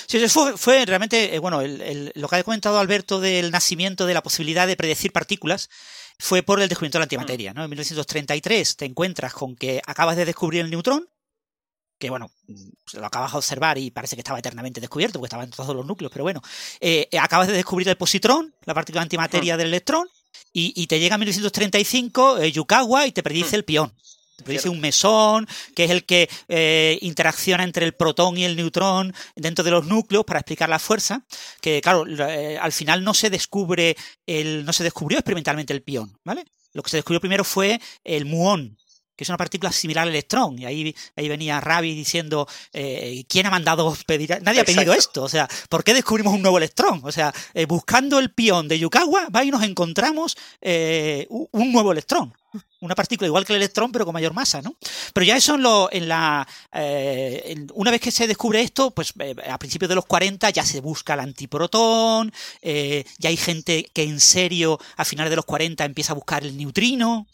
Sí, fue, fue realmente, eh, bueno, lo que ha comentado Alberto del nacimiento de la posibilidad de predecir partículas fue por el descubrimiento de la antimateria, ¿no? En 1933 te encuentras con que acabas de descubrir el neutrón, que bueno, lo acabas de observar y parece que estaba eternamente descubierto, porque estaba en todos los núcleos, pero bueno, eh, acabas de descubrir el positrón, la partícula antimateria del electrón, y, te llega en 1935 eh, Yukawa y te predice el pión. Te predice un mesón, que es el que eh, interacciona entre el protón y el neutrón dentro de los núcleos para explicar la fuerza. Que, claro, al final no se descubre el, no se descubrió experimentalmente el pión, ¿vale? Lo que se descubrió primero fue el muón, que es una partícula similar al electrón. Y ahí, ahí venía Ravi diciendo, eh, ¿quién ha mandado pedir? Nadie ha pedido esto. O sea, ¿por qué descubrimos un nuevo electrón? O sea, eh, buscando el pión de Yukawa, va y nos encontramos eh, un nuevo electrón. Una partícula igual que el electrón, pero con mayor masa, ¿no? Pero ya eso en, lo, en la. una vez que se descubre esto, pues a principios de los 40 ya se busca el antiprotón, ya hay gente que en serio a finales de los 40 empieza a buscar el neutrino,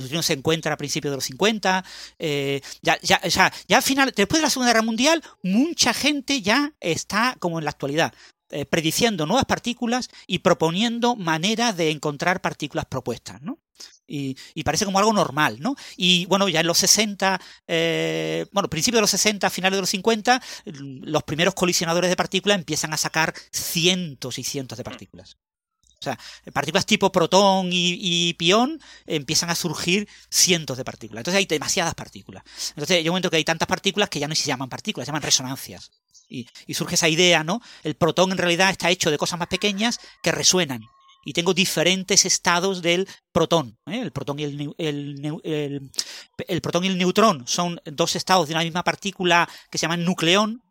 el se encuentra a principios de los 50. Eh, ya, ya, ya al final, después de la Segunda Guerra Mundial, mucha gente ya está como en la actualidad. Eh, prediciendo nuevas partículas y proponiendo maneras de encontrar partículas propuestas, ¿no? Y, parece como algo normal, ¿no? Y bueno, ya en los 60, eh, bueno, principios de los 60, finales de los 50, los primeros colisionadores de partículas empiezan a sacar cientos y cientos de partículas. O sea, partículas tipo protón y, pión empiezan a surgir cientos de partículas. Entonces hay demasiadas partículas. Entonces yo momento que hay tantas partículas que ya no se llaman partículas, se llaman resonancias. Y, surge esa idea, ¿no? El protón en realidad está hecho de cosas más pequeñas que resuenan. Y tengo diferentes estados del protón. ¿eh? El protón y el, el protón y el neutrón son dos estados de una misma partícula que se llaman nucleón,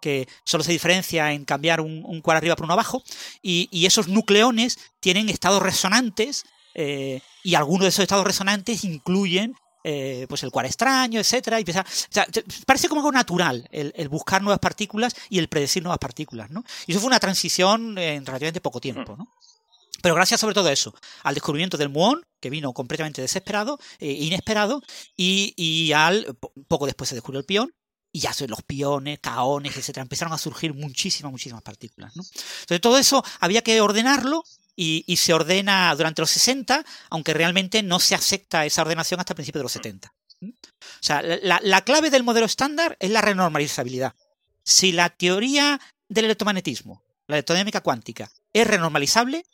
que solo se diferencia en cambiar un, un cual arriba por uno abajo, y, esos nucleones tienen estados resonantes, eh, y algunos de esos estados resonantes incluyen eh, pues el cual extraño, etcétera, y parece como algo natural el, buscar nuevas partículas y el predecir nuevas partículas, ¿no? Y eso fue una transición en relativamente poco tiempo, ¿no? Pero gracias sobre todo a eso, al descubrimiento del muón, que vino completamente desesperado, e inesperado, y, y, al poco después se descubrió el pión, y ya son los piones, caones, etcétera, empezaron a surgir muchísimas, muchísimas partículas. ¿no? Entonces todo eso había que ordenarlo y, se ordena durante los 60, aunque realmente no se acepta esa ordenación hasta el principio de los 70. O sea, la, la clave del modelo estándar es la renormalizabilidad. Si la teoría del electromagnetismo, la electrodinámica cuántica, es renormalizable,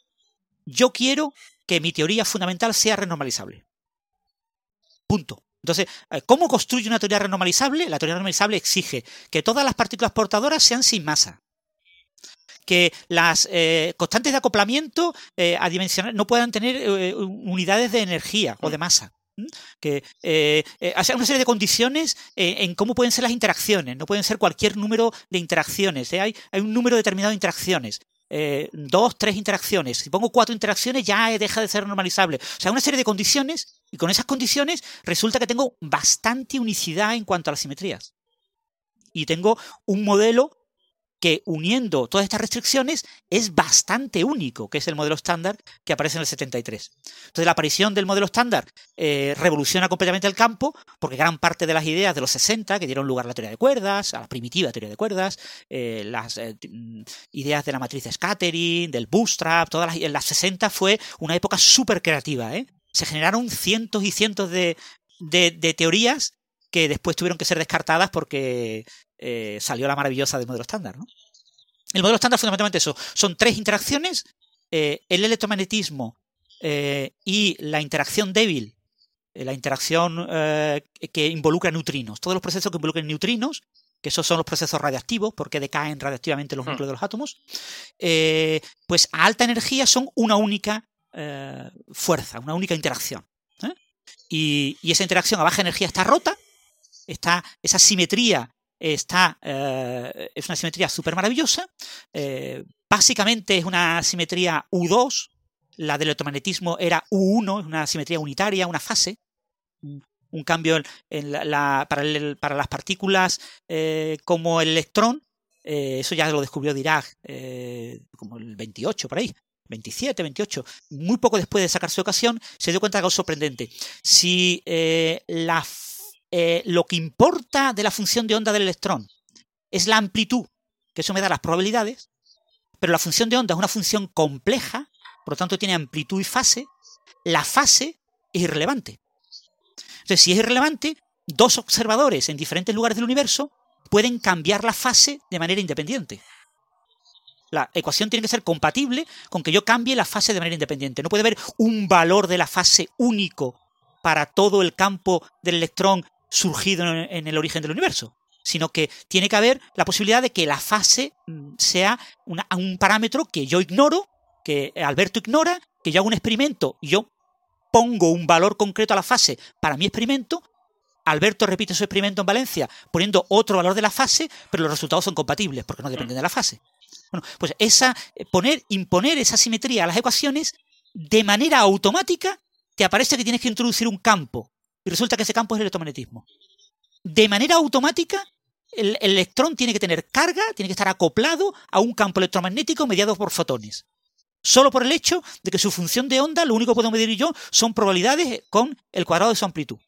yo quiero que mi teoría fundamental sea renormalizable. Punto. Entonces, eh, ¿cómo construye una teoría renormalizable? La teoría renormalizable exige que todas las partículas portadoras sean sin masa. Que las eh, constantes de acoplamiento eh, no puedan tener unidades de energía o de masa que eh, hace una serie de condiciones en cómo pueden ser las interacciones. No pueden ser cualquier número de interacciones. Hay, un número determinado de interacciones. Dos, tres interacciones. Si pongo cuatro interacciones ya deja de ser normalizable. O sea, una serie de condiciones y con esas condiciones resulta que tengo bastante unicidad en cuanto a las simetrías. Y tengo un modelo que uniendo todas estas restricciones es bastante único, que es el modelo estándar que aparece en el 73. Entonces la aparición del modelo estándar eh, revoluciona completamente el campo, porque gran parte de las ideas de los 60 que dieron lugar a la teoría de cuerdas, a la primitiva teoría de cuerdas, eh, las eh, mm, ideas de la matriz de scattering, del bootstrap, todas las, en las 60 fue una época súper creativa, se generaron cientos y cientos de, teorías que después tuvieron que ser descartadas porque eh, salió la maravillosa del modelo estándar. El modelo estándar fundamentalmente eso. Son tres interacciones, eh, el electromagnetismo eh, y la interacción débil, la interacción que involucra neutrinos. Todos los procesos que involucran neutrinos, que esos son los procesos radiactivos, porque decaen radiactivamente los hmm. núcleos de los átomos, pues a alta energía son una única fuerza, una única interacción. ¿eh? Y, esa interacción a baja energía está rota, está, esa simetría está, eh, es una simetría súper maravillosa, básicamente es una simetría U2, la del electromagnetismo era U1, es una simetría unitaria, una fase, un cambio en la, para, para, las partículas como el electrón, eso ya lo descubrió Dirac como el 28 por ahí. 27, 28, muy poco después de sacar su ocasión, se dio cuenta de algo sorprendente. Si eh, la, eh, lo que importa de la función de onda del electrón es la amplitud, que eso me da las probabilidades, pero la función de onda es una función compleja, por lo tanto tiene amplitud y fase, la fase es irrelevante. Entonces, si es irrelevante, dos observadores en diferentes lugares del universo pueden cambiar la fase de manera independiente. La ecuación tiene que ser compatible con que yo cambie la fase de manera independiente. No puede haber un valor de la fase único para todo el campo del electrón surgido en el origen del universo, sino que tiene que haber la posibilidad de que la fase mm, sea un parámetro que yo ignoro, que Alberto ignora, que yo hago un experimento y yo pongo un valor concreto a la fase para mi experimento, Alberto repite su experimento en Valencia poniendo otro valor de la fase, pero los resultados son compatibles porque no dependen de la fase. Bueno, pues esa, eh, poner, imponer esa simetría a las ecuaciones de manera automática te aparece que tienes que introducir un campo y resulta que ese campo es el electromagnetismo. De manera automática, el, el electrón tiene que tener carga, tiene que estar acoplado a un campo electromagnético mediado por fotones solo por el hecho de que su función de onda, lo único que puedo medir yo, son probabilidades con el cuadrado de su amplitud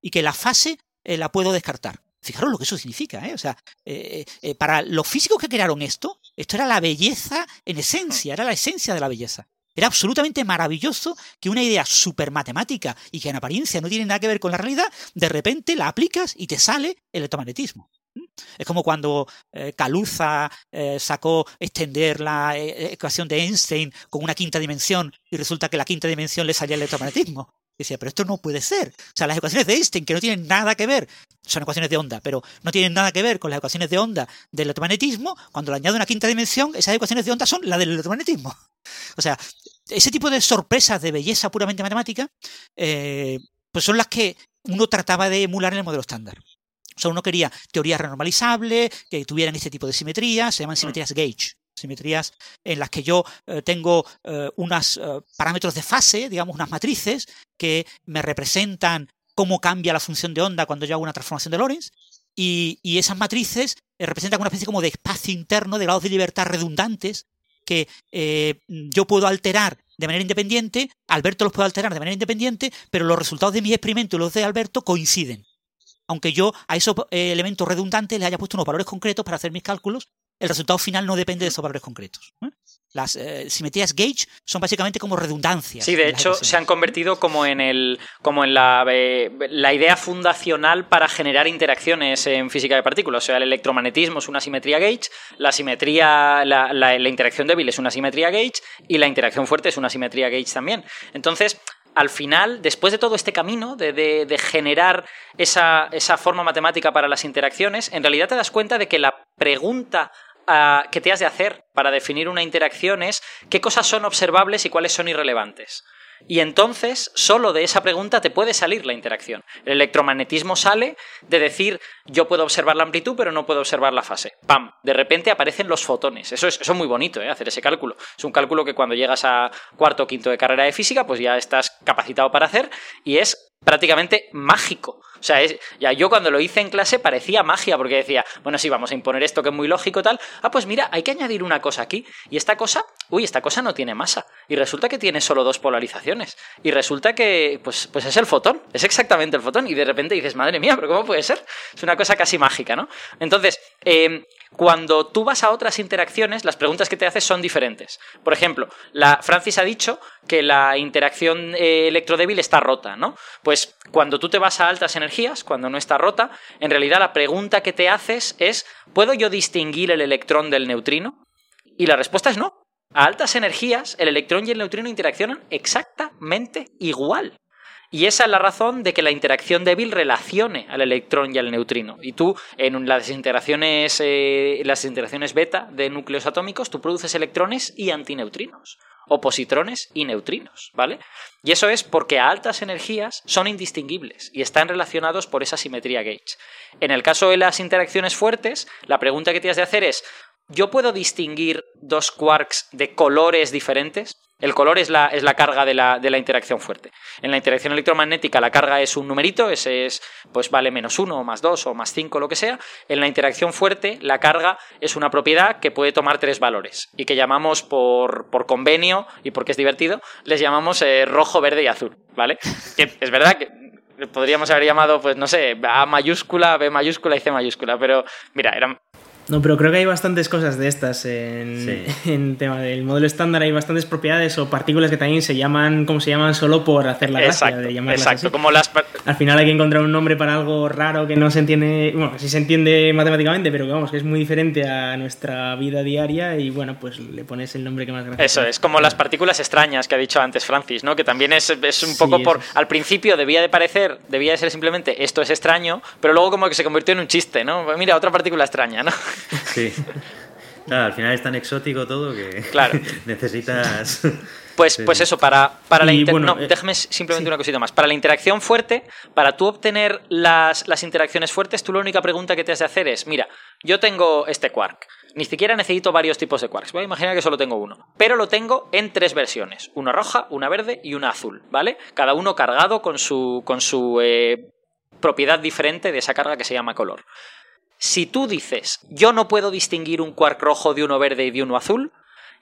y que la fase eh, la puedo descartar. Fijaros lo que eso significa, ¿eh? O sea, eh, eh, para los físicos que crearon esto, esto era la belleza en esencia, era la esencia de la belleza. Era absolutamente maravilloso que una idea súper matemática y que en apariencia no tiene nada que ver con la realidad, de repente la aplicas y te sale el electromagnetismo. Es como cuando Caluza sacó extender la ecuación de Einstein con una quinta dimensión y resulta que la quinta dimensión le salía el electromagnetismo decía, pero esto no puede ser. O sea, las ecuaciones de Einstein, que no tienen nada que ver, son ecuaciones de onda, pero no tienen nada que ver con las ecuaciones de onda del electromagnetismo, cuando le añado una quinta dimensión, esas ecuaciones de onda son las del electromagnetismo. O sea, ese tipo de sorpresas de belleza puramente matemática, eh, pues son las que uno trataba de emular en el modelo estándar. O sea, uno quería teorías renormalizables, que tuvieran este tipo de simetrías, se llaman simetrías gauge simetrías en las que yo eh, tengo eh, unos eh, parámetros de fase, digamos unas matrices, que me representan cómo cambia la función de onda cuando yo hago una transformación de Lorentz, y, esas matrices representan una especie como de espacio interno de grados de libertad redundantes que yo puedo alterar de manera independiente, Alberto los puede alterar de manera independiente, pero los resultados de mis experimentos y los de Alberto coinciden. Aunque yo a esos elementos redundantes le haya puesto unos valores concretos para hacer mis cálculos el resultado final no depende de esos valores concretos. ¿eh? Las eh, simetrías gauge son básicamente como redundancias. Sí, de hecho se han convertido como en el como en la, eh, la, idea fundacional para generar interacciones en física de partículas. O sea, el electromagnetismo es una simetría gauge, la simetría, la, la, interacción débil es una simetría gauge y la interacción fuerte es una simetría gauge también. Entonces, al final, después de todo este camino de, de, generar esa, esa, forma matemática para las interacciones, en realidad te das cuenta de que la pregunta que te has de hacer para definir una interacción es qué cosas son observables y cuáles son irrelevantes. Y entonces, solo de esa pregunta te puede salir la interacción. El electromagnetismo sale de decir, yo puedo observar la amplitud, pero no puedo observar la fase. ¡Pam! De repente aparecen los fotones. Eso es, eso muy bonito, ¿eh? hacer ese cálculo. Es un cálculo que cuando llegas a cuarto o quinto de carrera de física, pues ya estás capacitado para hacer y es prácticamente mágico. O sea, ya yo cuando lo hice en clase parecía magia, porque decía, bueno, sí, vamos a imponer esto que es muy lógico tal. Ah, pues mira, hay que añadir una cosa aquí. Y esta cosa, uy, esta cosa no tiene masa. Y resulta que tiene solo dos polarizaciones. Y resulta que, pues, pues es el fotón. Es exactamente el fotón. Y de repente dices, madre mía, pero ¿cómo puede ser? Es una cosa casi mágica, ¿no? Entonces, eh, cuando tú vas a otras interacciones, las preguntas que te haces son diferentes. Por ejemplo, Francis ha dicho que la interacción eh, electrodébil está rota, ¿no? Pues cuando tú te vas a altas energías, cuando no está rota, en realidad la pregunta que te haces es ¿puedo yo distinguir el electrón del neutrino? Y la respuesta es no. A altas energías, el electrón y el neutrino interaccionan exactamente igual. Y esa es la razón de que la interacción débil relacione al electrón y al neutrino. Y tú, en las interacciones, eh, las interacciones beta de núcleos atómicos, tú produces electrones y antineutrinos, o positrones y neutrinos, ¿vale? Y eso es porque a altas energías son indistinguibles y están relacionados por esa simetría gauge. En el caso de las interacciones fuertes, la pregunta que tienes de hacer es, ¿yo puedo distinguir dos quarks de colores diferentes? El color es la, es la carga de la, de la, interacción fuerte. En la interacción electromagnética la carga es un numerito, ese es, pues vale menos uno, o más dos, o más cinco, lo que sea. En la interacción fuerte la carga es una propiedad que puede tomar tres valores y que llamamos por, por convenio y porque es divertido, les llamamos eh, rojo, verde y azul, ¿vale? Es verdad que podríamos haber llamado, pues no sé, A mayúscula, B mayúscula y C mayúscula, pero mira, eran no, pero creo que hay bastantes cosas de estas en, en, tema del modelo estándar. Hay bastantes propiedades o partículas que también se llaman como se llaman solo por hacer la gracia de llamarlas Exacto, como las... Al final hay que encontrar un nombre para algo raro que no se entiende, bueno, sí se entiende matemáticamente, pero que vamos, que es muy diferente a nuestra vida diaria y bueno, pues le pones el nombre que más gracioso. Eso es, como las partículas extrañas que ha dicho antes Francis, ¿no? Que también es, es un poco por... Al principio debía de parecer, debía de ser simplemente esto es extraño, pero luego como que se convirtió en un chiste, ¿no? Mira, otra partícula extraña, ¿no? Sí. al final es tan exótico todo que claro. necesitas Pues, pues eso, para, para la no, eh, déjame simplemente una cosita más. Para la interacción fuerte, para tú obtener las, las interacciones fuertes, tú la única pregunta que te has de hacer es, mira, yo tengo este quark. Ni siquiera necesito varios tipos de quarks. Voy a imaginar que solo tengo uno. Pero lo tengo en tres versiones. Una roja, una verde y una azul, ¿vale? Cada uno cargado con su, con su eh, propiedad diferente de esa carga que se llama color. Si tú dices, yo no puedo distinguir un quark rojo de uno verde y de uno azul,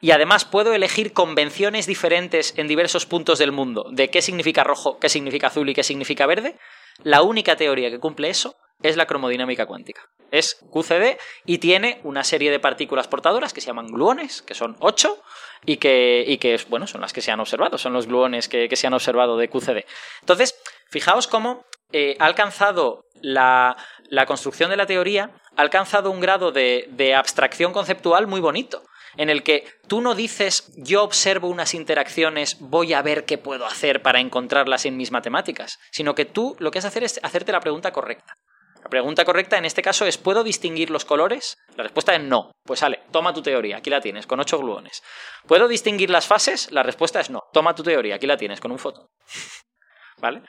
y además puedo elegir convenciones diferentes en diversos puntos del mundo de qué significa rojo, qué significa azul y qué significa verde, la única teoría que cumple eso es la cromodinámica cuántica. Es QCD y tiene una serie de partículas portadoras que se llaman gluones, que son ocho, y que, y que bueno, son las que se han observado, son los gluones que, se han observado de QCD. Entonces, fijaos cómo eh, ha alcanzado la, la, construcción de la teoría, ha alcanzado un grado de, abstracción conceptual muy bonito en el que tú no dices yo observo unas interacciones, voy a ver qué puedo hacer para encontrarlas en mis matemáticas, sino que tú lo que has hacer es hacerte la pregunta correcta. La pregunta correcta en este caso es ¿puedo distinguir los colores? La respuesta es no. Pues sale, toma tu teoría, aquí la tienes, con ocho gluones. ¿Puedo distinguir las fases? La respuesta es no. Toma tu teoría, aquí la tienes, con un foto. ¿Vale?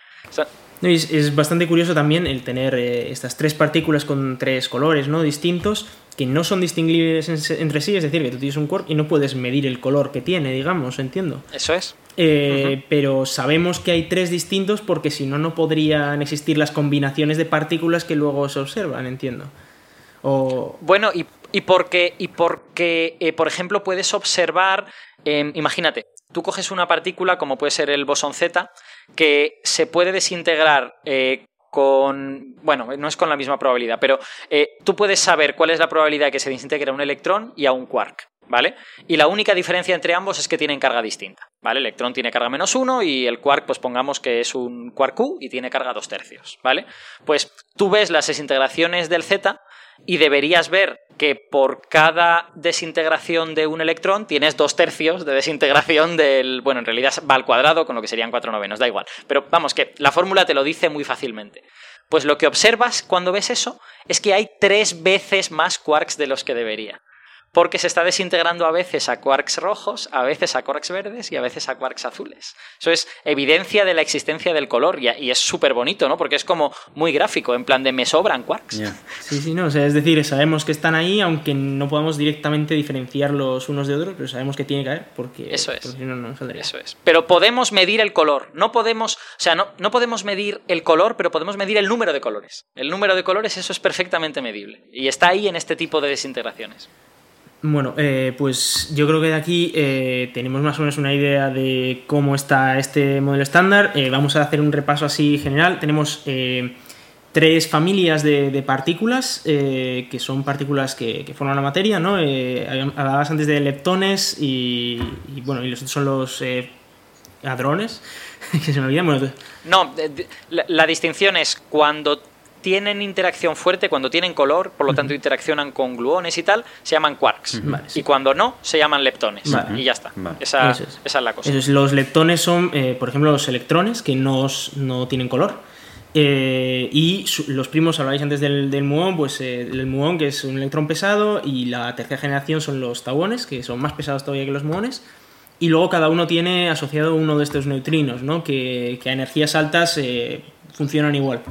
es, bastante curioso también el tener eh, estas tres partículas con tres colores ¿no? distintos que no son distinguibles entre sí, es decir, que tú tienes un quark y no puedes medir el color que tiene, digamos, entiendo. Eso es. Eh, pero sabemos que hay tres distintos porque si no, no podrían existir las combinaciones de partículas que luego se observan, entiendo. O... Bueno, y, y porque, y porque eh, por ejemplo, puedes observar, em, imagínate, tú coges una partícula como puede ser el bosón Z, que se puede desintegrar eh, con. Bueno, no es con la misma probabilidad, pero eh, tú puedes saber cuál es la probabilidad de que se desintegre a un electrón y a un quark. ¿Vale? Y la única diferencia entre ambos es que tienen carga distinta. ¿Vale? El electrón tiene carga menos uno y el quark, pues pongamos que es un quark Q y tiene carga dos tercios. ¿Vale? Pues tú ves las desintegraciones del Z y deberías ver que por cada desintegración de un electrón tienes dos tercios de desintegración del... Bueno, en realidad va al cuadrado, con lo que serían cuatro novenos, da igual. Pero vamos, que la fórmula te lo dice muy fácilmente. Pues lo que observas cuando ves eso es que hay tres veces más quarks de los que debería porque se está desintegrando a veces a quarks rojos, a veces a quarks verdes y a veces a quarks azules. Eso es evidencia de la existencia del color y, es súper bonito, ¿no? Porque es como muy gráfico, en plan de me sobran quarks. Sí, sí, no, o sea, es decir, sabemos que están ahí, aunque no podamos directamente diferenciarlos unos de otros, pero sabemos que tiene que haber porque, Eso es. si no, no saldría. Eso es. Pero podemos medir el color, no podemos, o sea, no, no podemos medir el color, pero podemos medir el número de colores. El número de colores, eso es perfectamente medible y está ahí en este tipo de desintegraciones. Bueno, eh, pues yo creo que de aquí eh, tenemos más o menos una idea de cómo está este modelo estándar. Eh, vamos a hacer un repaso así general. Tenemos tres familias de, partículas, que son partículas que, forman la materia, ¿no? hablabas antes de leptones y, bueno, y los otros son los hadrones, que se me olvidan. no, la distinción es cuando tienen interacción fuerte, cuando tienen color, por lo tanto interaccionan con gluones y tal, se llaman quarks. Y cuando no, se llaman leptones. Y ya está. Esa, es. la cosa. Los leptones son, eh, por ejemplo, los electrones que no, no tienen color. Eh, y los primos, habláis antes del, del muón, pues eh, el muón que es un electrón pesado y la tercera generación son los tauones, que son más pesados todavía que los muones. Y luego cada uno tiene asociado uno de estos neutrinos, ¿no? que, a energías altas funcionan igual.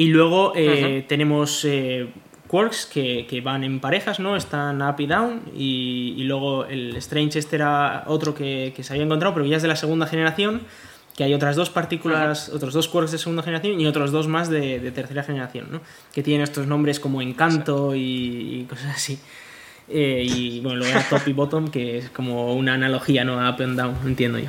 Y luego eh, tenemos eh, quarks que, van en parejas, ¿no? Están up y down. Y, luego el Strange este era otro que, se había encontrado, pero ya es de la segunda generación. Que hay otras dos partículas, otros dos quarks de segunda generación y otros dos más de, tercera generación, ¿no? Que tienen estos nombres como Encanto y, cosas así. Eh, y bueno, luego era Top y Bottom, que es como una analogía, ¿no? Up and down, entiendo yo.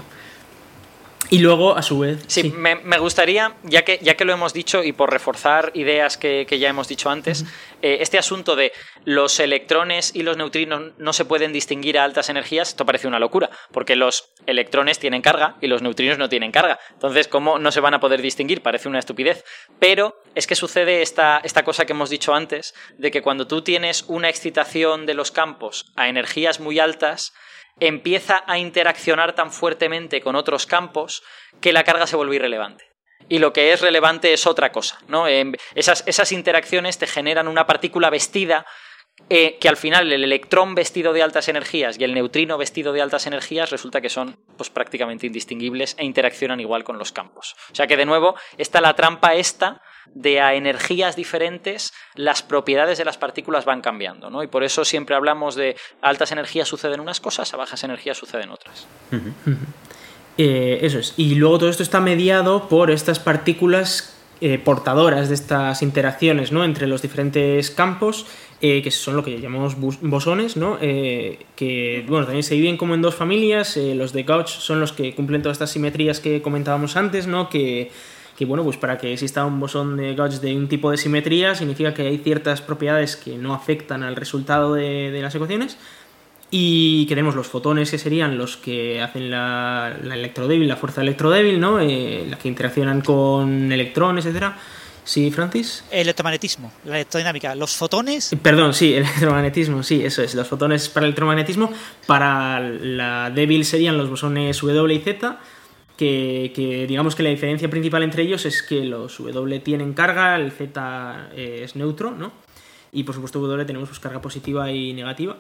Y luego, a su vez. Sí, Me, gustaría, ya que, ya que lo hemos dicho y por reforzar ideas que, ya hemos dicho antes, eh, este asunto de los electrones y los neutrinos no se pueden distinguir a altas energías, esto parece una locura, porque los electrones tienen carga y los neutrinos no tienen carga. Entonces, ¿cómo no se van a poder distinguir? Parece una estupidez. Pero es que sucede esta, esta cosa que hemos dicho antes, de que cuando tú tienes una excitación de los campos a energías muy altas, empieza a interaccionar tan fuertemente con otros campos que la carga se vuelve irrelevante. Y lo que es relevante es otra cosa. ¿no? Esas, esas interacciones te generan una partícula vestida eh, que al final el electrón vestido de altas energías y el neutrino vestido de altas energías resulta que son pues, prácticamente indistinguibles e interaccionan igual con los campos. O sea que de nuevo está la trampa esta de a energías diferentes las propiedades de las partículas van cambiando, ¿no? Y por eso siempre hablamos de altas energías suceden unas cosas, a bajas energías suceden otras. Eh, eso es. Y luego todo esto está mediado por estas partículas eh, portadoras de estas interacciones ¿no? entre los diferentes campos, eh, que son lo que llamamos bosones, ¿no? Eh, que bueno, también se dividen como en dos familias. los de Gauch son los que cumplen todas estas simetrías que comentábamos antes, ¿no? que, que bueno, pues para que exista un bosón de Gauch de un tipo de simetría significa que hay ciertas propiedades que no afectan al resultado de, de las ecuaciones. Y que tenemos los fotones que serían los que hacen la, la electrodébil, la fuerza electrodébil, ¿no? Eh, las que interaccionan con electrones, etcétera. ¿Sí, Francis? electromagnetismo, la electrodinámica. Los fotones. Eh, perdón, sí, el electromagnetismo, sí, eso es. Los fotones para el electromagnetismo. Para la débil serían los bosones W y Z. Que, que, digamos que la diferencia principal entre ellos es que los W tienen carga, el Z es neutro, ¿no? Y por supuesto W tenemos pues, carga positiva y negativa.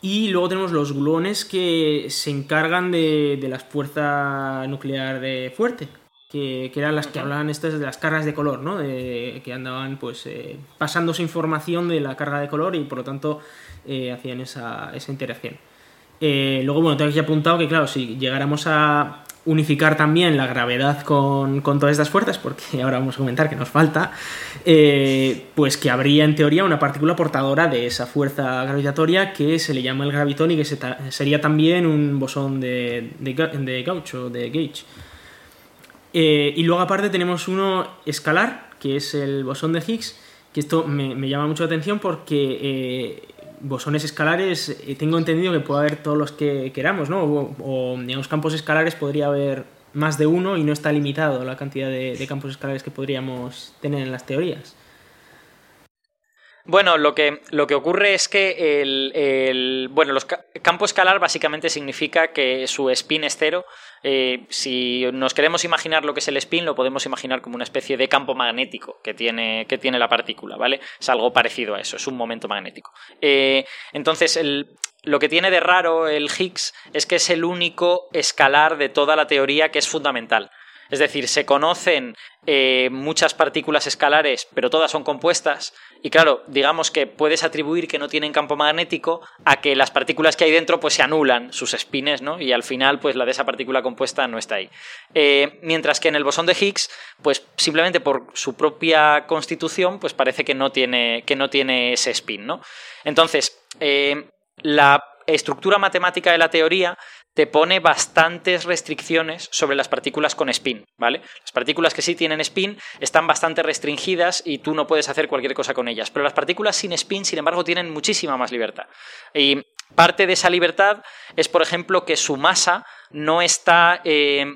Y luego tenemos los gluones que se encargan de, de la fuerza nuclear de fuerte, que, que, eran las que hablaban estas de las cargas de color, ¿no? De, que andaban pues eh, pasándose información de la carga de color y por lo tanto eh, hacían esa, esa interacción. Eh, luego, bueno, tengo aquí apuntado que, claro, si llegáramos a, unificar también la gravedad con, todas estas fuerzas, porque ahora vamos a comentar que nos falta, eh, pues que habría en teoría una partícula portadora de esa fuerza gravitatoria que se le llama el gravitón y que sería también un bosón de, de, Gauch o de Gauge. Eh, y luego aparte tenemos uno escalar, que es el bosón de Higgs, que esto me, llama mucho la atención porque eh, bosones escalares, eh, tengo entendido que puede haber todos los que queramos, ¿no? O, en digamos, campos escalares podría haber más de uno y no está limitado la cantidad de, campos escalares que podríamos tener en las teorías. Bueno, lo que, lo que ocurre es que el, bueno, los campo escalar básicamente significa que su spin es cero eh, si nos queremos imaginar lo que es el spin, lo podemos imaginar como una especie de campo magnético que tiene, que tiene la partícula, ¿vale? Es algo parecido a eso, es un momento magnético. Eh, entonces, lo que tiene de raro el Higgs es que es el único escalar de toda la teoría que es fundamental. Es decir, se conocen eh, muchas partículas escalares, pero todas son compuestas. Y claro, digamos que puedes atribuir que no tienen campo magnético a que las partículas que hay dentro pues se anulan sus spines, ¿no? Y al final, pues la de esa partícula compuesta no está ahí. Eh, mientras que en el bosón de Higgs, pues simplemente por su propia constitución, pues parece que no tiene, que no tiene ese spin, ¿no? Entonces, eh, la estructura matemática de la teoría te pone bastantes restricciones sobre las partículas con spin, ¿vale? Las partículas que sí tienen spin están bastante restringidas y tú no puedes hacer cualquier cosa con ellas, pero las partículas sin spin, sin embargo, tienen muchísima más libertad. Y parte de esa libertad es, por ejemplo, que su masa no está... Eh,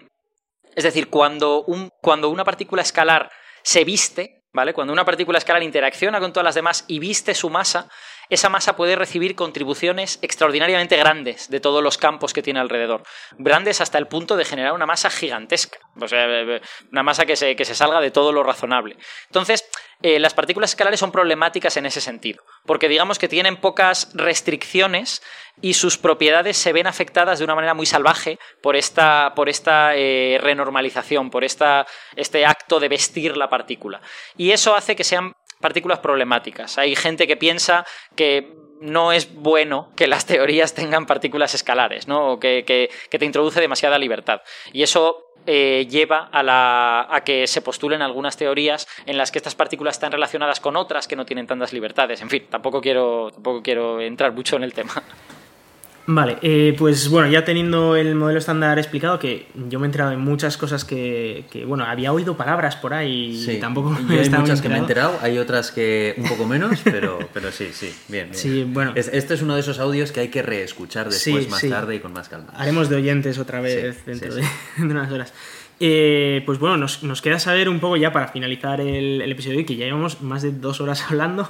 es decir, cuando, cuando una partícula escalar se viste, ¿vale? Cuando una partícula escalar interacciona con todas las demás y viste su masa, esa masa puede recibir contribuciones extraordinariamente grandes de todos los campos que tiene alrededor. Grandes hasta el punto de generar una masa gigantesca. O sea, eh, eh, una masa que se, que se salga de todo lo razonable. Entonces, eh, las partículas escalares son problemáticas en ese sentido, porque digamos que tienen pocas restricciones y sus propiedades se ven afectadas de una manera muy salvaje por esta, por esta renormalización, por esta, este acto de vestir la partícula. Y eso hace que sean partículas problemáticas. Hay gente que piensa que no es bueno que las teorías tengan partículas escalares, ¿no? O que, te introduce demasiada libertad. Y eso eh, lleva a, la, a, que se postulen algunas teorías en las que estas partículas están relacionadas con otras que no tienen tantas libertades. En fin, tampoco quiero, tampoco quiero entrar mucho en el tema. Vale, eh, pues bueno, ya teniendo el modelo estándar explicado, que yo me he enterado de muchas cosas que, bueno, había oído palabras por ahí y tampoco Hay muchas que me he enterado, hay otras que un poco menos, pero, pero sí, sí, bien. Sí, bueno. este es uno de esos audios que hay que reescuchar después, más tarde y con más calma. Haremos de oyentes otra vez dentro, de, unas horas. Eh, pues bueno, nos, nos, queda saber un poco ya para finalizar el, el episodio, que ya llevamos más de dos horas hablando.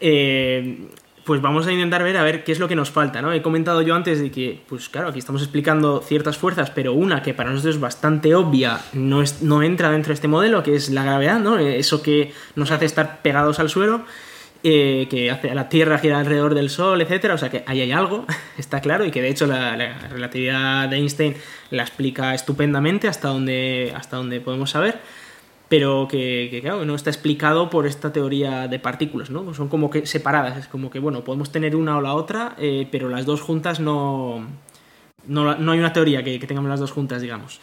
Eh, pues vamos a intentar ver a ver qué es lo que nos falta, ¿no? He comentado yo antes de que, pues claro, aquí estamos explicando ciertas fuerzas, pero una que para nosotros es bastante obvia no, es, no entra dentro de este modelo, que es la gravedad, ¿no? Eso que nos hace estar pegados al suelo. eh, que hace a la Tierra gira alrededor del Sol, etcétera. O sea que ahí hay algo, está claro, y que de hecho la, relatividad de Einstein la explica estupendamente hasta donde, hasta donde podemos saber. Pero que, claro, no está explicado por esta teoría de partículas, ¿no? Son como que separadas, es como que, bueno, podemos tener una o la otra, eh, pero las dos juntas no, no, hay una teoría que, tengamos las dos juntas, digamos.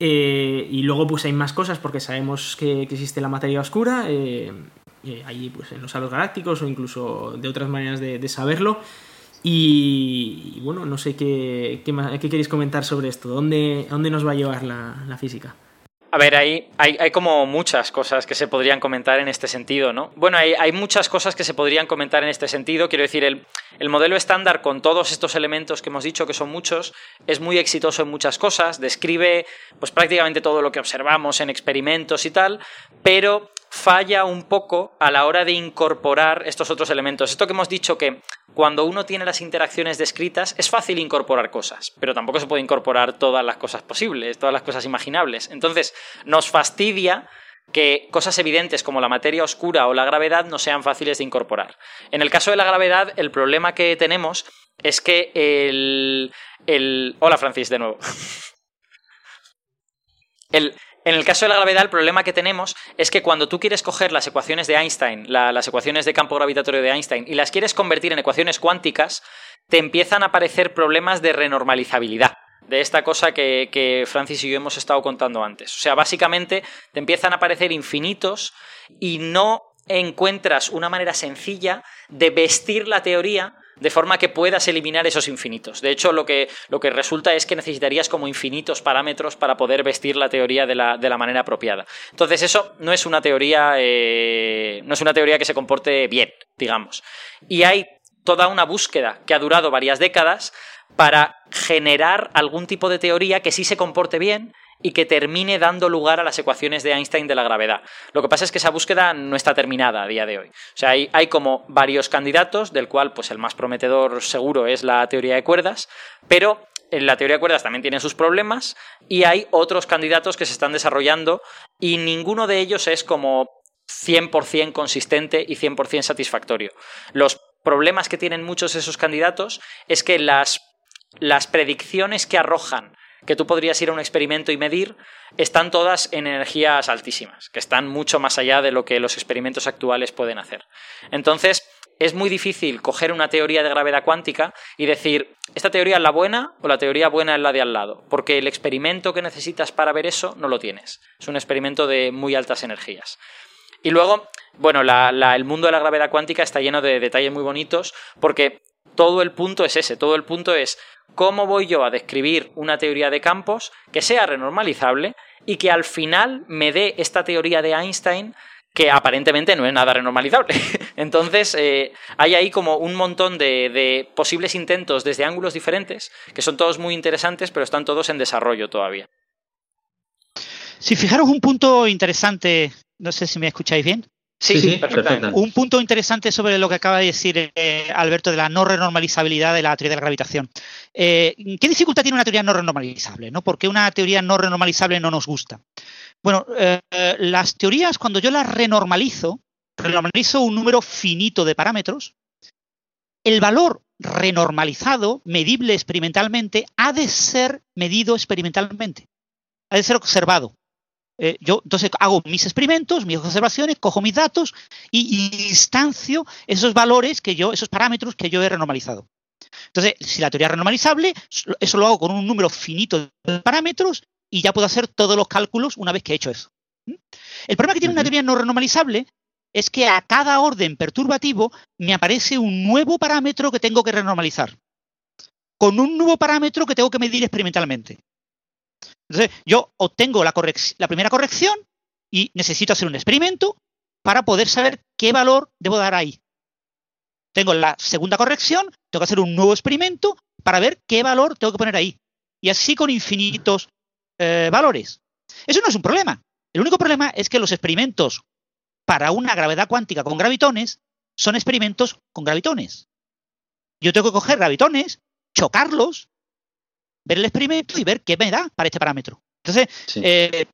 Eh, y luego pues hay más cosas porque sabemos que, existe la materia oscura, eh, eh, ahí pues en los halos galácticos o incluso de otras maneras de, saberlo. Y, bueno, no sé qué, qué, qué, queréis comentar sobre esto, ¿dónde, dónde nos va a llevar la física? A ver, hay, hay, como muchas cosas que se podrían comentar en este sentido, ¿no? Bueno, hay, hay muchas cosas que se podrían comentar en este sentido. Quiero decir, el, el, modelo estándar con todos estos elementos que hemos dicho, que son muchos, es muy exitoso en muchas cosas, describe pues prácticamente todo lo que observamos en experimentos y tal, pero falla un poco a la hora de incorporar estos otros elementos. Esto que hemos dicho que cuando uno tiene las interacciones descritas es fácil incorporar cosas, pero tampoco se puede incorporar todas las cosas posibles, todas las cosas imaginables. Entonces, nos fastidia que cosas evidentes como la materia oscura o la gravedad no sean fáciles de incorporar. En el caso de la gravedad, el problema que tenemos es que el... el... Hola Francis, de nuevo. el, en el caso de la gravedad, el problema que tenemos es que cuando tú quieres coger las ecuaciones de Einstein, las ecuaciones de campo gravitatorio de Einstein, y las quieres convertir en ecuaciones cuánticas, te empiezan a aparecer problemas de renormalizabilidad de esta cosa que, que, Francis y yo hemos estado contando antes. O sea, básicamente te empiezan a aparecer infinitos y no encuentras una manera sencilla de vestir la teoría de forma que puedas eliminar esos infinitos. De hecho, lo que, lo que resulta es que necesitarías como infinitos parámetros para poder vestir la teoría de la, de la manera apropiada. Entonces, eso no es una teoría. Eh, no es una teoría que se comporte bien, digamos. Y hay toda una búsqueda que ha durado varias décadas para generar algún tipo de teoría que sí se comporte bien y que termine dando lugar a las ecuaciones de Einstein de la gravedad. Lo que pasa es que esa búsqueda no está terminada a día de hoy. O sea, hay, como varios candidatos, del cual pues el más prometedor seguro es la teoría de cuerdas, pero la teoría de cuerdas también tiene sus problemas y hay otros candidatos que se están desarrollando y ninguno de ellos es como 100% consistente y 100% satisfactorio. Los problemas que tienen muchos de esos candidatos es que las, las predicciones que arrojan que tú podrías ir a un experimento y medir, están todas en energías altísimas, que están mucho más allá de lo que los experimentos actuales pueden hacer. Entonces, es muy difícil coger una teoría de gravedad cuántica y decir, ¿esta teoría es la buena o la teoría buena es la de al lado? Porque el experimento que necesitas para ver eso no lo tienes. Es un experimento de muy altas energías. Y luego, bueno, el mundo de la gravedad cuántica está lleno de detalles muy bonitos porque todo el punto es ese, todo el punto es cómo voy yo a describir una teoría de campos que sea renormalizable y que al final me dé esta teoría de Einstein que aparentemente no es nada renormalizable. Entonces, eh, hay ahí como un montón de, de, posibles intentos desde ángulos diferentes, que son todos muy interesantes, pero están todos en desarrollo todavía. Si fijaros un punto interesante, no sé si me escucháis bien. Sí, sí, perfectamente. Un punto interesante sobre lo que acaba de decir eh, Alberto de la no renormalizabilidad de la teoría de la gravitación. Eh, ¿Qué dificultad tiene una teoría no renormalizable? ¿no? ¿Por qué una teoría no renormalizable no nos gusta? Bueno, eh, las teorías, cuando yo las renormalizo, renormalizo un número finito de parámetros, el valor renormalizado, medible experimentalmente, ha de ser medido experimentalmente, ha de ser observado. Eh, yo entonces hago mis experimentos, mis observaciones, cojo mis datos y instancio esos valores que yo, esos parámetros que yo he renormalizado. Entonces, si la teoría es renormalizable, eso lo hago con un número finito de parámetros y ya puedo hacer todos los cálculos una vez que he hecho eso. ¿Mm? El problema que tiene una teoría no renormalizable es que a cada orden perturbativo me aparece un nuevo parámetro que tengo que renormalizar, con un nuevo parámetro que tengo que medir experimentalmente. Entonces, yo obtengo la, la primera corrección y necesito hacer un experimento para poder saber qué valor debo dar ahí. Tengo la segunda corrección, tengo que hacer un nuevo experimento para ver qué valor tengo que poner ahí. Y así con infinitos eh, valores. Eso no es un problema. El único problema es que los experimentos para una gravedad cuántica con gravitones son experimentos con gravitones. Yo tengo que coger gravitones, chocarlos ver el experimento y ver qué me da para este parámetro. Entonces, eh,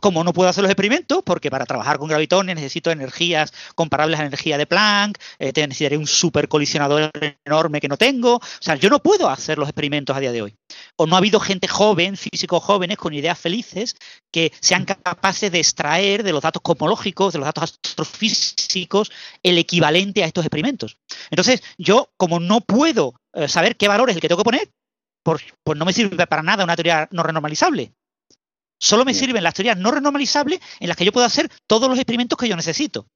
como no puedo hacer los experimentos, porque para trabajar con gravitones necesito energías comparables a la energía de Planck, eh, necesitaré un supercolisionador enorme que no tengo. O sea, yo no puedo hacer los experimentos a día de hoy. O no ha habido gente joven, físicos jóvenes, con ideas felices, que sean capaces de extraer de los datos cosmológicos, de los datos astrofísicos, el equivalente a estos experimentos. Entonces, yo, como no puedo eh, saber qué valor es el que tengo que poner, pues, pues no me sirve para nada una teoría no renormalizable. Solo me sirven las teorías no renormalizables en las que yo puedo hacer todos los experimentos que yo necesito.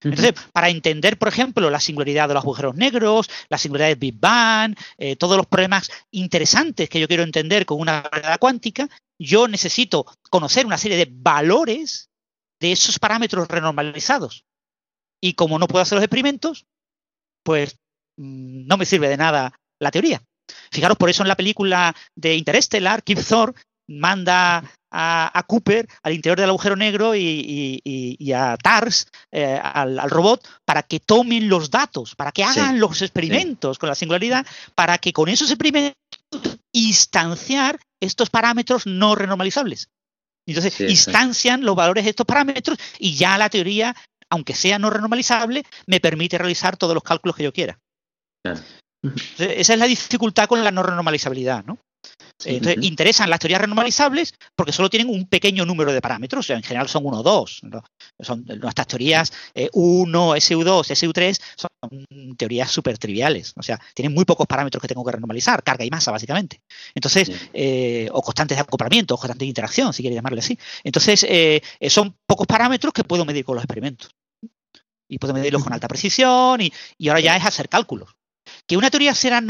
Entonces, para entender, por ejemplo, la singularidad de los agujeros negros, la singularidad del Big Bang, eh, todos los problemas interesantes que yo quiero entender con una gravedad cuántica, yo necesito conocer una serie de valores de esos parámetros renormalizados. Y como no puedo hacer los experimentos, pues mm, no me sirve de nada la teoría. Fijaros, por eso en la película de Interstellar, Kip Thorne manda a, Cooper al interior del agujero negro y, a TARS, eh, al, robot, para que tomen los datos, para que hagan los experimentos con la singularidad, para que con esos experimentos instanciar estos parámetros no renormalizables. Entonces, instancian los valores de estos parámetros y ya la teoría, aunque sea no renormalizable, me permite realizar todos los cálculos que yo quiera. Esa es la dificultad con la no renormalizabilidad, ¿no? Entonces, interesan las teorías renormalizables porque solo tienen un pequeño número de parámetros, o sea, en general son uno o dos. Son nuestras teorías 1, SU2, SU3 son teorías súper triviales, o sea, tienen muy pocos parámetros que tengo que renormalizar, carga y masa, básicamente. Entonces, eh, o constantes de acoplamiento, o constantes de interacción, si quiere llamarle así. Entonces, eh, eh, son pocos parámetros que puedo medir con los experimentos. Y puedo medirlos con alta precisión y, y ahora ya es hacer cálculos. Que una teoría sea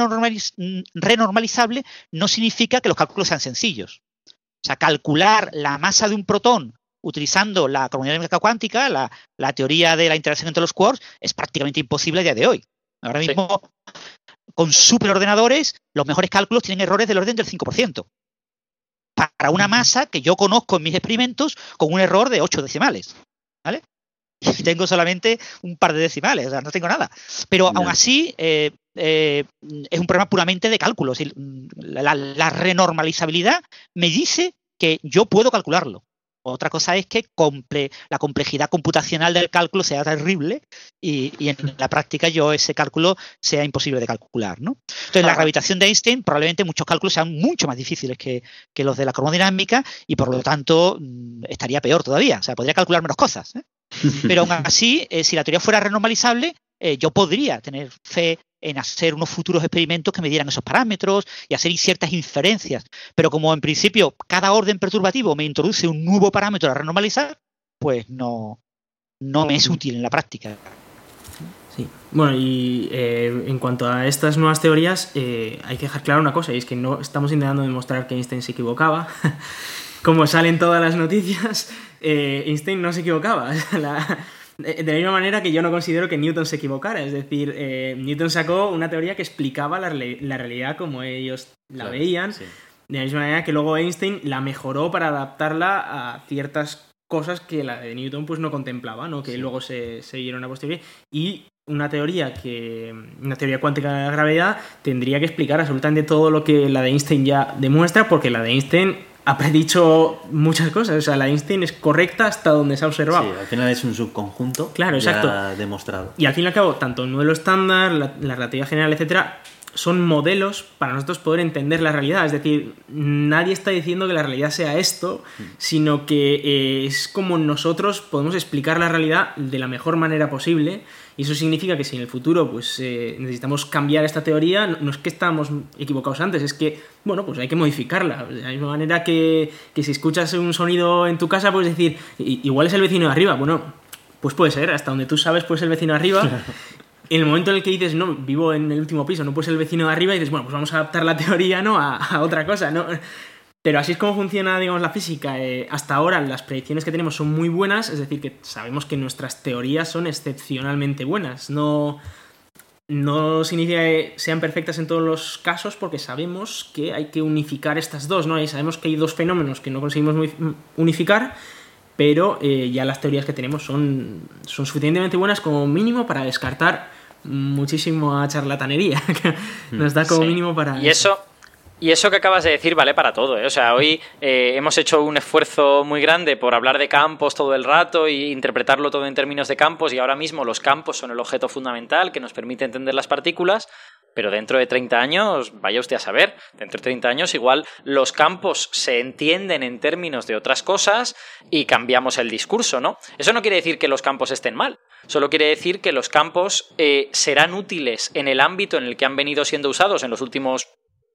renormalizable no significa que los cálculos sean sencillos. O sea, calcular la masa de un protón utilizando la cromodinámica cuántica, la, teoría de la interacción entre los quarks, es prácticamente imposible a día de hoy. Ahora mismo, con superordenadores, los mejores cálculos tienen errores del orden del 5%. Para una masa que yo conozco en mis experimentos con un error de 8 decimales. ¿Vale? Y tengo solamente un par de decimales, o sea, no tengo nada. Pero aún así, eh, eh, es un problema puramente de cálculo. La, renormalizabilidad me dice que yo puedo calcularlo. Otra cosa es que la complejidad computacional del cálculo sea terrible y, en la práctica yo ese cálculo sea imposible de calcular. ¿no? Entonces, la gravitación de Einstein probablemente muchos cálculos sean mucho más difíciles que, los de la cromodinámica y por lo tanto mm, estaría peor todavía. O sea, podría calcular menos cosas. ¿eh? Pero aún así, eh, si la teoría fuera renormalizable, yo podría tener fe en hacer unos futuros experimentos que me dieran esos parámetros y hacer ciertas inferencias. Pero como en principio cada orden perturbativo me introduce un nuevo parámetro a renormalizar, pues no, no me es útil en la práctica. Sí. Bueno, y eh, en cuanto a estas nuevas teorías, eh, hay que dejar claro una cosa, y es que no estamos intentando demostrar que Einstein se equivocaba. Como salen todas las noticias, eh, Einstein no se equivocaba. la, de la misma manera que yo no considero que Newton se equivocara. Es decir, eh, Newton sacó una teoría que explicaba la, realidad como ellos la veían. De la misma manera que luego Einstein la mejoró para adaptarla a ciertas cosas que la de Newton pues no contemplaba, ¿no? que luego se, se dieron a posteriori. Y una teoría que una teoría cuántica de la gravedad tendría que explicar absolutamente todo lo que la de Einstein ya demuestra porque la de Einstein ha predicho muchas cosas. O sea, la Einstein es correcta hasta donde se ha observado. Sí, al final es un subconjunto. Claro, exacto. demostrado. Y al fin y al cabo, tanto el modelo estándar, la, relatividad general, etcétera, son modelos para nosotros poder entender la realidad. Es decir, nadie está diciendo que la realidad sea esto, mm. sino que eh, es como nosotros podemos explicar la realidad de la mejor manera posible y eso significa que si en el futuro pues, eh, necesitamos cambiar esta teoría, no, es que estábamos equivocados antes, es que, bueno, pues hay que modificarla. De la misma manera que, que si escuchas un sonido en tu casa, puedes decir, igual es el vecino de arriba. Bueno, pues puede ser, hasta donde tú sabes, pues el vecino de arriba. En el momento en el que dices, no, vivo en el último piso, no puede ser el vecino de arriba, y dices, bueno, pues vamos a adaptar la teoría, ¿no? A, a otra cosa, ¿no? Pero así es como funciona, digamos, la física. Eh, hasta ahora las predicciones que tenemos son muy buenas, es decir, que sabemos que nuestras teorías son excepcionalmente buenas. No, no significa que sean perfectas en todos los casos porque sabemos que hay que unificar estas dos, ¿no? Y sabemos que hay dos fenómenos que no conseguimos unificar, pero eh, ya las teorías que tenemos son, son suficientemente buenas como mínimo para descartar muchísimo a charlatanería. Nos da como mínimo para... Y eso Y eso que acabas de decir vale para todo. ¿eh? O sea, hoy eh, hemos hecho un esfuerzo muy grande por hablar de campos todo el rato e interpretarlo todo en términos de campos y ahora mismo los campos son el objeto fundamental que nos permite entender las partículas. Pero dentro de 30 años, vaya usted a saber, dentro de 30 años igual los campos se entienden en términos de otras cosas y cambiamos el discurso, ¿no? Eso no quiere decir que los campos estén mal, solo quiere decir que los campos eh, serán útiles en el ámbito en el que han venido siendo usados en los últimos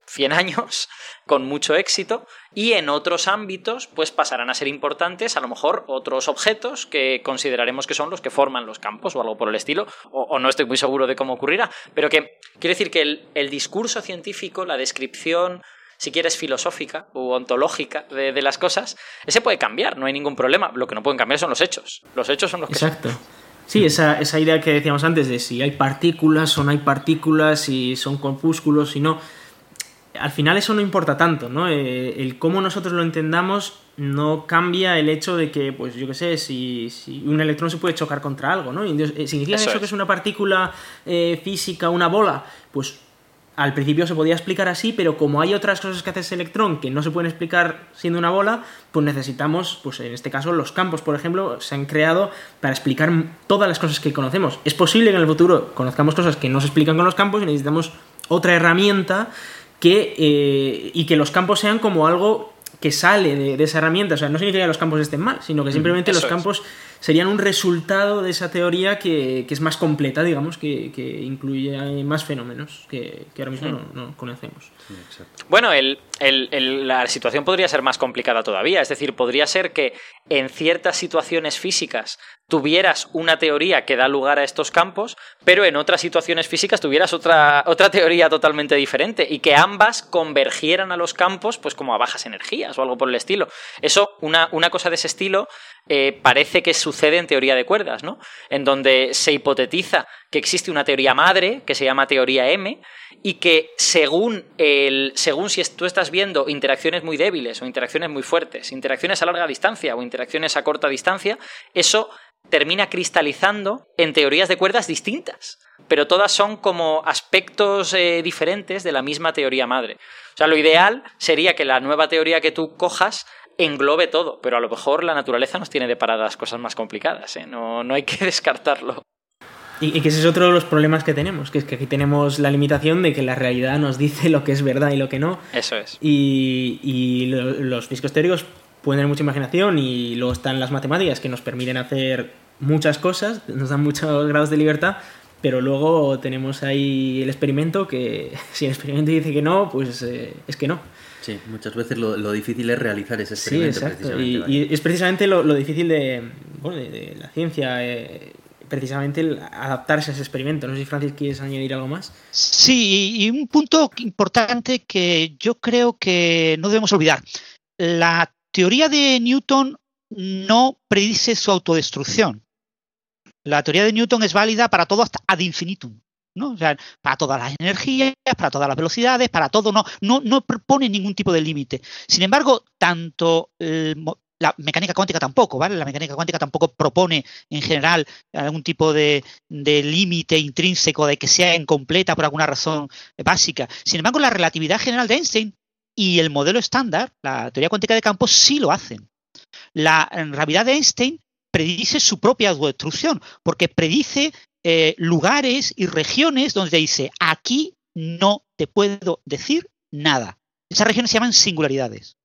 100 años con mucho éxito y en otros ámbitos pues pasarán a ser importantes a lo mejor otros objetos que consideraremos que son los que forman los campos o algo por el estilo o, no estoy muy seguro de cómo ocurrirá pero que quiere decir que el, discurso científico la descripción si quieres filosófica u ontológica de, las cosas ese puede cambiar no hay ningún problema lo que no pueden cambiar son los hechos los hechos son los que exacto. Sí, esa, esa idea que decíamos antes de si hay partículas o no hay partículas, si son corpúsculos, si no al final eso no importa tanto, ¿no? Eh, el cómo nosotros lo entendamos no cambia el hecho de que, pues yo qué sé, si, un electrón se puede chocar contra algo, ¿no? Eh, ¿Significa eso, que es una partícula eh, física, una bola? Pues al principio se podía explicar así, pero como hay otras cosas que hace ese electrón que no se pueden explicar siendo una bola, pues necesitamos, pues en este caso los campos, por ejemplo, se han creado para explicar todas las cosas que conocemos. Es posible que en el futuro conozcamos cosas que no se explican con los campos y necesitamos otra herramienta que, eh, y que los campos sean como algo que sale de, esa herramienta. O sea, no significa que los campos estén mal, sino que simplemente los campos serían un resultado de esa teoría que, es más completa, digamos, que, incluye más fenómenos que, ahora mismo no, no, conocemos. Bueno, la situación podría ser más complicada todavía. Es decir, podría ser que en ciertas situaciones físicas tuvieras una teoría que da lugar a estos campos, pero en otras situaciones físicas tuvieras otra, otra teoría totalmente diferente y que ambas convergieran a los campos pues como a bajas energías o algo por el estilo. Eso, una, una cosa de ese estilo eh, parece que sucede en teoría de cuerdas, ¿no? En donde se hipotetiza que existe una teoría madre que se llama teoría M y que según, el, según si tú estás viendo interacciones muy débiles o interacciones muy fuertes, interacciones a larga distancia o interacciones a corta distancia, eso termina cristalizando en teorías de cuerdas distintas, pero todas son como aspectos eh, diferentes de la misma teoría madre. O sea, lo ideal sería que la nueva teoría que tú cojas englobe todo, pero a lo mejor la naturaleza nos tiene deparadas cosas más complicadas, ¿eh? no, no hay que descartarlo. Y, que ese es otro de los problemas que tenemos, que es que aquí tenemos la limitación de que la realidad nos dice lo que es verdad y lo que no. Eso es. Y, los físicos teóricos pueden tener mucha imaginación y luego están las matemáticas que nos permiten hacer muchas cosas, nos dan muchos grados de libertad, pero luego tenemos ahí el experimento que si el experimento dice que no, pues eh, es que no. Sí, muchas veces lo, difícil es realizar ese experimento. Sí, exacto. Y, es precisamente lo, difícil de, bueno, de, la ciencia, eh, precisamente el adaptarse a ese experimento. No sé si Francis quieres añadir algo más. Sí, y un punto importante que yo creo que no debemos olvidar. La teoría de Newton no predice su autodestrucción. La teoría de Newton es válida para todo hasta ad infinitum. ¿no? para todas las energías, para todas las velocidades, para todo, no, no, no propone ningún tipo de límite. Sin embargo, tanto la mecánica cuántica tampoco, ¿vale? La mecánica cuántica tampoco propone en general algún tipo de, límite intrínseco de que sea incompleta por alguna razón básica. Sin embargo, la relatividad general de Einstein y el modelo estándar, la teoría cuántica de campos, sí lo hacen. La gravedad de Einstein predice su propia autodestrucción, porque predice eh, lugares y regiones donde dice, aquí no te puedo decir nada. Esas regiones se llaman singularidades.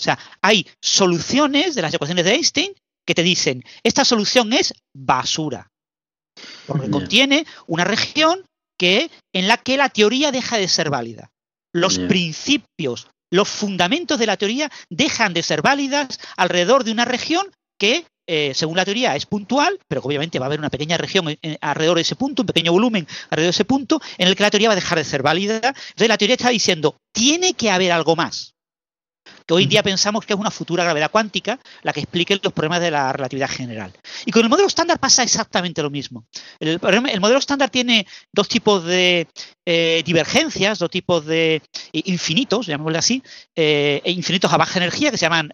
O sea, hay soluciones de las ecuaciones de Einstein que te dicen, esta solución es basura, porque contiene una región que, en la que la teoría deja de ser válida. Los principios, los fundamentos de la teoría dejan de ser válidas alrededor de una región que eh, según la teoría, es puntual, pero obviamente va a haber una pequeña región alrededor de ese punto, un pequeño volumen alrededor de ese punto, en el que la teoría va a dejar de ser válida. Entonces la teoría está diciendo, tiene que haber algo más. Que hoy en día pensamos que es una futura gravedad cuántica la que explique los problemas de la relatividad general. Y con el modelo estándar pasa exactamente lo mismo. El, modelo estándar tiene dos tipos de eh, divergencias, dos tipos de eh, infinitos, llamémoslo así, e infinitos a baja energía, que se llaman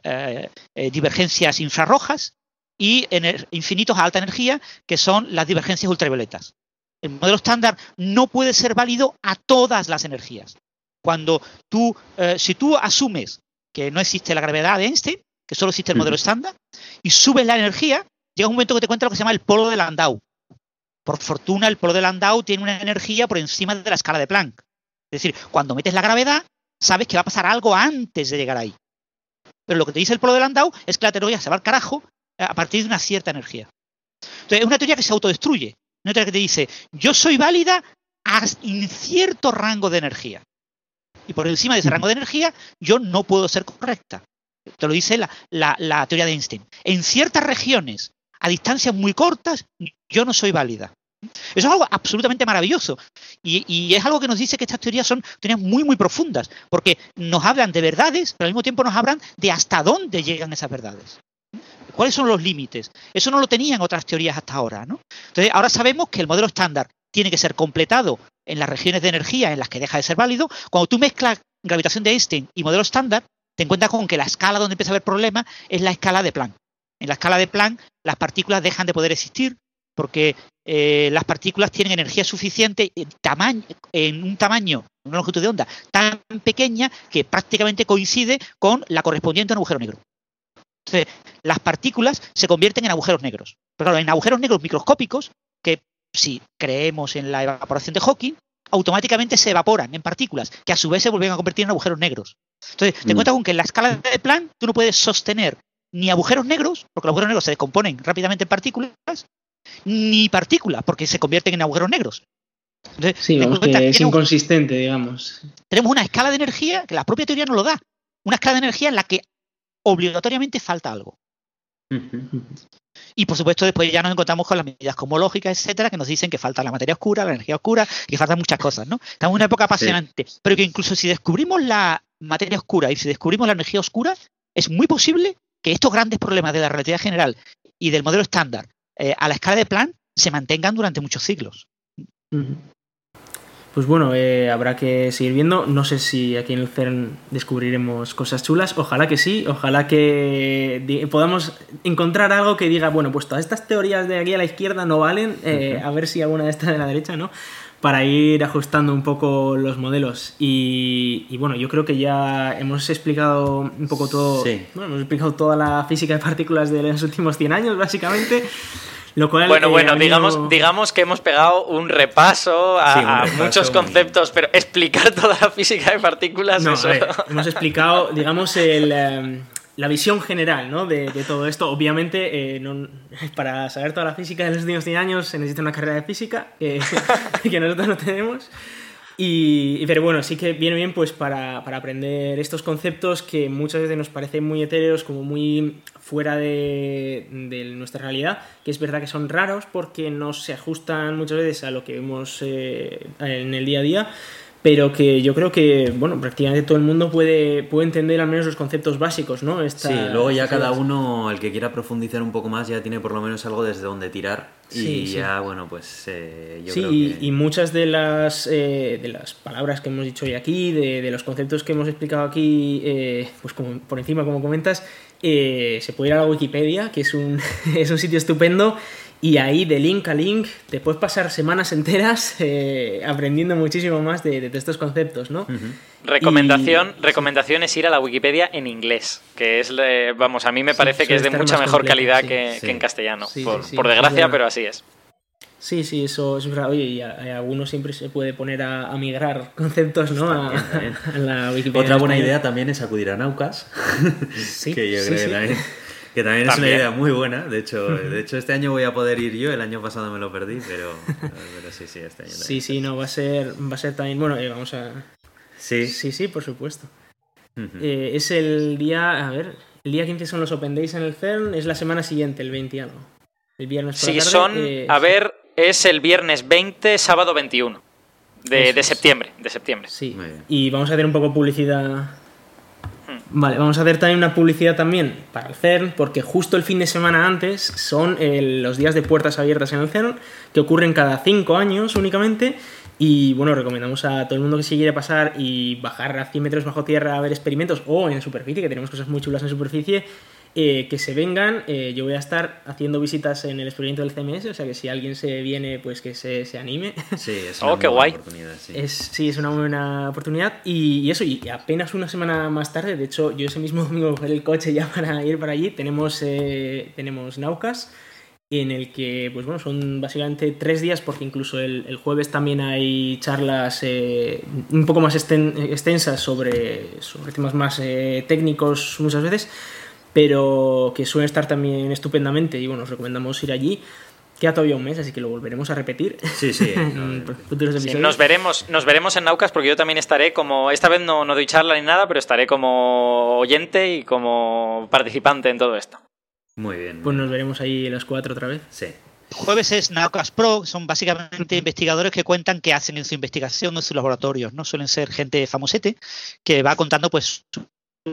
divergencias infrarrojas, y infinitos a alta energía, que son las divergencias ultravioletas. El modelo estándar no puede ser válido a todas las energías. cuando tú, eh, si tú asumes que no existe la gravedad de Einstein, que solo existe el modelo estándar, y subes la energía, llega un momento que te cuenta lo que se llama el polo de Landau. Por fortuna, el polo de Landau tiene una energía por encima de la escala de Planck. Es decir, cuando metes la gravedad, sabes que va a pasar algo antes de llegar ahí. Pero lo que te dice el polo de Landau es que la teoría se va al carajo a partir de una cierta energía. Entonces, es una teoría que se autodestruye. Una teoría que te dice, yo soy válida en cierto rango de energía. Y por encima de ese rango de energía, yo no puedo ser correcta. Te lo dice la, teoría de Einstein. En ciertas regiones, a distancias muy cortas, yo no soy válida. Eso es algo absolutamente maravilloso. Y, y, es algo que nos dice que estas teorías son teorías muy, muy profundas, porque nos hablan de verdades, pero al mismo tiempo nos hablan de hasta dónde llegan esas verdades. ¿Cuáles son los límites? Eso no lo tenían otras teorías hasta ahora. ¿no? Entonces, ahora sabemos que el modelo estándar tiene que ser completado en las regiones de energía en las que deja de ser válido. Cuando tú mezclas gravitación de Einstein y modelo estándar, te encuentras con que la escala donde empieza a haber problemas es la escala de Planck. En la escala de Planck, las partículas dejan de poder existir porque eh, las partículas tienen energía suficiente en, tamaño, en un tamaño, una longitud de onda tan pequeña que prácticamente coincide con la correspondiente a un agujero negro. Entonces, las partículas se convierten en agujeros negros. Pero claro, en agujeros negros microscópicos, que si creemos en la evaporación de Hawking, automáticamente se evaporan en partículas, que a su vez se vuelven a convertir en agujeros negros. Entonces, te mm. encuentras con que en la escala de Planck tú no puedes sostener ni agujeros negros, porque los agujeros negros se descomponen rápidamente en partículas, ni partículas, porque se convierten en agujeros negros. sí, que es inconsistente, digamos. Tenemos una escala de energía que la propia teoría no lo da. Una escala de energía en la que obligatoriamente falta algo. Y por supuesto, después ya nos encontramos con las medidas cosmológicas, etcétera, que nos dicen que falta la materia oscura, la energía oscura, que faltan muchas cosas, ¿no? Estamos en una época apasionante. Pero que incluso si descubrimos la materia oscura y si descubrimos la energía oscura, es muy posible que estos grandes problemas de la relatividad general y del modelo estándar eh, a la escala de Planck se mantengan durante muchos siglos. Pues bueno, eh, habrá que seguir viendo. No sé si aquí en el CERN descubriremos cosas chulas. Ojalá que sí. Ojalá que podamos encontrar algo que diga, bueno, pues todas estas teorías de aquí a la izquierda no valen. Eh, a ver si alguna de estas de la derecha, ¿no? Para ir ajustando un poco los modelos. Y, bueno, yo creo que ya hemos explicado un poco todo. Bueno, hemos explicado toda la física de partículas de los últimos 100 años, básicamente bueno, bueno, eh, digamos, digamos que hemos pegado un repaso a, muchos conceptos, pero explicar toda la física de partículas. No, hemos explicado, digamos, em, la visión general ¿no? de, todo esto. Obviamente, eh, para saber toda la física de los últimos 100 años se necesita una carrera de física que nosotros no tenemos. Y, pero bueno, sí que viene bien pues para, para, aprender estos conceptos que muchas veces nos parecen muy etéreos, como muy fuera de, de, nuestra realidad, que es verdad que son raros porque no se ajustan muchas veces a lo que vemos eh, en el día a día, pero que yo creo que, bueno, prácticamente todo el mundo puede, puede entender al menos los conceptos básicos, ¿no? sí, luego ya cada uno, el que quiera profundizar un poco más, ya tiene por lo menos algo desde donde tirar. Y ya, bueno, pues eh, yo creo que... y muchas de las, eh, de las palabras que hemos dicho hoy aquí, de, de los conceptos que hemos explicado aquí, eh, pues como, por encima, como comentas, se puede ir a la Wikipedia, que es un, es un sitio estupendo y ahí de link a link te puedes pasar semanas enteras eh, aprendiendo muchísimo más de, estos conceptos, ¿no? Recomendación, recomendación es ir a la Wikipedia en inglés, que es, vamos, a mí me parece que es de mucha mejor calidad que, en castellano, por, desgracia, pero así es. Sí, sí, eso es verdad. Oye, y a, alguno siempre se puede poner a, migrar conceptos, ¿no? A, la Wikipedia. Otra buena idea también es acudir a Naucas, que yo creo que que también, es una idea muy buena. De hecho, de hecho, este año voy a poder ir yo. El año pasado me lo perdí, pero, sí, sí, este año. Sí, sí, no, va a ser, va a ser también. Bueno, eh, vamos a. Sí. Sí, sí, por supuesto. Eh, es el día. A ver, el día 15 son los Open Days en el CERN. Es la semana siguiente, el 20 algo. El viernes por Sí, son. Eh, a ver, es el viernes 20, sábado 21 de, de septiembre. De septiembre. Sí. Y vamos a hacer un poco publicidad Vale, vamos a hacer también una publicidad también para el CERN, porque justo el fin de semana antes son los días de puertas abiertas en el CERN, que ocurren cada cinco años únicamente. Y bueno, recomendamos a todo el mundo que se quiere pasar y bajar a 100 metros bajo tierra a ver experimentos o en superficie, que tenemos cosas muy chulas en superficie, eh, que se vengan. Eh, yo voy a estar haciendo visitas en el experimento del CMS, o sea que si alguien se viene, pues que se, anime. Sí, es una oh, qué guay. oportunidad. Sí. Es, sí, es una buena oportunidad. Y, eso, y apenas una semana más tarde, de hecho, yo ese mismo domingo cogí el coche ya para ir para allí, tenemos, eh, tenemos Naucas en el que, pues bueno, son básicamente tres días, porque incluso el, jueves también hay charlas un poco más extensas sobre, sobre temas más técnicos muchas veces, pero que suele estar también estupendamente y bueno, os recomendamos ir allí. Queda todavía un mes, así que lo volveremos a repetir. Sí, sí. en futuros episodios. nos, veremos, nos veremos en Naucas porque yo también estaré como. Esta vez no, no doy charla ni nada, pero estaré como oyente y como participante en todo esto. Muy bien. Pues nos veremos ahí las cuatro otra vez. Sí. Jueves es Naucas Pro, son básicamente investigadores que cuentan qué hacen en su investigación en sus laboratorios, ¿no? Suelen ser gente famosete que va contando pues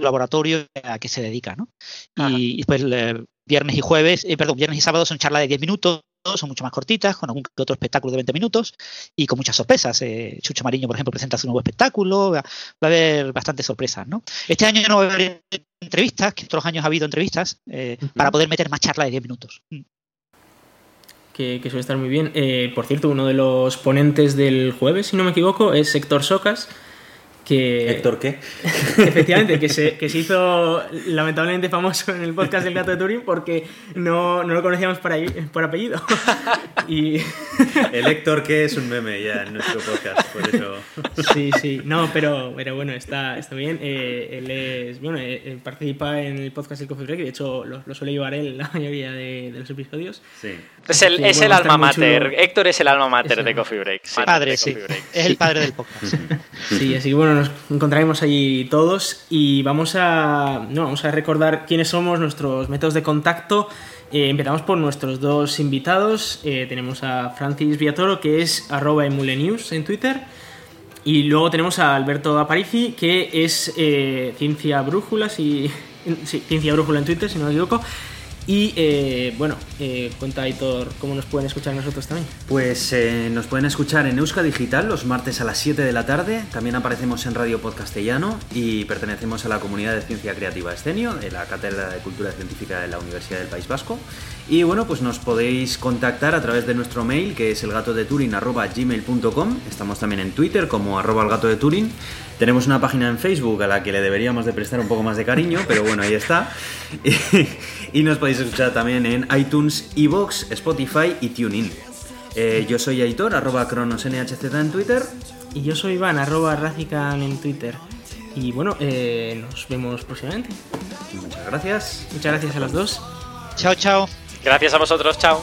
laboratorio a que se dedica, ¿no? Y después viernes y jueves, eh, perdón, viernes y sábado son charlas de 10 minutos, son mucho más cortitas, con algún otro espectáculo de 20 minutos y con muchas sorpresas. Eh, Chucho Mariño, por ejemplo, presenta su nuevo espectáculo, va, a haber bastantes sorpresas, ¿no? Este año no va a haber entrevistas, que otros años ha habido entrevistas, eh, para poder meter más charlas de 10 minutos. Mm. Que, que, suele estar muy bien. por cierto, uno de los ponentes del jueves, si no me equivoco, es Héctor Socas, que, ¿Héctor qué? Efectivamente, que se, que se hizo lamentablemente famoso en el podcast del gato de Turing porque no, no lo conocíamos por, ahí, por apellido. Y... El Héctor qué es un meme ya en nuestro podcast, por eso. Sí, sí, no, pero, pero bueno, está, está bien. Eh, él es, bueno, eh, participa en el podcast del Coffee Break y de hecho lo, suele llevar él la mayoría de, de los episodios. Sí. Es el, es el alma mater. Héctor es el alma mater de Coffee Break. padre, sí. Es el padre del podcast. Sí, así que bueno, nos encontraremos allí todos y vamos a, no, vamos a recordar quiénes somos, nuestros métodos de contacto. Eh, empezamos por nuestros dos invitados. Eh, tenemos a Francis Viatoro, que es arroba emulenews en Twitter. Y luego tenemos a Alberto Aparici, que es eh, Ciencia Brújula, sí, Ciencia Brújula en Twitter, si no me equivoco. Y eh, bueno, eh, cuenta Aitor cómo nos pueden escuchar nosotros también. Pues eh, nos pueden escuchar en Euska Digital los martes a las 7 de la tarde. También aparecemos en Radio Podcastellano y pertenecemos a la comunidad de Ciencia Creativa Escenio, de la Cátedra de Cultura Científica de la Universidad del País Vasco. Y bueno, pues nos podéis contactar a través de nuestro mail que es elgatodeturin.gmail.com. Estamos también en Twitter como arroba gato de Turing. Tenemos una página en Facebook a la que le deberíamos de prestar un poco más de cariño, pero bueno, ahí está. y nos podéis escuchar también en iTunes, Evox, Spotify y TuneIn. Eh, yo soy Aitor, arroba cronosnhz en Twitter. Y yo soy Iván, arroba Razican en Twitter. Y bueno, eh, nos vemos próximamente. Muchas gracias. Muchas gracias a los dos. Chao, chao. Gracias a vosotros, chao.